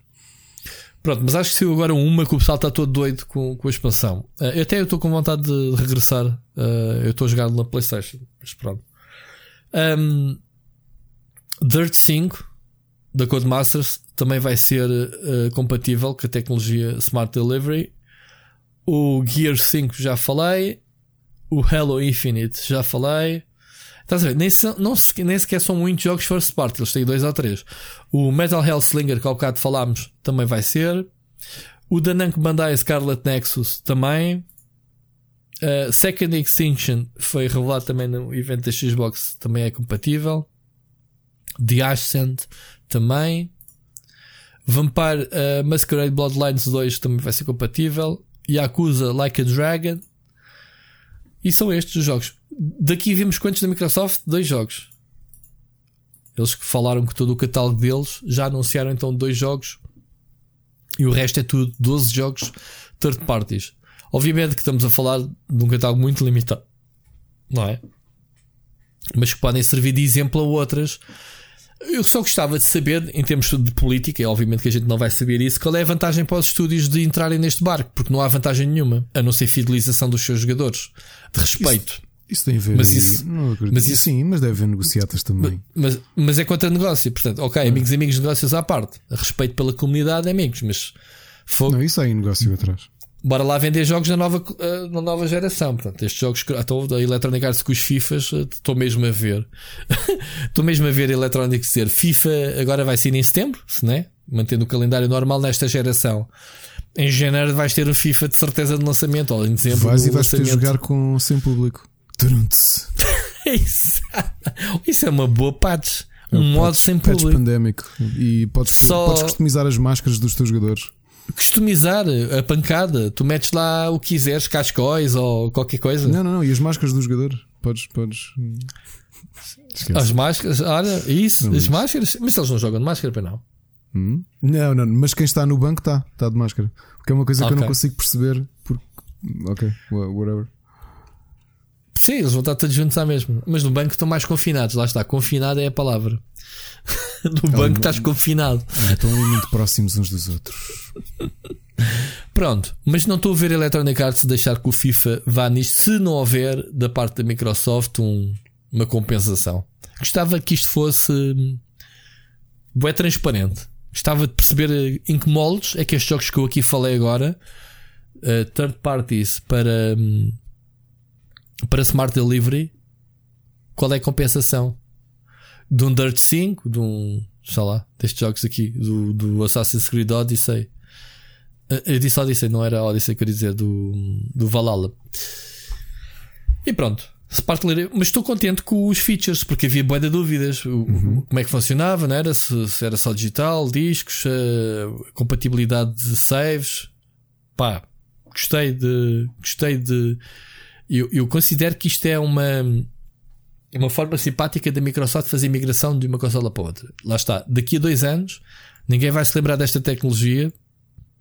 A: Pronto, mas acho que saiu agora uma que o pessoal está todo doido com, com a expansão. Uh, até eu estou com vontade de regressar. Uh, eu estou jogar na PlayStation, mas pronto. Um, Dirt 5 da Codemasters também vai ser uh, compatível com a tecnologia Smart Delivery. O Gear 5 já falei. O Halo Infinite já falei. Estás a ver? Nem, não, nem sequer são muitos jogos first party, eles têm dois ou três. O Metal Hell Slinger, que ao bocado falámos, também vai ser. O da Namco Bandai Scarlet Nexus também. Uh, Second Extinction foi revelado também no evento da Xbox, também é compatível. The Ascent também. Vampire uh, Masquerade Bloodlines 2 também vai ser compatível. Yakuza Like a Dragon. E são estes os jogos. Daqui vimos quantos da Microsoft? Dois jogos. Eles que falaram que todo o catálogo deles já anunciaram então dois jogos e o resto é tudo 12 jogos third parties. Obviamente que estamos a falar de um catálogo muito limitado, não é? Mas que podem servir de exemplo a outras eu só gostava de saber, em termos de política, e obviamente que a gente não vai saber isso, qual é a vantagem para os estúdios de entrarem neste barco, porque não há vantagem nenhuma, a não ser fidelização dos seus jogadores, de respeito.
B: Isso, isso tem a ver.
A: Mas isso,
B: mas isso, sim, mas deve haver negociatas também.
A: Mas, mas é contra negócio, portanto, ok, é. amigos e amigos, negócios à parte. Respeito pela comunidade, amigos, mas
B: fogo. Não, isso aí negócio atrás
A: bora lá vender jogos na nova, uh, na nova geração. Portanto, estes jogos, estou a Electronic Arts com os FIFAs, eh, estou mesmo a ver. Estou mesmo a ver a Electronic dizer FIFA agora vai ser em setembro, se não é? Mantendo o calendário normal nesta geração. Em janeiro vais ter o FIFA de certeza de lançamento, ou em dezembro.
B: Vais e vais poder jogar com, sem público.
A: isso. isso é uma boa patch. Um é, modo sem público.
B: Pandémico. E podes, Só... podes customizar as máscaras dos teus jogadores
A: customizar a pancada. Tu metes lá o que quiseres, cascóis ou qualquer coisa.
B: Não, não, não. E as máscaras dos jogadores? Podes. podes...
A: Esquece. As máscaras, olha, isso, não as máscaras. Mas eles não jogam de máscara, para não.
B: Hum? Não, não, mas quem está no banco está, está de máscara. Porque é uma coisa okay. que eu não consigo perceber. Porque... Ok, whatever.
A: Sim, eles vão estar todos juntos à mesma. Mas no banco estão mais confinados. Lá está, confinado é a palavra. no é banco estás confinado.
B: É, estão ali muito próximos uns dos outros.
A: Pronto, mas não estou a ver a Electronic Arts deixar que o FIFA vá nisto se não houver da parte da Microsoft um, uma compensação. Gostava que isto fosse é transparente. Gostava de perceber em que moldes é que estes jogos que eu aqui falei agora, uh, third parties para, um, para Smart Delivery, qual é a compensação? De um Dirt 5, de um, sei lá, destes jogos aqui, do, do Assassin's Creed Odyssey. Eh, eu disse Odyssey, não era Odyssey, quer dizer, do, do Valhalla. E pronto. Mas estou contente com os features, porque havia boa de dúvidas. Uhum. Como é que funcionava, não era? Se, se era só digital, discos, uh, compatibilidade de saves. Pá, gostei de. Gostei de. Eu, eu considero que isto é uma. Uma forma simpática da Microsoft fazer migração de uma consola para outra. Lá está. Daqui a dois anos Ninguém vai se lembrar desta tecnologia.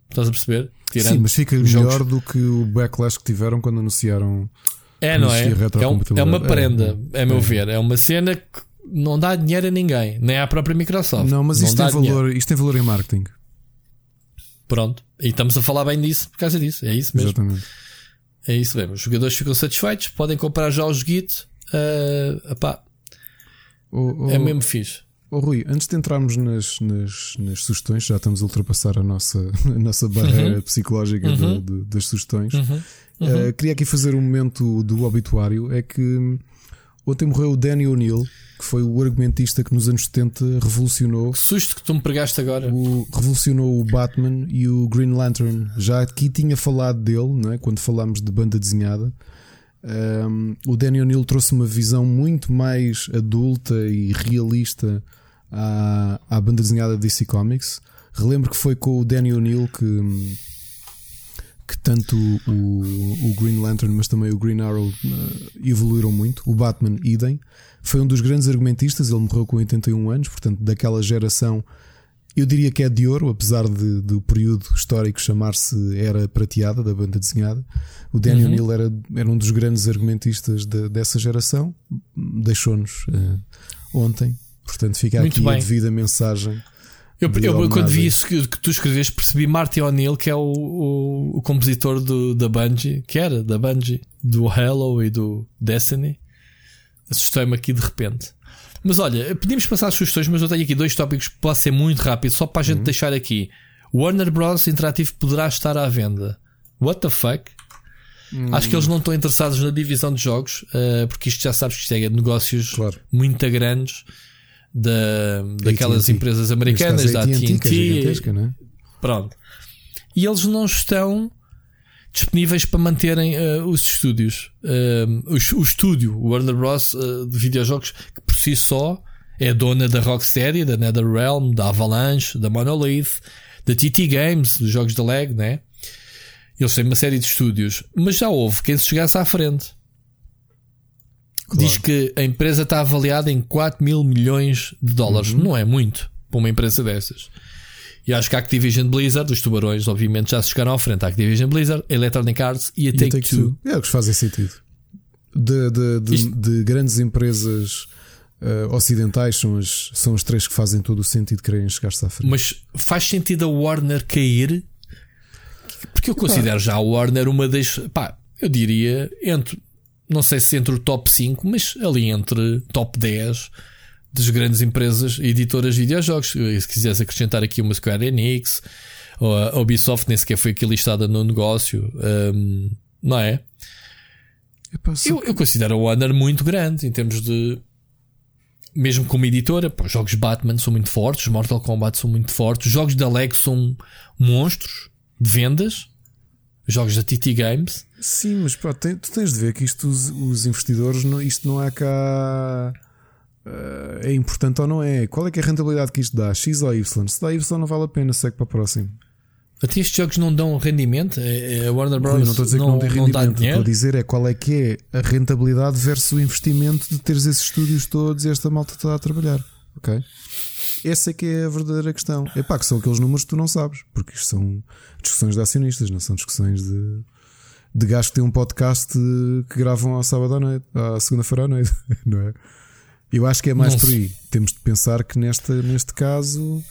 A: Estás a perceber?
B: Tirando Sim, mas fica melhor do que o backlash que tiveram quando anunciaram.
A: É, não é? É, um, é, uma prenda, é, é, é meu ver. É uma cena que não dá dinheiro a ninguém, nem à própria Microsoft.
B: Não, mas isto, não tem, valor, isto tem valor em marketing.
A: Pronto, e estamos a falar bem disso por causa disso. É isso mesmo. Exatamente. É isso mesmo. Os jogadores ficam satisfeitos, podem comprar já os Git. Uh, epá, oh, oh, é mesmo fixe.
B: Oh, Rui, antes de entrarmos nas, nas, nas, sugestões, já estamos a ultrapassar a nossa, a nossa barreira uhum. psicológica uhum. de, de, das sugestões. Uhum. Uh, queria aqui fazer um momento do obituário. É que ontem morreu o Danny O'Neill, que foi o argumentista que nos anos 70 revolucionou.
A: Que susto que tu me pregaste agora.
B: O, revolucionou o Batman e o Green Lantern. Já aqui tinha falado dele, não é? quando falámos de banda desenhada. Um, o Danny O'Neill trouxe uma visão muito mais adulta e realista à, à banda desenhada DC Comics. Relembro que foi com o Danny O'Neill que, que tanto o, o Green Lantern, mas também o Green Arrow uh, evoluíram muito. O Batman, idem. Foi um dos grandes argumentistas, ele morreu com 81 anos, portanto, daquela geração, eu diria que é de ouro, apesar de, do período histórico chamar-se Era Prateada, da banda desenhada. O Danny uhum. O'Neill era, era um dos grandes argumentistas de, dessa geração, deixou-nos uh, ontem, portanto, fica Muito aqui bem. a devida mensagem.
A: Eu, eu quando vi isso que, que, tu escreveste, percebi Marty O'Neill, que é o, o, o compositor do, da Bungie, que era da Bungie, do Halo e do Destiny. Assustei-me aqui de repente. Mas olha, podíamos passar as sugestões, mas eu tenho aqui dois tópicos que podem ser muito rápido, só para a gente uhum. deixar aqui. Warner Bros. Interactive poderá estar à venda. What the fuck? Uhum. Acho que eles não estão interessados na divisão de jogos, uh, porque isto já sabes que isto é negócios claro. muito grandes da, daquelas empresas americanas, da AT&T. É? Pronto. E eles não estão disponíveis para manterem uh, os estúdios. Uh, o, o, estúdio, o Warner Bros. De videojogos, que si só é dona da Rocksteady, da NetherRealm, da Avalanche, da Monolith, da TT Games, dos jogos da LEG, né? Eles têm uma série de estúdios, mas já houve quem se chegasse à frente. Claro. Diz que a empresa está avaliada em 4 mil milhões de dólares. Uhum. Não é muito para uma empresa dessas. E acho que a Activision Blizzard, os tubarões, obviamente, já se chegaram à frente. A Activision Blizzard, Electronic Arts e a Take-Two.
B: Take é o que fazem sentido. De, de, de, de grandes empresas uh, ocidentais são as, são as três que fazem todo o sentido de quererem chegar-se à frente.
A: Mas faz sentido a Warner cair? Porque eu considero já a Warner uma das. Pá, eu diria entre. Não sei se entre o top 5, mas ali entre top 10 das grandes empresas editoras de videojogos. Se quiseres acrescentar aqui uma Square Enix, ou a Ubisoft nem sequer foi aqui listada no negócio, um, não é? Eu, eu, considero a Warner muito grande em termos de. Mesmo como editora, pô, os jogos Batman são muito fortes, os Mortal Kombat são muito fortes, os jogos da Lego são monstros de vendas, os jogos da TT Games.
B: Sim, mas tem, tu tens de ver que isto, os, os investidores, não, isto não há cá é importante ou não é? Qual é é a rentabilidade que isto dá? X ou Y? Se dá Y não vale a pena, segue para o próximo.
A: Até estes jogos não dão rendimento? É, é a Warner Bros.
B: Não estou a dizer não, que não tem rendimento. O que estou a dizer é qual é que é a rentabilidade versus o investimento de teres esses estúdios todos e esta malta toda a trabalhar. Ok? Essa é que é a verdadeira questão. É pá, que são aqueles números que tu não sabes, porque isto são discussões de acionistas, não são discussões de, de gajos que têm um podcast que gravam ao sábado à noite, à segunda-feira à noite, não é? Eu acho que é mais por aí. Temos de pensar que neste, neste caso.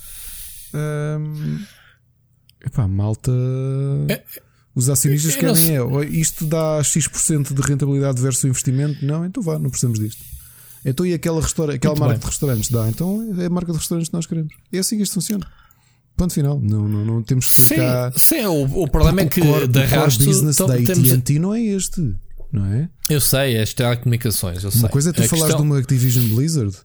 B: Hum, epá, malta. É, os acionistas é, querem é, isto dá X% de rentabilidade versus o investimento. Não, então vá, não precisamos disto. Então e aquela, restaura, aquela marca bem. de restaurantes dá? Então é a marca de restaurantes que nós queremos. É assim que isto funciona. Ponto final. Não, não, não temos que
A: sim, cá. Sim, o, o problema é que o core, da o
B: business então, da AT&T temos... não é este não é?
A: Eu sei, é as telecomunicações. Eu
B: uma
A: sei.
B: coisa é tu a falares questão... de uma Activision Blizzard,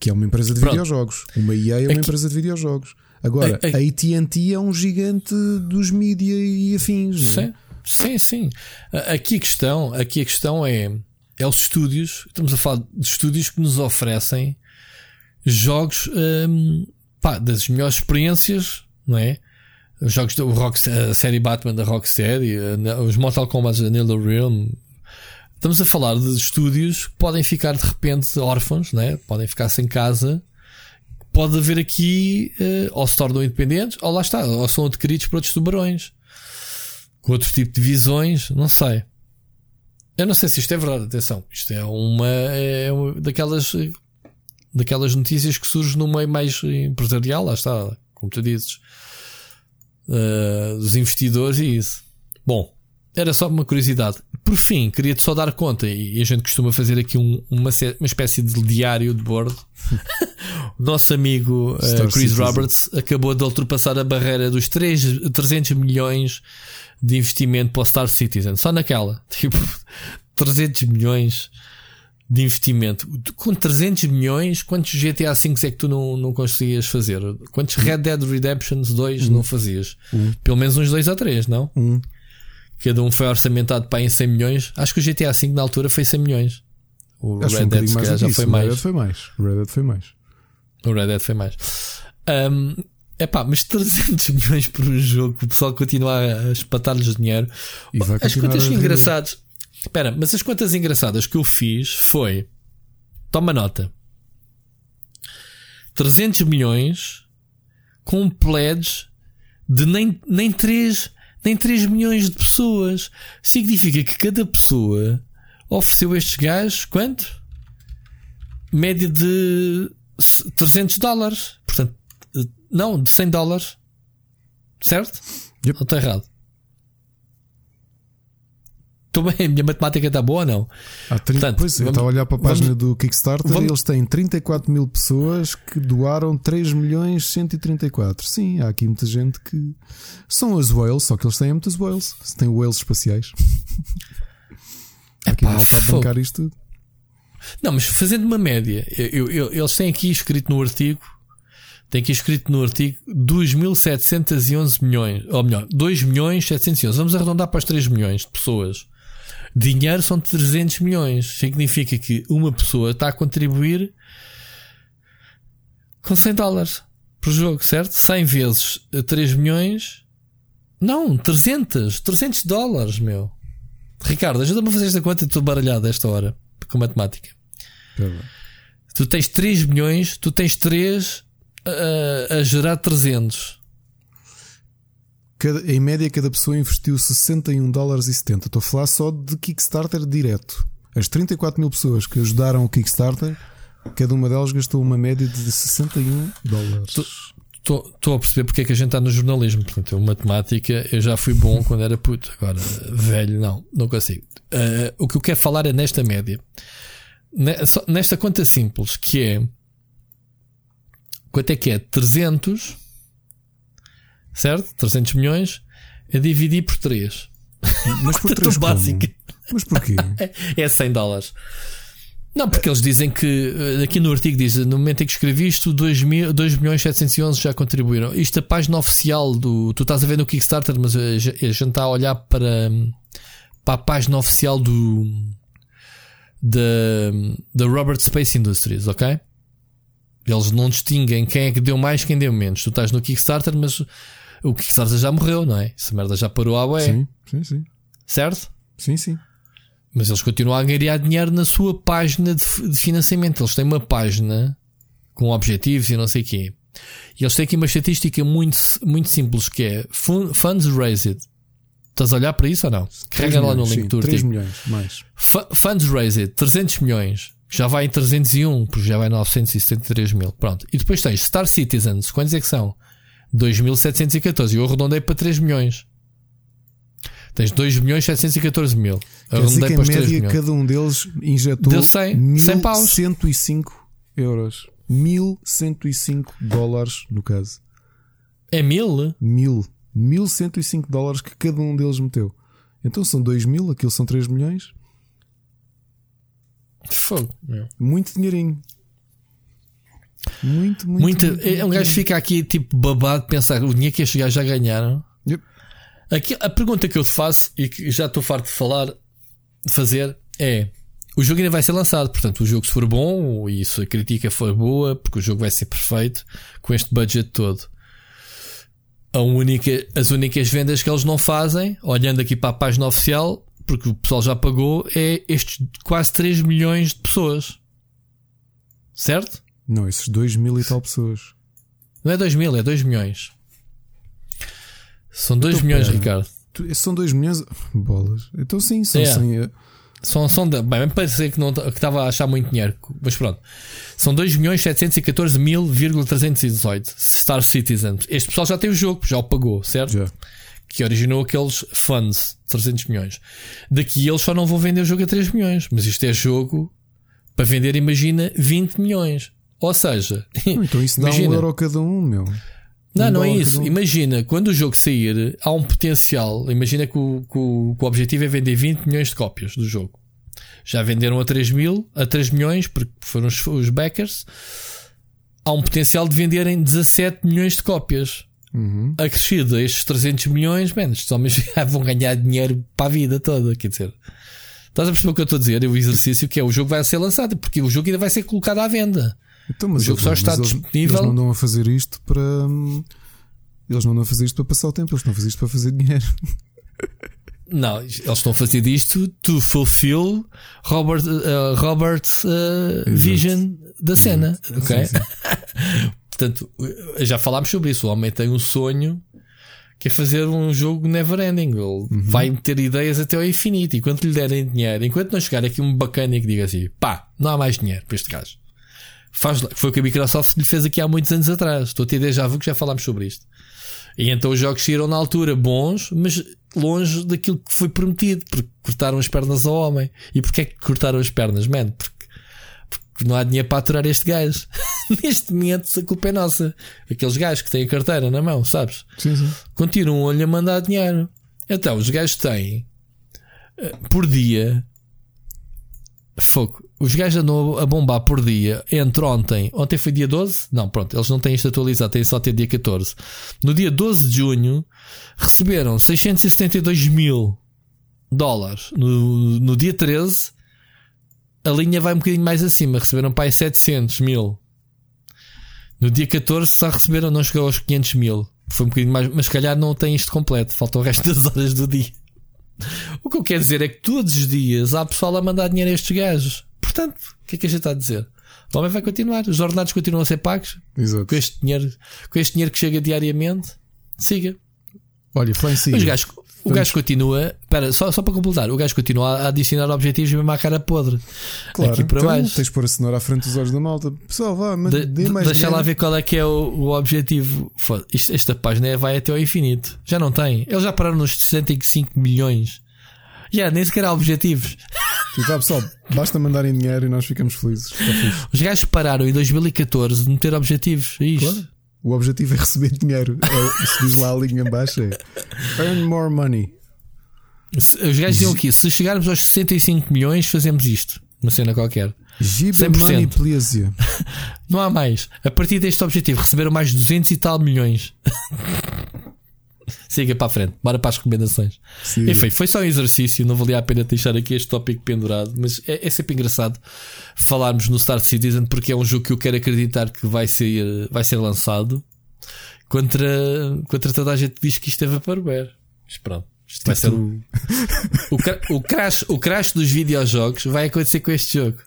B: que é uma empresa de Pronto. videojogos. Uma EA é uma Aqui... empresa de videojogos. Agora, a, a... a ATT é um gigante dos mídia e afins.
A: Sim, é? sim, sim. Aqui a questão, aqui a questão é, é os estúdios. Estamos a falar de estúdios que nos oferecem jogos hum, pá, das melhores experiências, não é? os jogos da Rock, a série Batman da Rocksteady, os Mortal Kombat da NetherRealm. Estamos a falar de estúdios que podem ficar de repente órfãos, né? podem ficar sem casa, pode haver aqui, uh, ou se tornam independentes, ou lá está, ou são adquiridos por outros tubarões, com outro tipo de visões, não sei. Eu não sei se isto é verdade, atenção. Isto é uma, é uma daquelas, daquelas notícias que surge no meio mais empresarial, lá está, como tu dizes, uh, dos investidores e isso. Bom, era só uma curiosidade. Por fim, queria-te só dar conta, e a gente costuma fazer aqui um, uma, uma espécie de diário de bordo. nosso amigo uh, Chris Roberts acabou de ultrapassar a barreira dos 3, 300 milhões de investimento para o Star Citizen, só naquela. Tipo, 300 milhões de investimento. Com 300 milhões, quantos GTA V é que tu não, não conseguias fazer? Quantos Red Dead Redemptions 2 um. não fazias? Um. Pelo menos uns 2 ou 3, não?
B: Um.
A: Cada um foi orçamentado para em 100 milhões. Acho que o GTA V na altura foi 100 milhões. O Acho Red um Dead se já foi mais. O Red Dead
B: foi mais. O Red Dead foi mais.
A: O Red Dead foi mais. Um, Epá, mas 300 milhões por um jogo, o pessoal continua a espatar-lhes dinheiro. As contas engraçadas. Espera, mas as contas engraçadas que eu fiz foi. Toma nota. 300 milhões com um pledge de nem, nem 3, nem 3 milhões de pessoas. Significa que cada pessoa ofereceu estes gajos quanto? Média de 300 dólares. Portanto, não, de 100 dólares. Certo? Yep. Não estou errado. Estou bem, a minha matemática está boa ou não?
B: Ah, 30, Portanto, pois, vamos, eu estava a olhar para a página vamos, do Kickstarter vamos, e eles têm 34 mil pessoas que doaram 3 milhões 134. Sim, há aqui muita gente que. São as whales, só que eles têm muitas whales. Têm whales espaciais. aqui não está a bancar isto tudo.
A: Não, mas fazendo uma média, eu, eu, eles têm aqui escrito no artigo tem aqui escrito no artigo 2.711 milhões, ou melhor, 2 milhões 711. Vamos arredondar para os 3 milhões de pessoas. Dinheiro são 300 milhões. Significa que uma pessoa está a contribuir com 100 dólares por jogo, certo? 100 vezes 3 milhões. Não, 300. 300 dólares, meu. Ricardo, ajuda-me a fazer esta conta estou baralhado a esta hora com matemática. Tu tens 3 milhões, tu tens 3 a, a gerar 300.
B: Cada, em média, cada pessoa investiu 61 dólares e 70. Estou a falar só de Kickstarter direto. As 34 mil pessoas que ajudaram o Kickstarter, cada uma delas gastou uma média de 61 dólares.
A: Estou a perceber porque é que a gente está no jornalismo. Portanto, eu, matemática, eu já fui bom quando era puto. Agora, velho, não, não consigo. Uh, o que eu quero falar é nesta média. Nesta conta simples, que é Quanto é que é? 300, certo? 300 milhões a dividir por 3.
B: Mas por 3 básico. Mas porquê?
A: é 100 dólares. Não, porque eles dizem que eh, aqui no artigo diz no momento em que escrevi isto 2, mil, 2 milhões 711 já contribuíram. Isto é a página oficial do. Tu estás a ver no Kickstarter, mas a gente está a olhar para, para a página oficial do da, da Robert Space Industries, ok? Eles não distinguem quem é que deu mais, quem deu menos. Tu estás no Kickstarter, mas o Kickstarter já morreu, não é? Essa merda já parou à ué.
B: Sim, sim, sim.
A: Certo?
B: Sim, sim.
A: Mas eles continuam a ganhar dinheiro na sua página de, de financiamento. Eles têm uma página com objetivos e não sei o quê. E eles têm aqui uma estatística muito, muito simples que é Funds Raised. Estás a olhar para isso ou não?
B: Carrega lá no link sim, do 3 milhões, mais.
A: funds Raised, 300 milhões já vai em 301, porque já vai em 973 mil. Pronto. E depois tens Star Citizens, quantos é que são? 2.714. Eu arredondei para 3 milhões. Tens 2 milhões 714 mil.
B: Arredondei para os 3 média, cada um deles injetou Deu
A: 100, 100 paus.
B: 105 euros. 1105 dólares, no caso.
A: É mil?
B: Mil. 1105 dólares que cada um deles meteu. Então são 2 mil, aquilo são 3 milhões.
A: Fogo.
B: Muito dinheirinho. Muito, muito.
A: muito,
B: muito,
A: é, um gajo fica aqui tipo babado pensar o dinheiro que estes gajos já ganharam. Aqui, a pergunta que eu te faço e que já estou farto de falar, de fazer, é: o jogo ainda vai ser lançado. Portanto, o jogo, se for bom e se a crítica for boa, porque o jogo vai ser perfeito com este budget todo. A única, as únicas vendas que eles não fazem, olhando aqui para a página oficial, porque o pessoal já pagou, é estes quase 3 milhões de pessoas. Certo?
B: Não, esses 2 mil e tal pessoas.
A: Não é 2 mil, é 2 milhões. São 2
B: Então,
A: milhões,
B: pera.
A: Ricardo.
B: Tu- São 2 milhões. Bolas. Então sim, são
A: É.
B: 100. eh,
A: São, são de, bem, parecia que não que estava a achar muito dinheiro, mas pronto. São 2 milhões 714 mil, 318 Star Citizen. Este pessoal já tem o jogo, já o pagou, certo?
B: Já.
A: Que originou aqueles funds, 300 milhões. Daqui eles só não vão vender o jogo a 3 milhões, mas isto é jogo para vender, imagina, 20 milhões. Ou seja,
B: Então isso dá
A: Imagina.
B: um euro cada um, meu.
A: Não, não é isso. Imagina, quando o jogo sair, há um potencial. Imagina que o, que o- que o objetivo é vender 20 milhões de cópias do jogo. Já venderam a 3 mil, a 3 milhões, porque foram os, os backers. Há um potencial de venderem 17 milhões de cópias.
B: Uhum.
A: Acrescido a estes 300 milhões, man, estes homens já vão ganhar dinheiro para a vida toda. Quer dizer, estás a perceber o que eu estou a dizer? O exercício que é o jogo vai ser lançado, porque o jogo ainda vai ser colocado à venda.
B: Então, mas
A: O jogo
B: eles-
A: só está
B: eles-
A: disponível-
B: Eles não andam a fazer isto para. hum, Eles não andam a fazer isto para passar o tempo, eles estão a fazer isto para fazer dinheiro.
A: Não, eles estão a fazer isto to fulfill Robert, uh, Robert's uh, vision da cena. Ok? Portanto, uh, já falámos sobre isso. O homem tem um sonho que é fazer um jogo never ending. Ele vai ter ideias até ao infinito. E quando lhe derem dinheiro, enquanto não chegar aqui um bacana que diga assim: pá, não há mais dinheiro para este gajo. Faz. Foi o que a Microsoft lhe fez aqui há muitos anos atrás. Estou a ter déjà vu que já falámos sobre isto. E então os jogos saíram na altura bons, mas longe daquilo que foi prometido, porque cortaram as pernas ao homem. E porquê é que cortaram as pernas, man? Porque, porque não há dinheiro para aturar este gajo. Neste momento a culpa é nossa. Aqueles gajos que têm a carteira na mão, sabes?
B: Sim, sim.
A: Continuam-lhe a mandar dinheiro. Então os gajos têm eh, por dia. Fogo. Os gajos andam a bombar por dia entre ontem. Ontem foi dia 12? Não, pronto, eles não têm isto atualizado, têm só até dia 14. No dia 12 de junho receberam 672 mil dólares. No, no dia 13 a linha vai um bocadinho mais acima, receberam para aí 700 mil. No dia 14 só receberam, não chegou aos 500 mil. Foi um bocadinho mais, mas se calhar não tem isto completo, falta o resto das horas do dia. O que eu quero dizer é que todos os dias há pessoal a mandar dinheiro a estes gajos. Portanto, o que é que a gente está a dizer? O homem vai continuar, os ordenados continuam a ser pagos
B: Exato.
A: com este dinheiro, com este dinheiro que chega diariamente. Siga.
B: Olha, si.
A: Os gajos, o gajo continua, espera, só, só para completar, o gajo continua a adicionar objetivos mesmo à cara podre.
B: Claro,
A: aqui para
B: então,
A: baixo.
B: Tens de pôr a cenoura à frente dos olhos da malta. Pessoal, vá, mas
A: De-
B: dê mais
A: deixa lá
B: dinheiro.
A: ver qual é que é o, o objetivo. Foda, isto- esta página vai até ao infinito. Já não tem. Eles já pararam nos 65 milhões. Já, nem sequer há objetivos.
B: Tipo, ah, pessoal, basta mandarem dinheiro e nós ficamos felizes.
A: Os gajos pararam em 2014 de não ter objetivos. É isto.
B: Claro. O objetivo é receber dinheiro. É, se diz lá a linha em baixo, é earn more money.
A: Se- Os gajos diziam aqui: se chegarmos aos 65 milhões, fazemos isto. Uma cena qualquer.
B: Giba
A: 100%.
B: money, please.
A: Não há mais. A partir deste objetivo, receberam mais 200 e tal milhões. Siga para a frente. Bora para as recomendações.
B: Sim.
A: Enfim, foi só um exercício, não valia a pena deixar aqui este tópico pendurado, mas é, é sempre engraçado falarmos no Star Citizen porque é um jogo que eu quero acreditar que vai ser, vai ser lançado contra, contra toda a gente que diz que isto é vaporware. Mas pronto, isto vai ser o, o, o, crash, o crash dos videojogos vai acontecer com este jogo.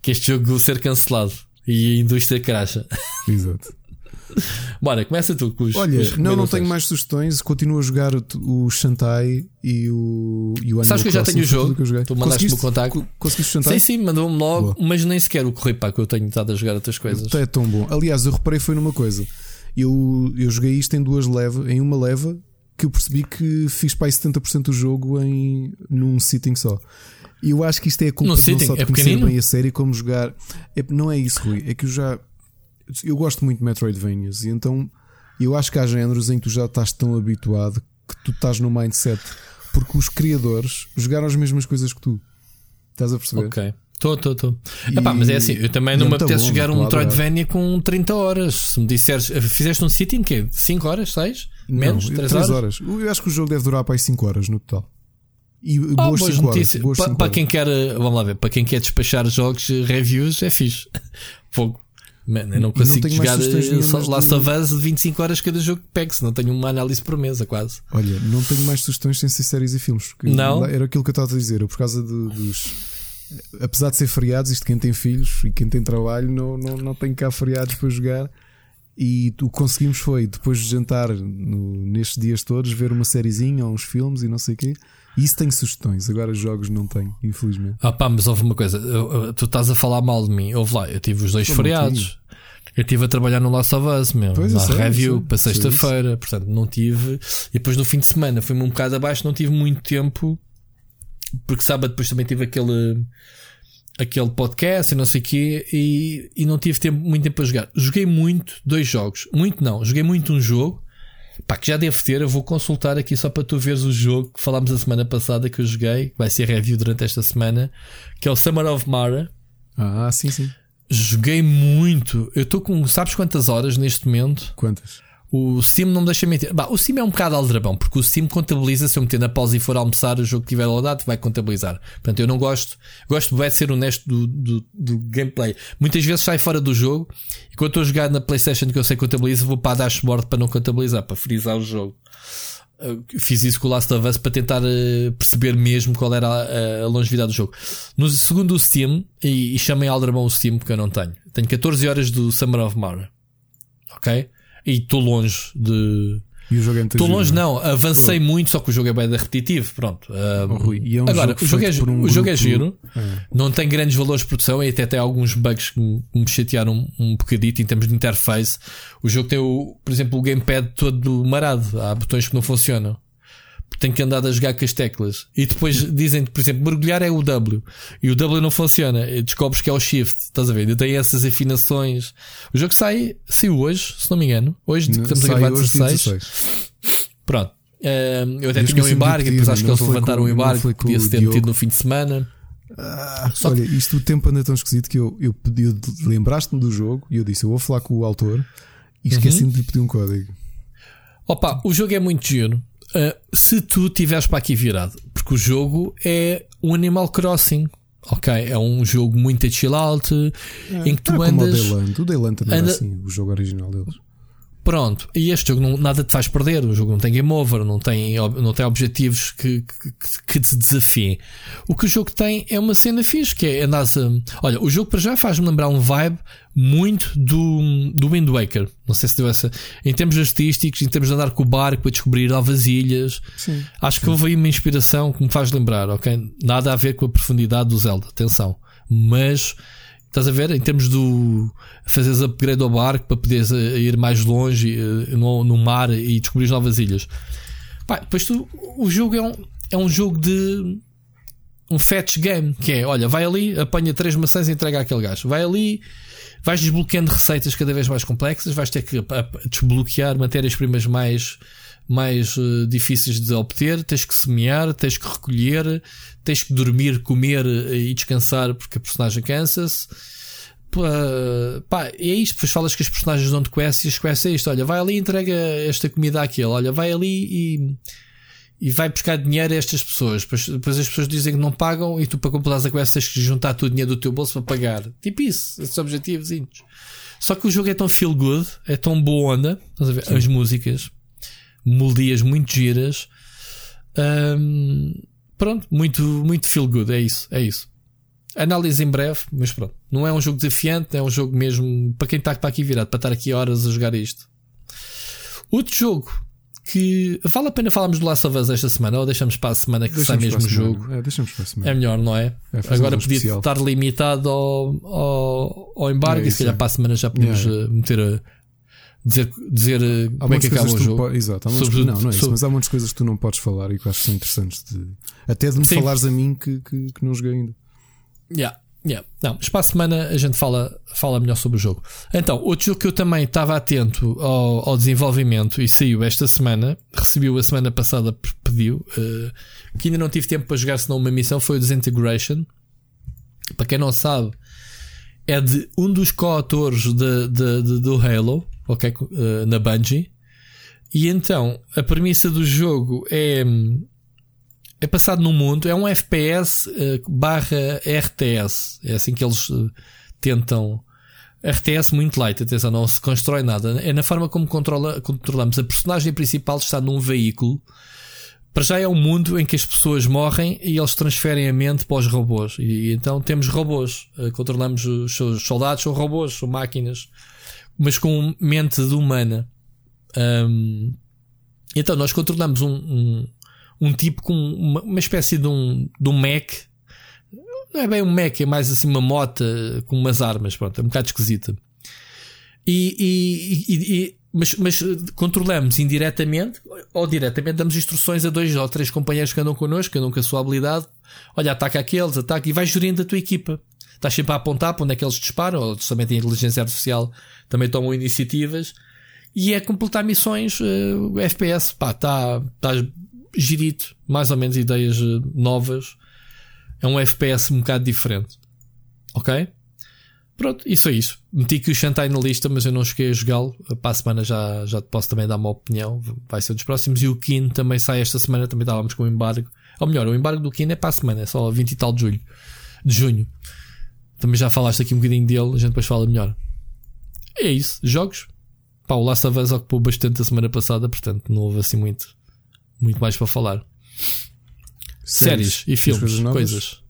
A: Que este jogo ser cancelado e a indústria crasha.
B: Exato.
A: Bora, começa tu com os.
B: Olha,
A: as
B: não, não tenho mais sugestões. Continuo a jogar o, o Shantai e o, e o Animal
A: Sabes que eu já tenho o
B: tudo
A: jogo? Tu mandaste-me o contacto.
B: co- Conseguiste o Shantai?
A: Sim, sim, mandou-me logo,
B: Boa.
A: mas nem sequer o correio para que eu tenho estado a jogar outras coisas.
B: É tão bom. Aliás, eu reparei foi numa coisa. Eu, eu joguei isto em duas levas, em uma leva, que eu percebi que fiz para aí 70% do jogo em num sitting só. E eu acho que isto é a culpa de não
A: sitting?
B: só de
A: É
B: conhecer
A: pequenino?
B: bem a série como jogar. É- não é isso, Rui. É que eu já. Eu gosto muito de Metroidvanias e então eu acho que há géneros em que tu já estás tão habituado que tu estás no mindset. Porque os criadores jogaram as mesmas coisas que tu. Estás a perceber?
A: Ok. Estou, estou, estou. Mas é assim, eu também não
B: é
A: me
B: muito
A: apetece
B: bom,
A: jogar um Metroidvania com 30 horas. Se me disseres, fizeste um sitting quê? 5 horas? 6? Menos?
B: Não,
A: 3
B: três
A: horas?
B: Eu acho que o jogo deve durar para aí 5 horas no total. E
A: Ah,
B: boas
A: boas
B: 5 horas.
A: notícias.
B: Boas
A: para
B: horas.
A: quem quer, eh, vamos lá ver, para quem quer despachar jogos, eh, reviews, é fixe. Fogo. Man, eu não
B: não
A: consigo
B: tenho mais
A: jogar Last
B: de-
A: of Us de 25 horas cada jogo que pego, se não tenho uma análise por mesa, quase.
B: Olha, não tenho mais sugestões sem ser séries e filmes.
A: Não?
B: Era aquilo que eu estava a dizer. Eu, por causa de- dos, apesar de ser feriados, isto quem tem filhos e quem tem trabalho não, não, não tem cá feriados para jogar. E o que conseguimos foi, depois de jantar no, nestes dias todos, ver uma sériezinha ou uns filmes e não sei o quê. Isso tem sugestões, agora jogos não tenho, infelizmente.
A: Ah pá, mas houve uma coisa, tu estás a falar mal de mim. Houve lá, eu tive os dois feriados. Eu estive a trabalhar no Last of Us, meu, pois na review sei, para sexta-feira, portanto não tive. E depois no fim de semana fui-me um bocado abaixo, não tive muito tempo, porque sábado depois também tive aquele aquele podcast e não sei o quê, e, e não tive tempo, muito tempo para jogar. Joguei muito dois jogos, muito não, joguei muito um jogo. Pá, que já deve ter, eu vou consultar aqui só para tu veres o jogo que falámos a semana passada que eu joguei, vai ser review durante esta semana, que é o Summer of Mara.
B: Ah, sim, sim.
A: Joguei muito. Eu estou com, sabes quantas horas neste momento?
B: Quantas?
A: O Steam não deixa mentir. Bah, o Steam é um bocado aldrabão, porque o Steam contabiliza. Se eu meter na pausa e for almoçar, o jogo que tiver rodado vai contabilizar. Portanto, eu não gosto. Gosto de ser honesto do, do, do, gameplay. Muitas vezes sai fora do jogo e quando estou a jogar na PlayStation que eu sei contabiliza, vou para a dashboard para não contabilizar, para frisar o jogo. fiz isso com o Last of Us para tentar uh, perceber mesmo qual era a, a, longevidade do jogo. No segundo o Steam, e, e chamem Aldrabão o Steam porque eu não tenho. Tenho 14 horas do Summer of Mara. Ok? E estou longe de.
B: E o jogo é
A: Estou longe, não. Avancei muito, só que o jogo é bem repetitivo. Pronto.
B: Um, oh, Rui, é um
A: agora,
B: jogo
A: o jogo, é,
B: um
A: o jogo é giro. É. Não tem grandes valores de produção e até tem alguns bugs que me, me chatearam um, um bocadito em termos de interface. O jogo tem, o, por exemplo, o gamepad todo marado. Há botões que não funcionam tem que andar a jogar com as teclas. E depois dizem, por exemplo, mergulhar é o W. E o W não funciona. E descobres que é o Shift. Estás a ver? Eu tenho essas afinações. O jogo sai, saiu hoje, se não me engano. Hoje não, estamos a gravar 16. 16. Pronto. Uh, eu até eu tinha um embargo, depois acho que eles levantaram o embargo, podia-se ter metido no fim de semana.
B: Ah, olha, que... isto o tempo anda tão esquisito que eu, eu pedi, lembraste-me do jogo e eu disse: Eu vou falar com o autor e esqueci-me uhum. de pedir um código.
A: Opa, o jogo é muito giro. Uh, se tu tiveres para aqui virado, porque o jogo é um Animal Crossing. Ok, é um jogo muito chill out é, em que tu é andas.
B: Como o Dayland. O Dayland também anda... é assim, o jogo original deles.
A: Pronto, e este jogo não, nada te faz perder. O jogo não tem game over, não tem, não tem objetivos que, que, que te desafiem. O que o jogo tem é uma cena fixe, que é andar a. Olha, o jogo para já faz-me lembrar um vibe muito do, do Wind Waker. Não sei se deu essa. Em termos artísticos, em termos de andar com o barco a descobrir novas ilhas. Sim, Acho que houve aí uma inspiração que me faz lembrar, ok? Nada a ver com a profundidade do Zelda, atenção. Mas Estás a ver? Em termos do fazeres upgrade ao barco para poderes eh, ir mais longe eh, no, no mar e descobrir novas ilhas. Pá, depois tu, o jogo é um, é um jogo de um fetch game, que é, olha, vai ali, apanha três maçãs e entrega aquele gajo. Vai ali, vais desbloqueando receitas cada vez mais complexas, vais ter que desbloquear matérias-primas mais mais uh, difíceis de obter, tens que semear, tens que recolher, tens que dormir, comer uh, e descansar porque a personagem cansa-se. Pá, é isto, depois falas que as personagens dão-te quests e as quests é isto. Olha, vai ali e entrega esta comida àquele. Olha, vai ali e, e vai buscar dinheiro a estas pessoas. Depois, depois as pessoas dizem que não pagam e tu para completares a quest tens que juntar todo o dinheiro do teu bolso para pagar. Tipo isso, esses objetivos. Só que o jogo é tão feel good, é tão boa onda, as músicas melodias muito giras. Um, pronto, muito, muito feel good, é isso, é isso. Análise em breve, mas pronto. Não é um jogo desafiante, é um jogo mesmo para quem está para aqui virado, para estar aqui horas a jogar isto. Outro jogo que vale a pena falarmos do Last of Us esta semana ou deixamos para a semana que deixamos sai mesmo o jogo?
B: É, deixamos para a semana.
A: É melhor, não é? é Agora um podia especial. estar limitado ao, ao, ao embargo é, e se calhar é. para a semana já podemos yeah. Eh, meter a dizer, dizer eh, como é que acaba o jogo.
B: Exato, há sobre, não, não é isso, mas há muitas coisas que tu não podes falar e que acho que são interessantes. De, até de me Sim. falares a mim que, que, que não joguei ainda.
A: Yeah. Yeah. Não, para a semana a gente fala, fala melhor sobre o jogo. Então, outro jogo que eu também estava atento ao, ao desenvolvimento e saiu esta semana, recebeu a semana passada, pediu, uh, que ainda não tive tempo para jogar senão uma missão, foi o Disintegration. Para quem não sabe, é de um dos co-autores de, de, de, do Halo, ok? Uh, na Bungie. E então, a premissa do jogo é. É passado num mundo, é um FPS uh, eh, barra RTS. É assim que eles uh, tentam. RTS muito light, atenção, não se constrói nada. É na forma como controla, controlamos. A personagem principal está num veículo para já é um mundo em que as pessoas morrem e eles transferem a mente para os robôs. E, então temos robôs, uh, controlamos os seus soldados, são robôs, são máquinas, mas com mente humana. Um, então nós controlamos um, um tipo com uma, uma, espécie de um, de um Mac. Não é bem um Mac, é mais assim uma mota com umas armas. Pronto, é um bocado esquisita. E, e, e, mas, mas controlamos indiretamente ou diretamente, damos instruções a dois ou três companheiros que andam connosco, que andam com a sua habilidade. Olha, ataca aqueles, ataca e vais gerindo a tua equipa. Estás sempre a apontar para onde é que eles disparam, ou também tem inteligência artificial, também tomam iniciativas. E é completar missões. Uh, o FPS, pá, está tá gerido, mais ou menos ideias uh, novas. É um FPS um bocado diferente. Ok? Pronto, isso é isso. Meti aqui o Shantai na lista, mas eu não cheguei a jogá-lo. Para a semana já, já te posso também dar uma opinião. Vai ser dos próximos. E o Kin também sai esta semana. Também estávamos com o embargo. Ou melhor, o embargo do Kin é para a semana, é só 20 e tal de julho. De junho. Também já falaste aqui um bocadinho dele, a gente depois fala melhor. É isso. Jogos. Pá, o Last of Us ocupou bastante a semana passada, portanto não houve assim muito, muito mais para falar. Séries, Séries e filmes, coisas.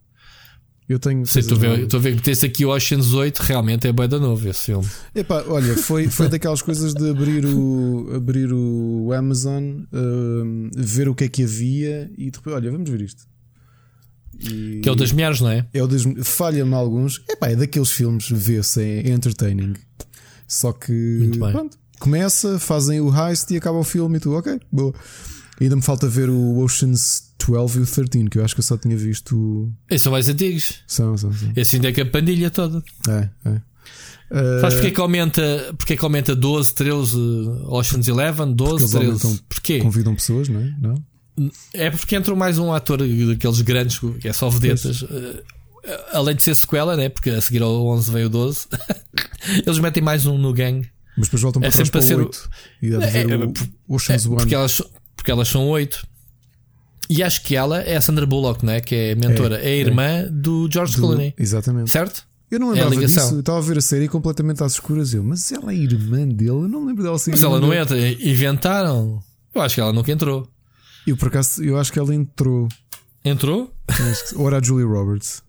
B: Eu tenho.
A: Estou a ver, estou a ver que tem aqui o Ocean's 8, realmente é bem da novo esse filme.
B: Epá, olha, foi, foi daquelas coisas de abrir o, abrir o Amazon, uh, ver o que é que havia e depois, olha, vamos ver isto.
A: E que é o das mulheres, não é?
B: É o das Falha-me alguns. Epá, é daqueles filmes, vê-se, é entertaining. Só que pronto, começa, fazem o heist e acaba o filme e tu, ok, boa. Ainda me falta ver o Ocean's 12 e o 13, que eu acho que eu só tinha visto.
A: Esses são mais antigos.
B: São, são, são.
A: Esse ainda é que a pandilha toda.
B: É, é.
A: Uh... Sabes porque é que aumenta, porque é que aumenta 12, 13, Ocean's 11, 12, 13? Porquê?
B: Convidam pessoas, não é? Não?
A: É porque entrou mais um ator daqueles grandes, que é só vedetas. Uh, além de ser sequela, né? Porque a seguir ao 11 veio o 12. Eles metem mais um no gang.
B: Mas depois voltam para, é para, ser o 8. E deve é, é, o Ocean's é,
A: porque elas, porque elas são 8. E acho que ela é a Sandra Bullock, né? que é a mentora, é, é a irmã é. do George do, Clooney.
B: Exatamente.
A: Certo?
B: Eu não lembrava é disso. Eu estava a ver a série completamente às escuras. Eu, mas ela é irmã dele? Eu não me lembro dela ser
A: Mas ela não dele. entra. Inventaram. Eu acho que ela nunca entrou.
B: Eu por acaso, eu acho que ela entrou.
A: Entrou?
B: Ou era a Julie Roberts?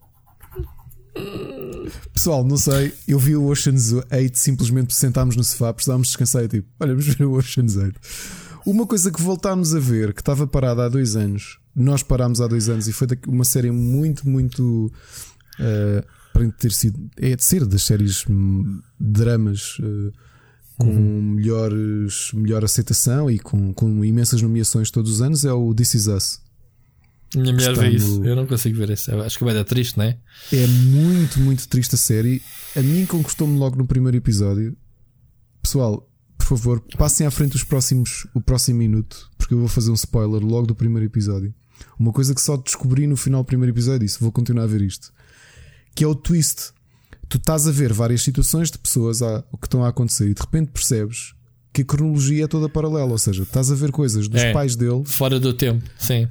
B: Pessoal, não sei. Eu vi o Ocean's 8 simplesmente sentámos no sofá, precisávamos descansar e tipo, olha, vamos ver o Ocean's 8. Uma coisa que voltámos a ver, que estava parada há dois anos, nós parámos há dois anos e foi uma série muito, muito. Uh, para ter sido. É de ser das séries hum, dramas. Uh, com uhum. melhores, melhor aceitação e com, com imensas nomeações todos os anos é o This Is Us.
A: Minha mulher vê isso, eu não consigo ver isso. Acho que vai dar triste, não é?
B: É muito, muito triste a série. A mim conquistou-me logo no primeiro episódio. Pessoal, por favor, passem à frente os próximos, o próximo minuto, porque eu vou fazer um spoiler logo do primeiro episódio. Uma coisa que só descobri no final do primeiro episódio disse: vou continuar a ver isto. Que é o twist. Tu estás a ver várias situações de pessoas que estão a acontecer e de repente percebes que a cronologia é toda paralela, ou seja, estás a ver coisas dos é, pais dele
A: fora do tempo, sim.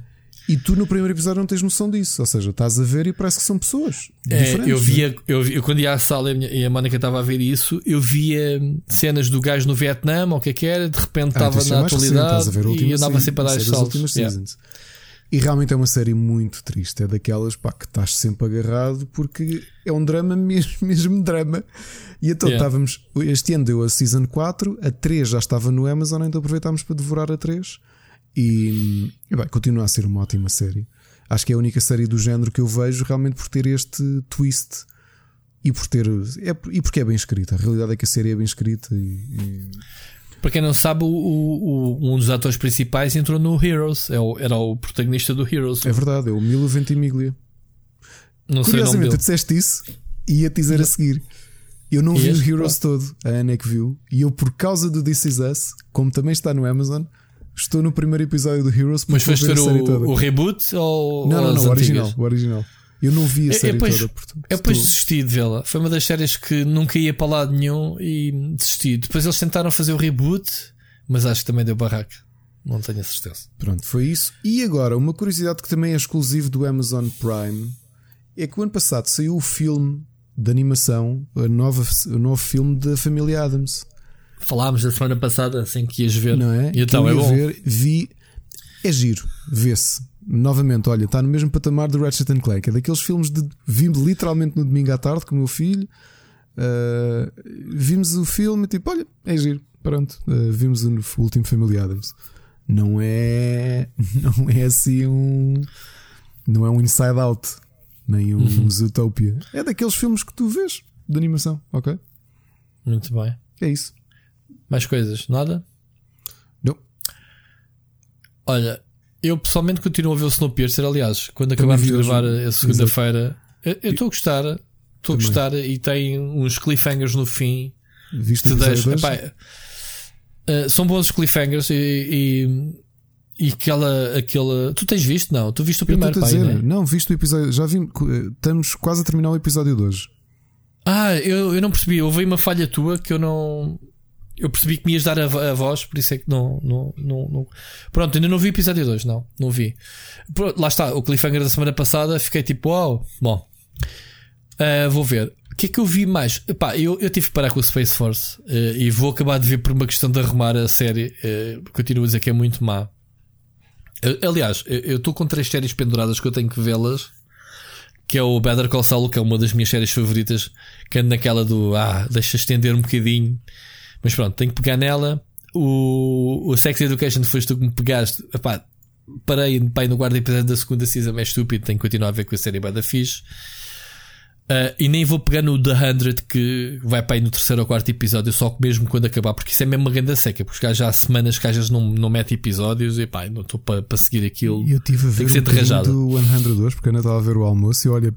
B: E tu no primeiro episódio não tens noção disso. Ou seja, estás a ver e parece que são pessoas.
A: É, eu via, eu, eu, quando ia à sala e a Mónica estava a ver isso, eu via cenas do gajo no Vietnã, ou o que é que era, de repente ah, estava na atualidade e andava sempre a dar saltos. Yeah.
B: E realmente é uma série muito triste. É daquelas pá, que estás sempre agarrado porque é um drama mesmo, mesmo drama. E então yeah. estávamos. Este ano deu a Season 4, a 3 já estava no Amazon, então aproveitámos para devorar a 3. E, e bem, continua a ser uma ótima série. Acho que é a única série do género que eu vejo realmente por ter este twist e por ter é, e porque é bem escrita. A realidade é que a série é bem escrita e, e...
A: Para quem não sabe, o, o, um dos atores principais entrou no Heroes, é o, era o protagonista do Heroes.
B: É verdade, é o Milo Ventimiglia. Não Curiosamente, tu disseste isso e ia te dizer a seguir. Eu não e vi o Heroes todo, a Ana é que viu, e eu, por causa do This Is Us, como também está no Amazon, Estou no primeiro episódio do Heroes.
A: Mas foste ver o, o, reboot ou.
B: Não, não, não, o original, o original. Eu não vi a série eu, toda. Portanto,
A: eu depois desisti de vê-la. Foi uma das séries que nunca ia para lado nenhum e desisti. Depois eles tentaram fazer o reboot, mas acho que também deu barraca. Não tenho a certeza.
B: Pronto, foi isso. E agora, uma curiosidade que também é exclusivo do Amazon Prime é que o ano passado saiu o filme de animação, a nova, o novo filme da família Adams.
A: Falámos da semana passada, assim que ias ver.
B: Não é?
A: E então é bom. Ver,
B: vi. É giro, vê-se. Novamente, olha, está no mesmo patamar do Ratchet and Clank. É daqueles filmes de vimos literalmente no domingo à tarde com o meu filho. Uh, vimos o filme tipo, olha, é giro. Pronto, uh, vimos o último Family Adams. Não é, não é assim um, não é um Inside Out, nem um uhum. Zootopia. É daqueles filmes que tu vês de animação, ok?
A: Muito bem.
B: É isso.
A: Mais coisas? Nada?
B: Não.
A: Olha, eu pessoalmente continuo a ver o Snowpiercer. Aliás, quando acabámos de gravar a segunda-feira, eu estou a gostar. Estou a gostar e tem uns cliffhangers no fim.
B: Viste te deixa, epá,
A: uh, São bons cliffhangers e, e, e, aquela, aquela. Tu tens visto? Não, tu viste o primeiro, pai,
B: dizer, né? Não, viste o episódio. Já vi. Estamos quase a terminar o episódio de hoje.
A: Ah, eu, eu não percebi. Houve uma falha tua que eu não. Eu percebi que me ias dar a, a voz, por isso é que não, não, não, não, Pronto, ainda não vi o episódio 2, não. Não vi. Pronto, lá está, o cliffhanger da semana passada, fiquei tipo, uau, bom. Uh, vou ver. O que é que eu vi mais? Epá, eu, eu tive que parar com o Space Force uh, e vou acabar de ver por uma questão de arrumar a série. Uh, continuo a dizer que é muito má. aliás, eu estou com três séries penduradas que eu tenho que vê-las que é o Better Call Saul, que é uma das minhas séries favoritas, que ando naquela do ah, deixa estender um bocadinho. Mas pronto, tenho que pegar nela. O, o Sex Education foste tu que me pegaste. Epá, parei pai, no guarda episódio da segunda season, é estúpido, tenho que continuar a ver com a série Bada Fixe. Uh, e nem vou pegar no The 100 que vai para aí no terceiro ou quarto episódio, só que mesmo quando acabar, porque isso é mesmo uma grande seca, porque já há semanas que às vezes não, não mete episódios e pá, não estou para, para seguir aquilo.
B: Eu tive a ver que ser um do 102 porque ainda estava a ver o almoço e olha,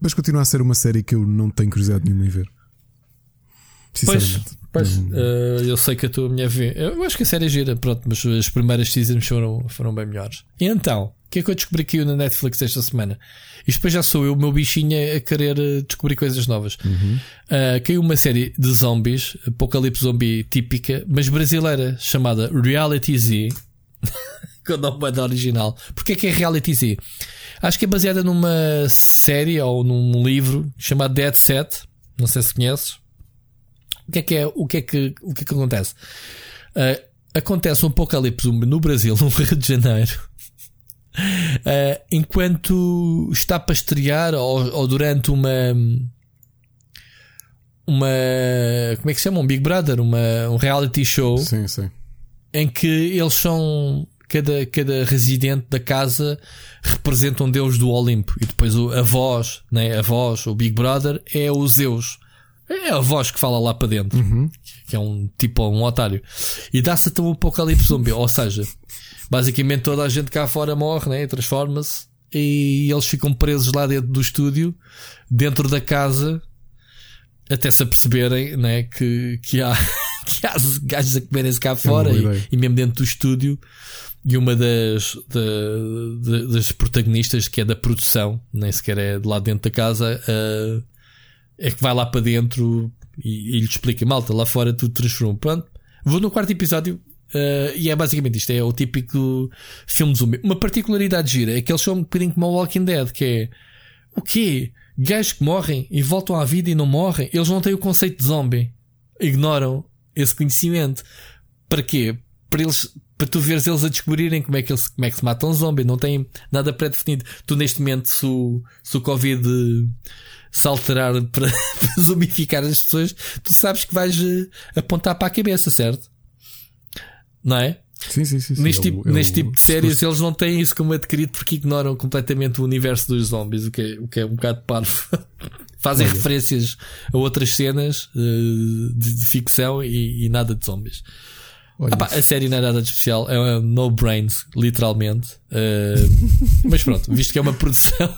B: mas continua a ser uma série que eu não tenho curiosidade nenhuma em ver.
A: Pois, pois uh, eu sei que a tua mulher vê. Eu acho que a série é gira, pronto, mas as primeiras seasons foram, foram bem melhores. E então, o que é que eu descobri aqui na Netflix esta semana? Isto depois já sou eu, o meu bichinho, a querer eh, descobrir coisas novas. Uhum. Uh, caiu uma série de zombies, apocalipse zombie típica, mas brasileira, chamada Reality Z. com o nome da original. Porquê que é Reality Z? Acho que é baseada numa série ou num livro chamado Dead Set. Não sei se conheces. O que é que é, o que é que, o que é que acontece? Uh, acontece um apocalipse no Brasil, no Rio de Janeiro. Uh, enquanto está para estrear ou, ou, durante uma uma como é que se chama? Um Big Brother, uma, um reality show
B: sim, sim.
A: em que eles são cada, cada residente da casa representa um deus do Olimpo e depois a voz, né? a voz, o Big Brother é o Zeus. É a voz que fala lá para dentro,
B: uhum.
A: que é um tipo um otário. E dá-se até um apocalipse zombie. Ou seja, basicamente toda a gente cá fora morre, né? transforma-se e eles ficam presos lá dentro do estúdio, dentro da casa, até se aperceberem né? que, que há, que há gajos a comerem-se cá fora e, e, mesmo dentro do estúdio. E uma das, das protagonistas, que é da produção, nem sequer é de lá dentro da casa, uh, é que vai lá para dentro e, e lhe explica: malta, lá fora tudo transformou. Pronto, vou no quarto episódio. Uh, e é basicamente isto: é o típico filme zumbi. Uma particularidade gira é que eles são um bocadinho como o Walking Dead, que é o quê? Gajos que morrem e voltam à vida e não morrem, eles não têm o conceito de zombie. Ignoram esse conhecimento. Para quê? Para eles, para tu veres eles a descobrirem como é que, eles, como é que se matam um zombie. Não tem nada pré-definido. Tu, neste momento, se o, se o Covid se alterar para, para zombificar as pessoas, tu sabes que vais uh, apontar para a cabeça, certo? Não é?
B: Sim, sim, sim.
A: Neste, tipo, neste tipo de séries eles não têm isso como adquirido porque ignoram completamente o universo dos zombies, o que é, o que é um bocado parvo. Fazem Olha. referências a outras cenas uh, de, de, ficção e, e, nada de zombies. Ah, pá, a série não é nada de especial, é no brains, literalmente. Uh, mas pronto, visto que é uma produção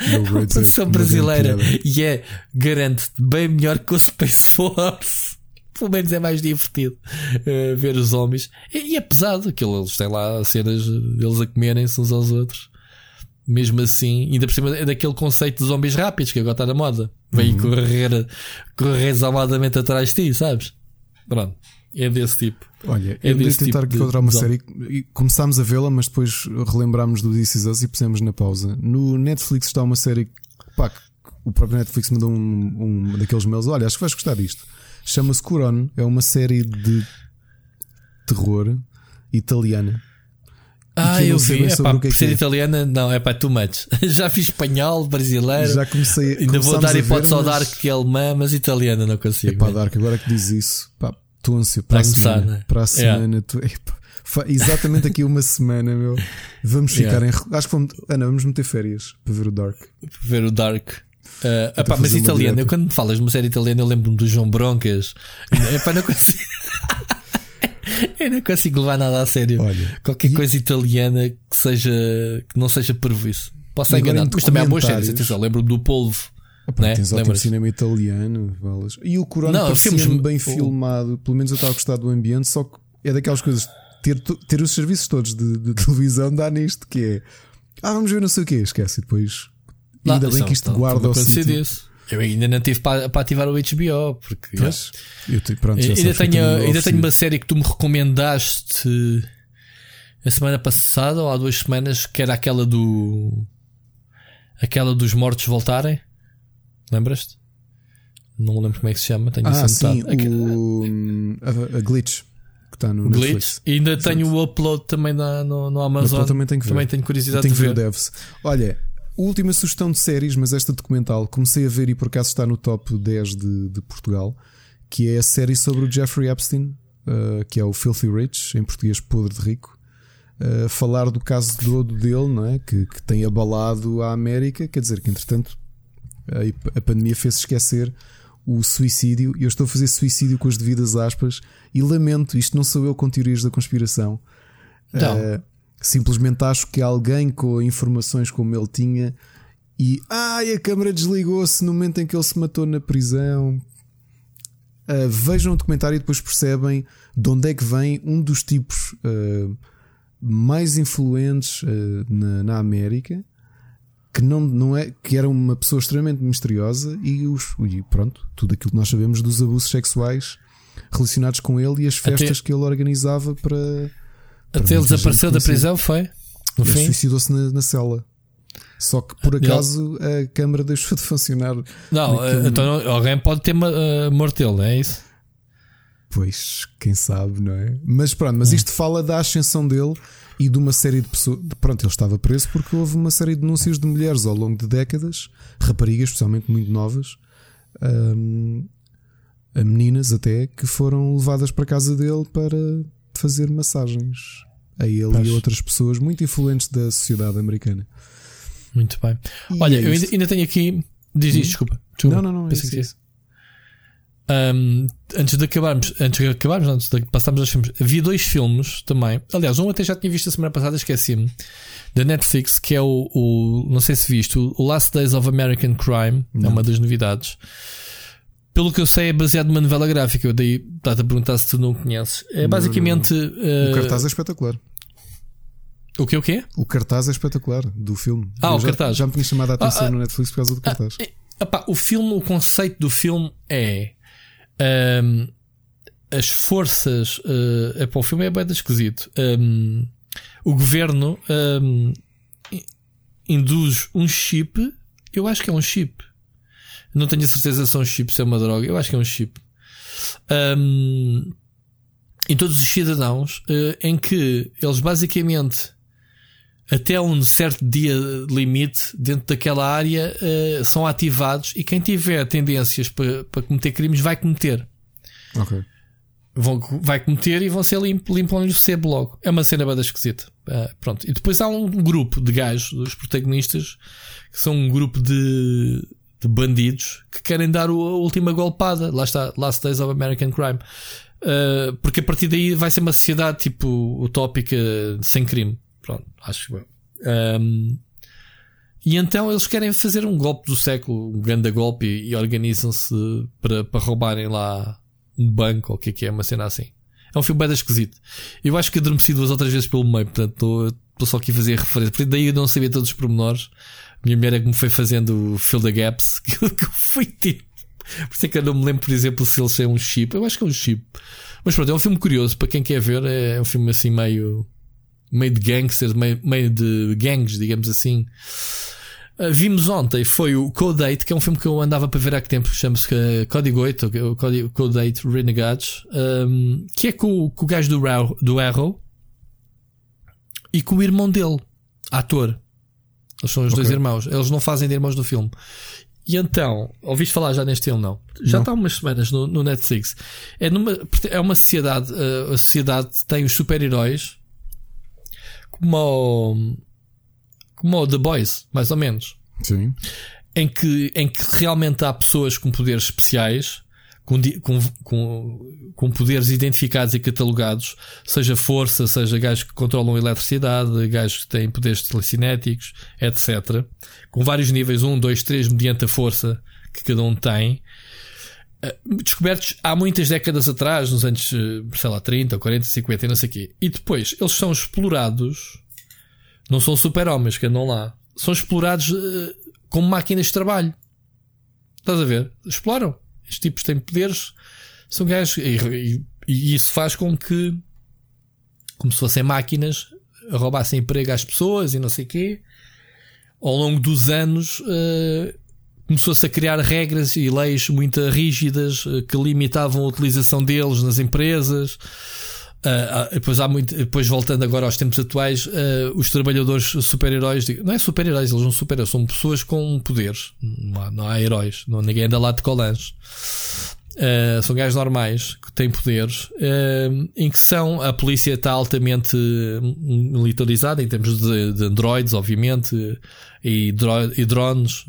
A: uma produção brasileira e é, garante bem melhor que o Space Force. Pelo menos é mais divertido uh, ver os homens. E, e, é pesado aquilo, eles têm lá cenas deles a comerem-se uns aos outros. Mesmo assim, ainda por cima é daquele conceito de zombies rápidos que agora está na moda. Vem uhum. correr, correr examadamente atrás de ti, sabes? Pronto. É desse tipo.
B: Olha, é eu de tentar tipo encontrar uma série e começámos a vê-la, mas depois relembrámos do This Is Us e pusemos na pausa. No Netflix está uma série pá, o próprio Netflix mandou um, um daqueles mails. Olha, acho que vais gostar disto. Chama-se Curon, é uma série de terror italiana.
A: Ah,
B: eu
A: vi. É pá,
B: é
A: ser
B: é.
A: italiana, não, é pá, too much. Já fiz espanhol, brasileiro.
B: Já comecei
A: Ainda vou dar
B: ver,
A: hipótese ao Dark que é alemã, mas italiana não consigo.
B: Epá,
A: né?
B: Dark, agora que diz isso, pá, estou ansioso para
A: Vai
B: a
A: começar,
B: semana.
A: né?
B: Para a
A: Yeah.
B: semana, fa- exatamente aqui uma semana, meu. Vamos ficar
A: Yeah.
B: em. Acho que vamos, Ana, vamos meter férias para ver o Dark.
A: ver o Dark. Uh, mas italiano,
B: direta.
A: eu quando me falas de uma série italiana, eu lembro-me do João Broncas. Epá, não consigo. eu não consigo levar nada a sério.
B: Olha,
A: Qualquer
B: e-
A: coisa italiana que seja que não seja prejuízo. Posso
B: E em
A: mas também há boas séries. Atenção, lembro-me do Polvo.
B: Epá,
A: né?
B: tens ótimo cinema italiano. E o Corona
A: Não, filmes-
B: bem
A: o-
B: filmado. Pelo menos eu estava a gostar do ambiente, só que é daquelas coisas. Ter, ter os serviços todos de, de televisão dá nisto que é. Ah, vamos ver não sei o quê, esquece. E depois. Ainda bem que isto guarda o
A: disso. Eu ainda não tive para, para ativar o HBO, porque
B: Pois, eu te, pronto, já
A: ainda,
B: que
A: tenho, ainda tenho uma série que tu me recomendaste a semana passada ou há duas semanas, que era aquela do aquela dos mortos voltarem. Lembras-te? Não me lembro como é que se chama. Tenho
B: Ah, sim, o, a, a Glitch que está no
A: Glitch.
B: Netflix.
A: E ainda tenho o upload também na, no, no Amazon.
B: Também tenho que ver.
A: Também tenho curiosidade
B: tenho
A: de
B: que ver
A: ver.
B: o Devs. Olha, última sugestão de séries, mas esta documental, comecei a ver e por acaso está no top 10 de, de Portugal, que é a série sobre o Jeffrey Epstein, uh, que é o Filthy Rich, em português Podre de Rico. Uh, falar do caso todo dele, não é? que, que tem abalado a América, quer dizer que entretanto a, pandemia fez esquecer o suicídio. Eu estou a fazer suicídio com as devidas aspas e lamento, isto não sou eu com teorias da conspiração.
A: Não.
B: Uh, simplesmente acho que alguém com informações como ele tinha e ai, a câmara desligou-se no momento em que ele se matou na prisão. Uh, vejam o documentário e depois percebem de onde é que vem um dos tipos uh, mais influentes na, na América que não, não é que era uma pessoa extremamente misteriosa e, os, e pronto, tudo aquilo que nós sabemos dos abusos sexuais relacionados com ele e as festas que ele organizava para para
A: Até ele desapareceu da prisão, foi? No
B: ele suicidou-se na, na cela. Só que por
A: Ele-
B: acaso a câmara deixou de funcionar.
A: Não,
B: naquele-
A: então alguém pode ter uh, morto ele, é isso?
B: Pois, quem sabe, não é? Mas pronto, mas isto fala da ascensão dele e de uma série de pessoas. de- Pronto, ele estava preso porque houve uma série de denúncias de mulheres ao longo de décadas, raparigas, especialmente muito novas, hum, a meninas até, que foram levadas para a casa dele para fazer massagens a ele e a outras pessoas muito influentes da sociedade americana.
A: Muito bem.
B: E
A: Olha,
B: é
A: eu ainda, tenho aqui. Diz isto, desculpa. desculpa.
B: Não, não, não, é
A: Pensei
B: isso,
A: que
B: é
A: disse. Um, antes de acabarmos, antes de acabarmos, antes de passarmos aos filmes, havia dois filmes também. Aliás, um até já tinha visto a semana passada, esqueci-me. Da Netflix, que é o, o- não sei se viste, o Last Days of American Crime, é uma das novidades. Pelo que eu sei, é baseado numa novela gráfica. Eu daí estava a perguntar se tu não conheces. É basicamente.
B: O
A: uh,
B: cartaz é espetacular.
A: o que o quê?
B: O cartaz é espetacular do filme.
A: Ah,
B: Eu
A: o
B: já,
A: cartaz.
B: Já me tinha chamado a atenção
A: Ah, ah.
B: no Netflix por causa do cartaz.
A: É, epá, o filme, o conceito do filme é ahm, as forças. é epá, o filme é bem esquisito. Ahm, o governo in- induz um chip. Eu acho que é um chip. Não tenho a certeza se é um chip, se é uma droga. Eu acho que é um chip. Ahm, em todos os cidadãos, eh, em que eles basicamente até um certo dia limite dentro daquela área eh, são ativados e quem tiver tendências para, para cometer crimes vai cometer.
B: Ok.
A: Vão, vai cometer e vão ser limpo, limpam o sebo logo. É uma cena bada esquisita. Ah, pronto. E depois há um grupo de gajos, os protagonistas, que são um grupo de, de bandidos que querem dar o- a última golpada. Lá está, Last Days of American Crime. Ah, porque a partir daí vai ser uma sociedade tipo utópica sem crime. Pronto, acho eu. Ahm, e então eles querem fazer um golpe do século, um grande golpe, e, organizam-se para, para roubarem lá um banco ou o que é que é, uma cena assim. É um filme bem esquisito. Eu acho que adormeci duas ou três vezes pelo meio, portanto estou- só aqui a fazer referência. Daí eu não sabia todos os pormenores. Minha mulher é que me foi fazendo o Fill the Gaps, que que eu fui tipo. Por isso é que eu não me lembro, por exemplo, se ele é um chip. Eu acho que é um chip. Mas pronto, é um filme curioso para quem quer ver. É um filme assim meio. Meio de gangsters, meio, meio de gangues, digamos assim. Uh, vimos ontem foi o Code 8, que é um filme que eu andava para ver há que tempo, chama-se uh, Código 8, ou o Código- Code 8 Renegades, um, que é com, o- com o gajo do, Arrow, do Arrow. e com o irmão dele, ator. Eles são os okay. dois irmãos. Eles não fazem de irmãos do filme. E então, ouviste falar já neste filme? Não. Já não. está há umas semanas no, no, Netflix. É, numa, é uma sociedade. Uh, a sociedade tem os super-heróis como como The Boys, mais ou menos.
B: Sim.
A: Em que, em que realmente há pessoas com poderes especiais com, com, com, poderes identificados e catalogados, seja força, seja gajos que controlam eletricidade, gajos que têm poderes telecinéticos, etc. Com vários níveis, 1, 2, 3, mediante a força que cada um tem. Eh, descobertos há muitas décadas atrás, nos anos, eh, sei lá, 30, 40, 50, não sei o quê. E depois eles são explorados, não são super-homens que andam lá, são explorados uh, como máquinas de trabalho. Estás a ver? Exploram estes tipos têm poderes, são gajos. E, e, e, isso faz com que, como se fossem máquinas, roubassem emprego às pessoas e não sei o quê. Ao longo dos anos, uh, começou-se a criar regras e leis muito rígidas uh, que limitavam a utilização deles nas empresas. Uh, depois, há muito, depois, voltando agora aos tempos atuais, uh, os trabalhadores super-heróis, não é super-heróis, eles não super são pessoas com poderes. Não há, não há heróis, não, ninguém anda lá de colãs. Uh, são gajos normais que têm poderes, em que são a polícia está altamente militarizada em termos de, de androids, obviamente, e, dro e drones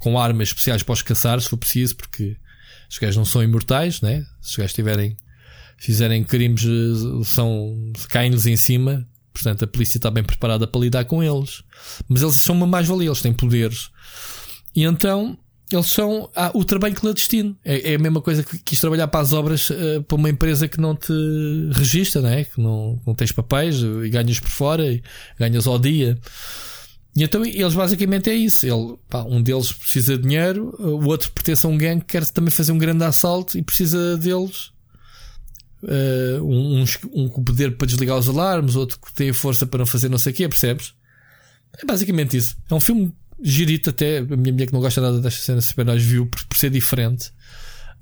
A: com armas especiais para os caçar, se for preciso, porque os gajos não são imortais, né? Se os gajos tiverem fizerem crimes, são, caem-lhes em cima. Portanto, a polícia está bem preparada para lidar com eles. Mas eles são uma mais-valia, eles têm poderes. E então, eles são ah, o trabalho clandestino. É, é a mesma coisa que quis trabalhar para as obras uh, para uma empresa que não te registra, né? que não, não tens papéis e ganhas por fora e ganhas ao dia. E então eles basicamente é isso. Ele, pá, um deles precisa de dinheiro, o outro pertence a um gangue que quer também fazer um grande assalto e precisa deles uh, um, um, com poder para desligar os alarmes, outro que tem força para não fazer não sei o quê, percebes? É basicamente isso. É um filme girito até. A minha mulher que não gosta nada desta cena super-heróis viu por, por, ser diferente.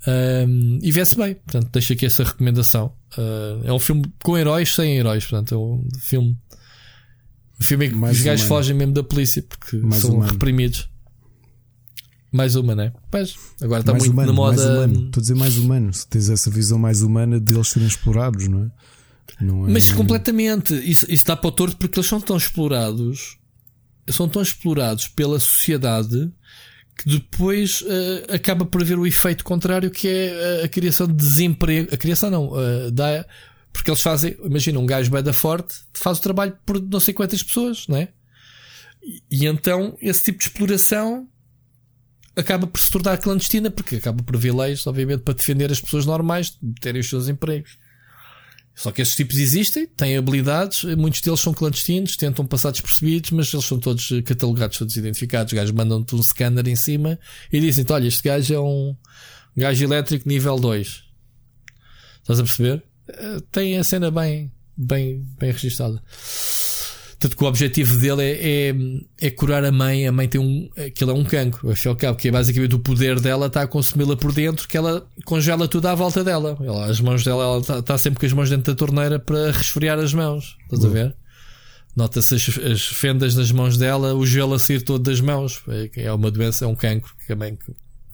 A: Um, e vê-se bem. Portanto, deixo aqui essa recomendação. Uh, é um filme com heróis sem heróis. Portanto, é um filme. Um filme em que os gajos fogem mesmo da polícia porque Mais são humano. reprimidos. Mais uma, né? Pois, agora está mais muito humano, na moda.
B: Mais humano. Estou a dizer mais humano. Se tens essa visão mais humana de eles serem explorados, não é? Não
A: é... Mas completamente. Isso, isso dá para o torto porque eles são tão explorados, são tão explorados pela sociedade que depois uh, acaba por haver o efeito contrário que é a, a criação de desemprego. A criação não, uh, dá, porque eles fazem, imagina, um gajo bem da forte faz o trabalho por não sei quantas pessoas, não é? E, e então esse tipo de exploração acaba por se tornar clandestina, porque acaba por haver leis, obviamente, para defender as pessoas normais de terem os seus empregos. Só que estes tipos existem, têm habilidades, muitos deles são clandestinos, tentam passar despercebidos, mas eles são todos catalogados, todos identificados. Os gajos mandam-te um scanner em cima e dizem olha, este gajo é um gajo elétrico nível 2. Estás a perceber? Eh, tem a cena bem, bem, bem registada. Tanto que o objetivo dele é, é, é, curar a mãe. A mãe tem um. Aquilo é um cancro, afinal cabo, que é basicamente o poder dela está a consumi-la por dentro, que ela congela tudo à volta dela. Ela, as mãos dela, ela está, está, sempre com as mãos dentro da torneira para resfriar as mãos. Estás a ver? Nota-se as, as, fendas das mãos dela, o gelo a sair todo das mãos. É, é uma doença, é um cancro que a mãe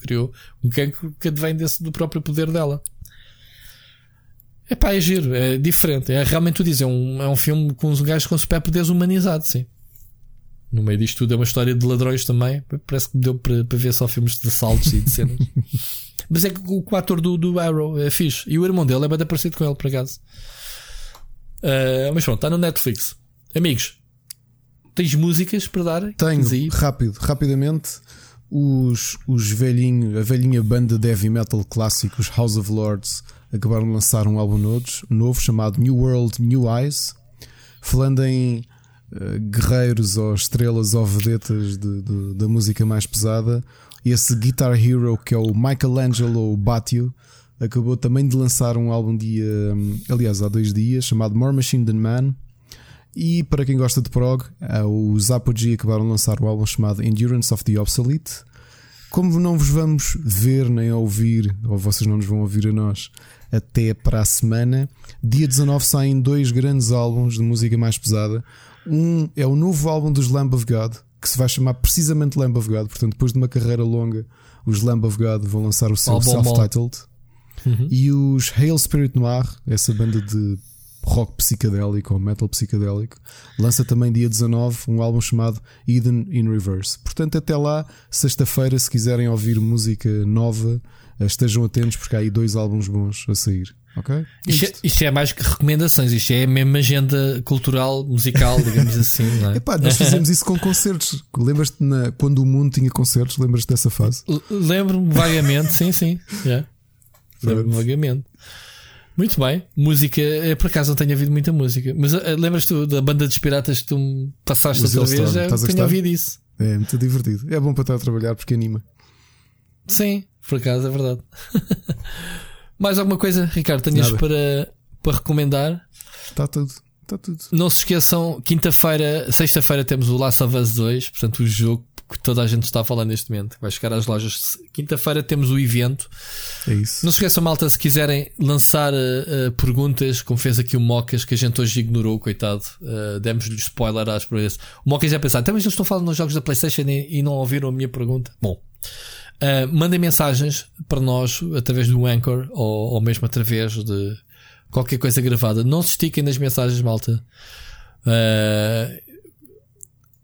A: criou. Um cancro que advém desse, do próprio poder dela. É pá, é giro, é diferente. É realmente tu dizes, é um, é um filme com uns gajos com superpoderes humanizados, sim. No meio disto tudo é uma história de ladrões também. Parece que me deu para, para ver só filmes de assaltos e de cenas. Mas é que o, o ator do, do Arrow é fixe. E o irmão dele é bem parecido com ele, por acaso. Uh, mas pronto, está no Netflix. Amigos, tens músicas para dar?
B: Tenho, rápido, rapidamente. Os, os velhinho, a velhinha banda de heavy metal clássicos House of Lords acabaram de lançar um álbum novo chamado New World, New Eyes, falando em uh, guerreiros ou estrelas ou vedetas de, de, da música mais pesada. Esse Guitar Hero, que é o Michelangelo Batio, acabou também de lançar um álbum dia, hum, aliás, há dois dias, chamado More Machine Than Man. E para quem gosta de prog, os Apogee acabaram de lançar um álbum chamado Endurance of the Obsolete. Como não vos vamos ver nem ouvir, ou vocês não nos vão ouvir a nós, até para a semana, dia 19 saem dois grandes álbuns de música mais pesada. Um é o novo álbum dos Lamb of God, que se vai chamar precisamente Lamb of God. Portanto, depois de uma carreira longa, os Lamb of God vão lançar o seu self-titled. E os Hail Spirit Noir, essa banda de rock psicadélico ou metal psicadélico, lança também dia 19 um álbum chamado Eden in Reverse. Portanto, até lá, sexta-feira, se quiserem ouvir música nova, eh, estejam atentos porque há aí dois álbuns bons a sair. Ok?
A: Isto, é, isto é mais que recomendações, isto é a mesma agenda cultural, musical, digamos assim. Não é?
B: Epá, nós fazemos isso com concertos. Lembras-te quando o mundo tinha concertos? Lembras-te dessa fase?
A: Lembro-me vagamente, sim, sim. yeah. Lembro-me vagamente. Muito bem, música, eh, por acaso não tenho ouvido muita música, mas eh, lembras-te da banda dos piratas que tu me passaste
B: Os
A: outra vez?
B: Estás a
A: tenho ouvido isso.
B: É muito divertido. É bom para estar a trabalhar porque anima.
A: Sim, por acaso é verdade. Mais alguma coisa, Ricardo, tenhas
B: Nada.
A: para, para recomendar?
B: Está tudo. Está tudo.
A: Não se esqueçam, quinta-feira, sexta-feira temos o Last of Us 2, portanto o jogo que toda a gente está a falar neste momento. Vai chegar às lojas. Quinta-feira temos o evento.
B: É isso.
A: Não se esqueçam, malta, se quiserem lançar uh, perguntas, como fez aqui o Mocas, que a gente hoje ignorou, coitado. Uh, Demos-lhe spoiler às para esse. O Mocas já pensar, até mas eles estão falando nos jogos da PlayStation e, e não ouviram a minha pergunta. Bom, uh, mandem mensagens para nós através do Anchor ou, ou mesmo através de qualquer coisa gravada. Não se estiquem nas mensagens, malta. Uh,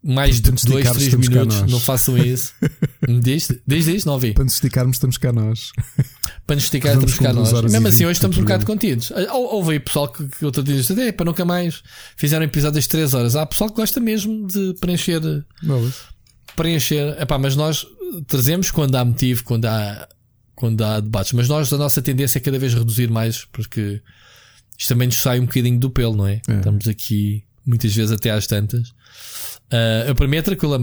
A: mais de
B: Para nos
A: 2,
B: esticarmos,
A: 3
B: estamos cá
A: minutos, não façam isso. diz, diz, não ouvi.
B: Para nos esticarmos, estamos cá nós.
A: Para nos esticar, estamos cá nós. Mesmo assim, hoje estamos um bocado contidos. Ah, hou- Houve aí pessoal que, que outro dia disse: "É, para nunca mais fizeram episódios de 3 horas. Há pessoal que gosta mesmo de preencher. Preencher. Epá, mas nós trazemos quando há motivo, quando há, quando há debates. Mas nós, a nossa tendência é cada vez reduzir mais, porque isto também nos sai um bocadinho do pelo, não é?
B: É.
A: Estamos aqui muitas vezes até às tantas. Ah, eu para mim é tranquilo.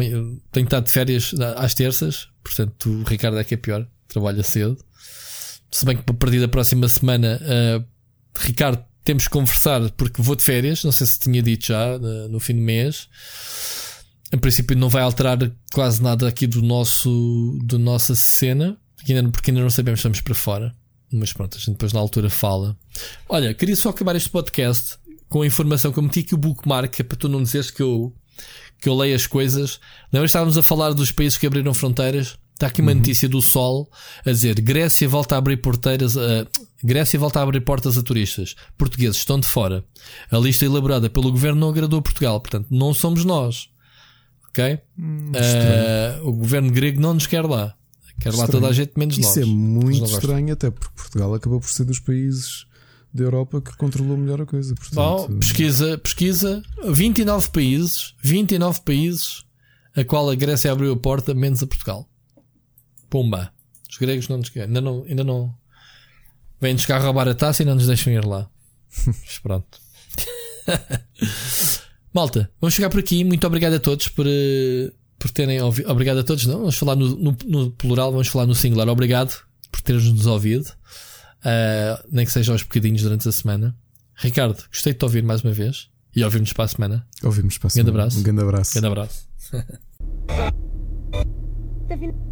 A: Tenho estado de férias às terças, portanto, o Ricardo é que é pior, trabalha cedo. Se bem que para partir da próxima semana, ah, Ricardo, temos que conversar porque vou de férias. Não sei se tinha dito já ah, no fim do mês. Em princípio não vai alterar quase nada aqui do nosso da nossa cena, porque ainda, porque ainda não sabemos estamos para fora. Mas pronto, a gente depois na altura fala. Olha, queria só acabar este podcast com a informação que eu meti aqui o bookmark, é para tu não dizeres que eu, que eu leio as coisas. Lembra estávamos a falar dos países que abriram fronteiras? Está aqui uma notícia do Sol a dizer Grécia volta a abrir porteiras a, Grécia volta a abrir portas a turistas. Portugueses estão de fora. A lista elaborada pelo governo não agradou Portugal, portanto, não somos nós. Ok? Ah, o governo grego não nos quer lá. Quer lá
B: Estranho.
A: toda a gente menos nós.
B: Isso é muito estranho, até porque Portugal acabou por ser dos países da Europa que controlou melhor a coisa.
A: Bom,
B: Portanto,
A: pesquisa, pesquisa, 29 países, 29 países, a qual a Grécia abriu a porta, menos a Portugal. Pumba. Os gregos não nos ainda não, ainda não vêm-nos cá roubar a taça e não nos deixam ir lá. Mas pronto. Malta, vamos chegar por aqui. Muito obrigado a todos por, eh, por terem ouvido. Obrigado a todos, não? Vamos falar no, no- no plural, vamos falar no singular. Obrigado por teres-nos ouvido. Ah, nem que seja aos bocadinhos durante a semana. Ricardo, gostei de te ouvir mais uma vez e ouvir-nos para a semana.
B: ouvimos para a
A: Grande
B: semana.
A: abraço.
B: Um grande abraço.
A: Grande abraço.
E: Tá vindo.